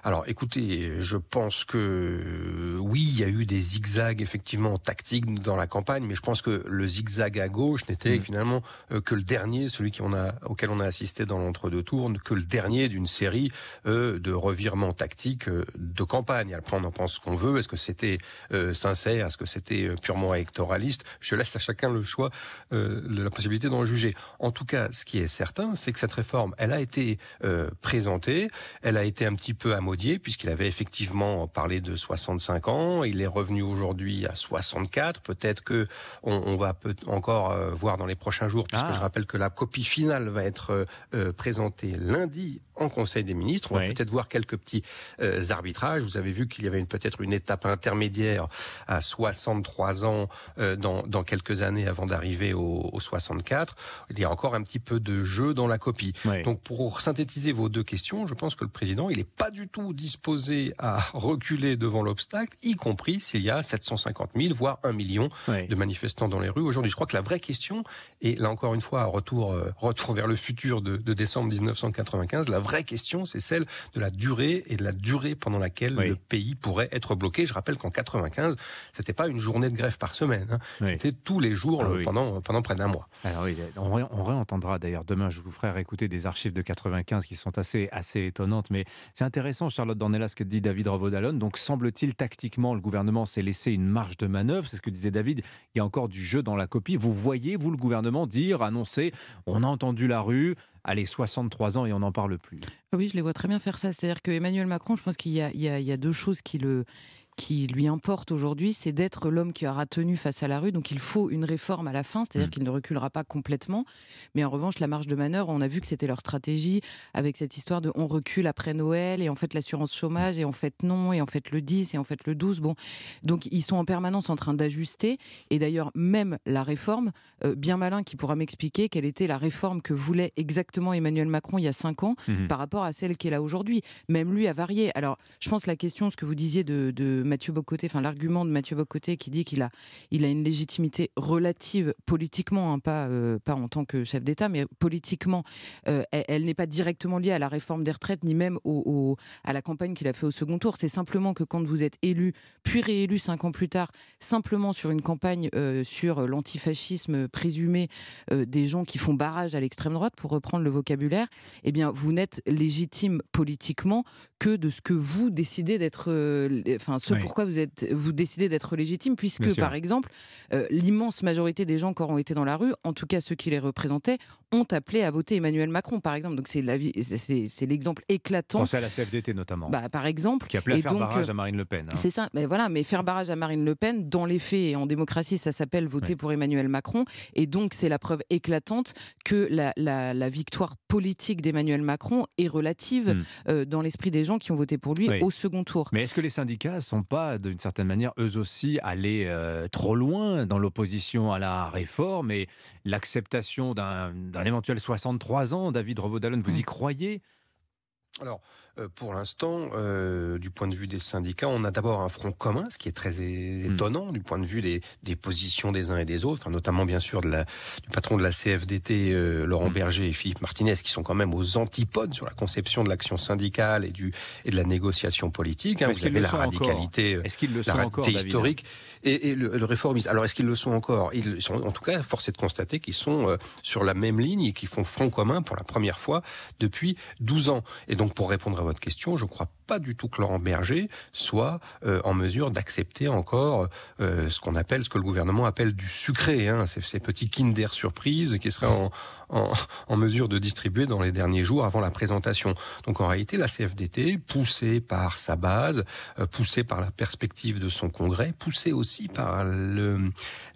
Alors, écoutez, je pense que euh, oui, il y a eu des zigzags effectivement tactiques dans la campagne, mais je pense que le zigzag à gauche n'était finalement euh, que le dernier, celui qui on a, auquel on a assisté dans l'entre-deux tours, que le dernier d'une série euh, de revirements tactiques euh, de campagne. Après, on en pense ce qu'on veut. Est-ce que c'était euh, sincère? Est-ce que c'était purement électoraliste? Je laisse à chacun le choix, la possibilité d'en juger. En tout cas, ce qui est certain, c'est que cette réforme, elle a été présentée, elle a été un petit peu galvaudé puisqu'il avait effectivement parlé de 65 ans. Il est revenu aujourd'hui à 64. Peut-être que on, on va peut encore euh, voir dans les prochains jours, puisque Ah. je rappelle que la copie finale va être euh, euh, présentée lundi en Conseil des ministres. On va peut-être voir quelques petits euh, arbitrages. Vous avez vu qu'il y avait peut-être une étape intermédiaire à 63 ans dans, dans quelques années avant d'arriver au, au 64. Il y a encore un petit peu de jeu dans la copie. Donc pour synthétiser vos deux questions, je pense que le président, il n'est pas du tout disposé à reculer devant l'obstacle, y compris s'il y a 750 000, voire 1 million de manifestants dans les rues aujourd'hui. Je crois que la vraie question, et là encore une fois, retour, euh, retour vers le futur de, de décembre 1995, la vraie question, c'est celle de la durée et de la durée pendant laquelle le pays pourrait être bloqué. Je rappelle qu'en 95, c'était pas une journée de grève par semaine, hein. c'était tous les jours Ah euh, pendant, pendant près d'un mois. Alors oui, on, ré- on réentendra d'ailleurs demain, je vous ferai réécouter des archives de 95 qui sont assez, assez étonnantes, mais c'est intéressant, Charlotte Dornelas, ce que dit David Revaudalon. Donc semble-t-il, tactiquement, le gouvernement s'est laissé une marge de manœuvre, c'est ce que disait David, il y a encore du jeu dans la copie. Vous voyez, vous, le gouvernement, dire, annoncer, on a entendu la rue, allez, 63 ans et on n'en parle plus. Oui, je les vois très bien faire ça. C'est-à-dire que Emmanuel Macron, je pense qu'il y, y y a deux choses qui le qui lui importe aujourd'hui, c'est d'être l'homme qui aura tenu face à la rue. Donc il faut une réforme à la fin, c'est-à-dire qu'il ne reculera pas complètement. Mais en revanche, la marge de manœuvre, on a vu que c'était leur stratégie avec cette histoire de on recule après Noël et en fait l'assurance chômage et en fait non et en fait le 10 et en fait le 12. Bon, donc ils sont en permanence en train d'ajuster. Et d'ailleurs, même la réforme, euh, bien malin qui pourra m'expliquer quelle était la réforme que voulait exactement Emmanuel Macron il y a cinq ans Mhm. par rapport à celle qui est là aujourd'hui. Même lui a varié. Alors, je pense que la question, ce que vous disiez de, de Mathieu Bocoté, enfin l'argument de Mathieu Bocoté qui dit qu'il a, il a une légitimité relative politiquement, hein, pas, euh, pas en tant que chef d'État, mais politiquement, euh, elle, n'est pas directement liée à la réforme des retraites, ni même au, à la campagne qu'il a fait au second tour. C'est simplement que quand vous êtes élu, puis réélu cinq ans plus tard, simplement sur une campagne euh, sur l'antifascisme présumé des gens qui font barrage à l'extrême droite, pour reprendre le vocabulaire, eh bien, vous n'êtes légitime politiquement que de ce que vous décidez d'être, enfin, Oui. pourquoi vous êtes, vous décidez d'être légitime, puisque par exemple, euh, l'immense majorité des gens qui auront été dans la rue, en tout cas ceux qui les représentaient, ont appelé à voter Emmanuel Macron, par exemple. Donc c'est l'exemple éclatant. Pensez à la CFDT notamment, Bah, par exemple. qui appelait à faire donc, barrage euh, à Marine Le Pen. hein. c'est ça, mais voilà, mais faire barrage à Marine Le Pen, dans les faits et en démocratie, ça s'appelle voter pour Emmanuel Macron. Et donc, c'est la preuve éclatante que la, la- la victoire politique d'Emmanuel Macron est relative Hmm. euh, dans l'esprit des gens qui ont voté pour lui Oui. au second tour. Mais est-ce que les syndicats ne sont pas, d'une certaine manière, eux aussi allés euh, trop loin dans l'opposition à la réforme et l'acceptation d'un éventuel 63 ans David Revaudalon, vous y croyez? Alors, pour l'instant, euh, du point de vue des syndicats, on a d'abord un front commun, ce qui est très é- étonnant du point de vue des, des positions des uns et des autres, enfin, notamment bien sûr de la, du patron de la CFDT, euh, Laurent Berger et Philippe Martinez, qui sont quand même aux antipodes sur la conception de l'action syndicale et, du, et de la négociation politique. hein. Vous avez la radicalité, euh, Est-ce qu'ils le la sont encore, historique et, et le, le réformisme. Alors, est-ce qu'ils le sont encore? Ils sont, en tout cas, force est de constater qu'ils sont euh, sur la même ligne et qu'ils font front commun pour la première fois depuis 12 ans. Et donc, pour répondre à votre question, je crois pas du tout que Laurent Berger soit euh, en mesure d'accepter encore euh, ce qu'on appelle, ce que le gouvernement appelle du sucré, hein, ces, ces petits Kinder surprises qui seraient en, en, en mesure de distribuer dans les derniers jours avant la présentation. Donc en réalité, la CFDT, poussée par sa base, euh, poussée par la perspective de son congrès, poussée aussi par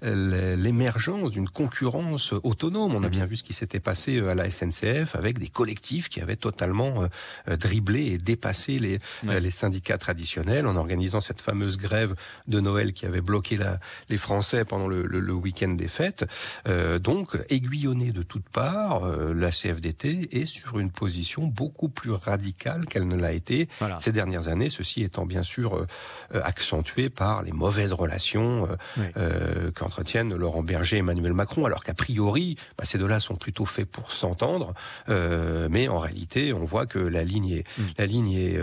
l'émergence d'une concurrence autonome. On a bien vu ce qui s'était passé à la SNCF avec des collectifs qui avaient totalement dribblé et dépassé les, euh, les syndicats traditionnels en organisant cette fameuse grève de Noël qui avait bloqué la, les Français pendant le, le- le week-end des fêtes. Euh, donc, aiguillonnée de toutes parts, euh, la CFDT est sur une position beaucoup plus radicale qu'elle ne l'a été ces dernières années, ceci étant bien sûr euh, accentué par les mauvaises relations qu'entretiennent Laurent Berger et Emmanuel Macron, alors qu'a priori, bah, ces deux-là sont plutôt faits pour s'entendre, mais en réalité, on voit que la ligne est, la ligne est,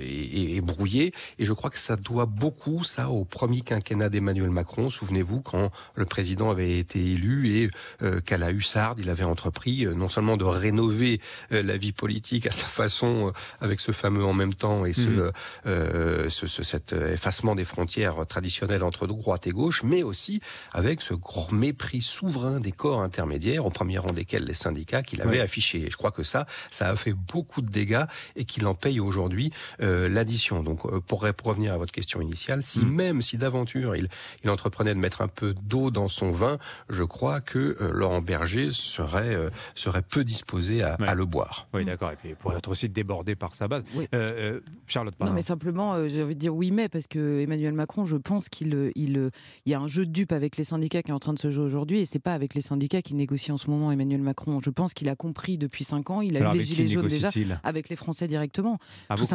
est- est brouillé. Et je crois que ça doit beaucoup, ça, au premier quinquennat d'Emmanuel Macron. Souvenez-vous, quand le président avait été élu et euh, qu'à la hussarde, il avait entrepris euh, non seulement de rénover euh, la vie politique à sa façon, euh, avec ce fameux en même temps et ce, euh, ce- ce- cet effacement des frontières traditionnelles entre droite et gauche, mais aussi avec ce grand mépris souverain des corps intermédiaires, au premier rang desquels les syndicats qu'il avait Ouais. affiché. Et je crois que ça, ça a fait beaucoup de dégâts et qu'il en paye aujourd'hui euh, l'addition. Donc, euh, pour, pour revenir à votre question initiale, si même si d'aventure il, il entreprenait de mettre un peu d'eau dans son vin, je crois que euh, Laurent Berger serait, euh, serait peu disposé à, à le boire. Oui, d'accord. Et puis, il pourrait être aussi débordé par sa base. Euh, euh, Charlotte, Non, mais simplement, euh, j'ai envie de dire oui, mais parce que Emmanuel Macron, je pense qu'il il, il y a un jeu de dupes avec les syndicats qui est en train de se jouer aujourd'hui, et c'est pas avec les syndicats qu'il négocie en ce moment, Emmanuel Macron. Je pense qu'il a compris depuis cinq ans, il a Alors, eu les gilets jaunes déjà, avec les Français directement. Ah, tout vous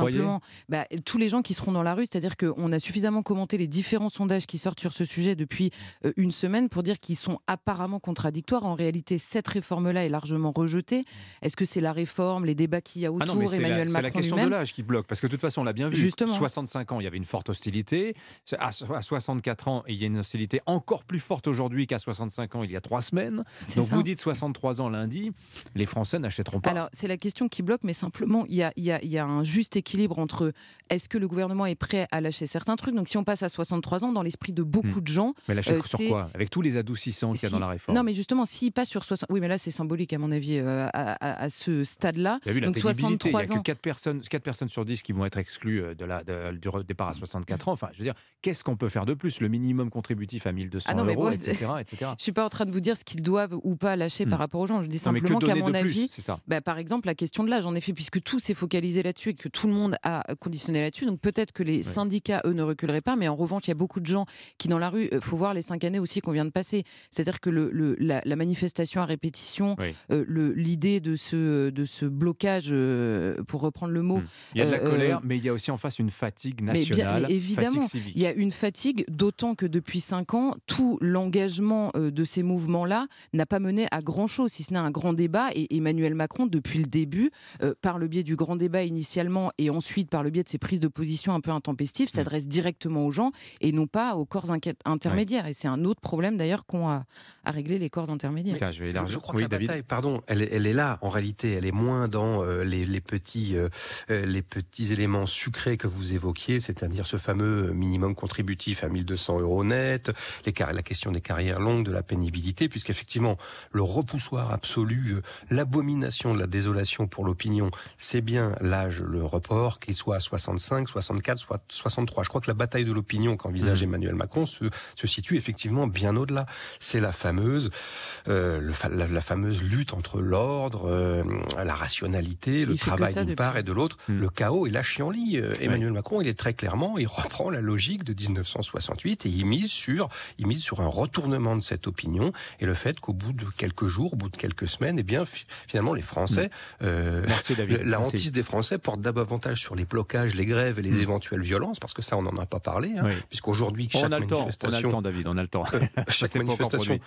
bah, tous les gens qui seront dans la rue, c'est-à-dire qu'on a suffisamment commenté les différents sondages qui sortent sur ce sujet depuis euh, une semaine pour dire qu'ils sont apparemment contradictoires. En réalité, cette réforme-là est largement rejetée. Est-ce que c'est la réforme, les débats qu'il y a Ah autour, non, mais c'est la, Emmanuel c'est la Macron question de l'âge qui bloque. Parce que de toute façon, on l'a bien vu. Justement. 65 ans, il y avait une forte hostilité. À, so- à 64 ans, il y a une hostilité encore plus forte aujourd'hui qu'à 65 ans, il y a trois semaines. Donc ça. vous dites 63 ans lundi, les Français n'achèteront pas. Alors, c'est la question qui bloque, mais simplement, il y a, il y a- il y a un juste équilibre entre est-ce que le gouvernement est prêt à lâcher certains trucs? Donc, si on passe à 63 ans, dans l'esprit de beaucoup de gens. Hmm. mais lâcher euh, sur quoi? Avec tous les adoucissants qu'il y a si- dans la réforme. Non, mais justement, s'il passe sur 60. Oui, mais là, c'est symbolique, à mon avis, euh, à, à- à ce stade-là. Vu la Donc, pénibilité, il n'y a 63 que ans. 4 personnes, 4 personnes sur 10 qui vont être exclues euh, de la, de- du départ à 64 ans. Enfin, je veux dire, qu'est-ce qu'on peut faire de plus? Le minimum contributif à 1200 Ah non, mais euros, etc., etc. Je suis pas en train de vous dire ce qu'ils doivent ou pas lâcher par Hmm. rapport aux gens. Je dis simplement qu'à mon plus, avis, bah, par exemple, la question de l'âge, en effet, puisque tout s'est focalisé là-dessus et que tout le monde a conditionné là-dessus, donc peut-être que les syndicats, eux, ne reculeraient pas, mais en revanche, il y a beaucoup de gens qui, dans la rue, il faut voir les cinq années aussi qu'on vient de passer. C'est-à-dire que le, le- la, la manifestation à répétition, Oui. euh, l'idée de ce, de ce blocage, euh, pour reprendre le mot. Hmm. Il y a de la euh, colère, euh, mais il y a aussi en face une fatigue mais, bien- nationale, mais évidemment, fatigue il y a une fatigue, d'autant que depuis cinq ans, tout l'engagement euh, de ces mouvements-là n'a pas mené à grand-chose, si ce n'est un grand débat. Et Emmanuel Macron, depuis le début, euh, par le biais du grand débat initialement et ensuite par le biais de ses prises de position un peu intempestives, s'adresse directement aux gens et non pas aux corps intermédiaires. Et c'est un autre problème d'ailleurs qu'ont à, à régler les corps intermédiaires. Tiens, je vais élargir. Je crois Oui, que la David. bataille, pardon, elle, est- elle est là en réalité. Elle est moins dans euh, les, les petits, euh, euh, les petits éléments sucrés que vous évoquiez, c'est-à-dire ce fameux minimum contributif à 1200 euros net, les car- la question des carrières longues, de la pénibilité, puisqu'effectivement, le repoussoir absolu, euh, l'abomination de la désolation pour l'opinion, c'est bien l'âge, le report, qu'il soit à 65, 64, soit 63. Je crois que la bataille de l'opinion qu'envisage Emmanuel Macron se, se situe effectivement bien au-delà. C'est la fameuse, euh, le la, la fameuse lutte entre l'ordre, euh, la rationalité, le Il travail d'une depuis. part et de l'autre, Hmm. le chaos et la chienlit. Euh, Emmanuel Macron, il est très clairement, il reprend la logique de 1968 et il mise sur, il mise sur un retournement de cette opinion et le fait qu'au bout de quelques jours, au bout de quelques semaines, eh bien, fi- finalement, les Français, Merci, David. le- la Merci. hantise des Français porte davantage sur les blocages, les grèves et les éventuelles violences, parce que ça, on n'en a pas parlé, hein, Oui. puisqu'aujourd'hui, On chaque a le temps, on a le manifestation- temps, David, on a le temps. chaque manifestation.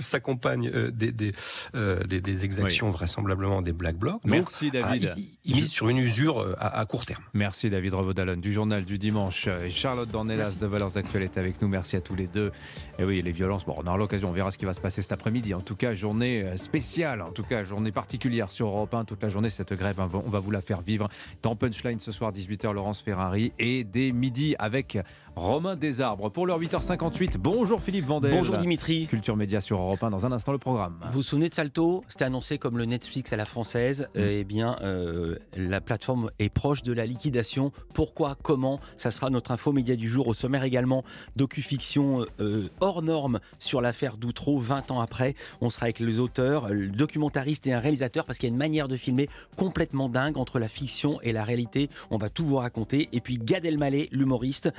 S'accompagne euh, des, des, euh, des, des exactions vraisemblablement des black blocs. Donc, Merci, David. ah, il, il mise sur une usure euh, à, à court terme. Merci David Revaudalon du journal du dimanche. Et Charlotte Dornelas de Valeurs Actuelles est avec nous. Merci à tous les deux. Et oui, les violences, bon, on aura l'occasion, on verra ce qui va se passer cet après-midi. En tout cas, journée spéciale, en tout cas, journée particulière sur Europe 1. Toute la journée, cette grève, on va- on va vous la faire vivre. Dans Punchline ce soir, 18h, Laurence Ferrari. Et dès midi avec Romain Desarbres. Pour l'heure 8h58, bonjour Philippe Vandel. Bonjour Dimitri. Culture Média sur Europe 1. Dans un instant, le programme. Vous vous souvenez de Salto? C'était annoncé comme le Netflix à la française. Mm. Euh, eh bien, euh, la plateforme est proche de la liquidation. Pourquoi? Comment? Ça sera notre info média du jour. Au sommaire également, docu-fiction euh, hors norme sur l'affaire Doutreau. 20 ans après, on sera avec les auteurs, le documentariste et un réalisateur parce qu'il y a une manière de filmer complètement dingue entre la fiction et la réalité. On va tout vous raconter. Et puis Gad Elmaleh, l'humoriste,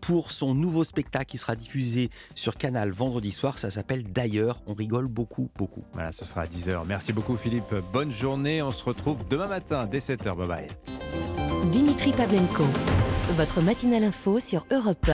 pour son nouveau spectacle qui sera diffusé sur Canal vendredi soir. Ça s'appelle D'ailleurs. On rigole beaucoup, beaucoup. Voilà, ce sera à 10h. Merci beaucoup Philippe. Bonne journée. On se retrouve demain matin dès 7h. Bye bye. Dimitri Pavlenko, votre matinale info sur Europe 1.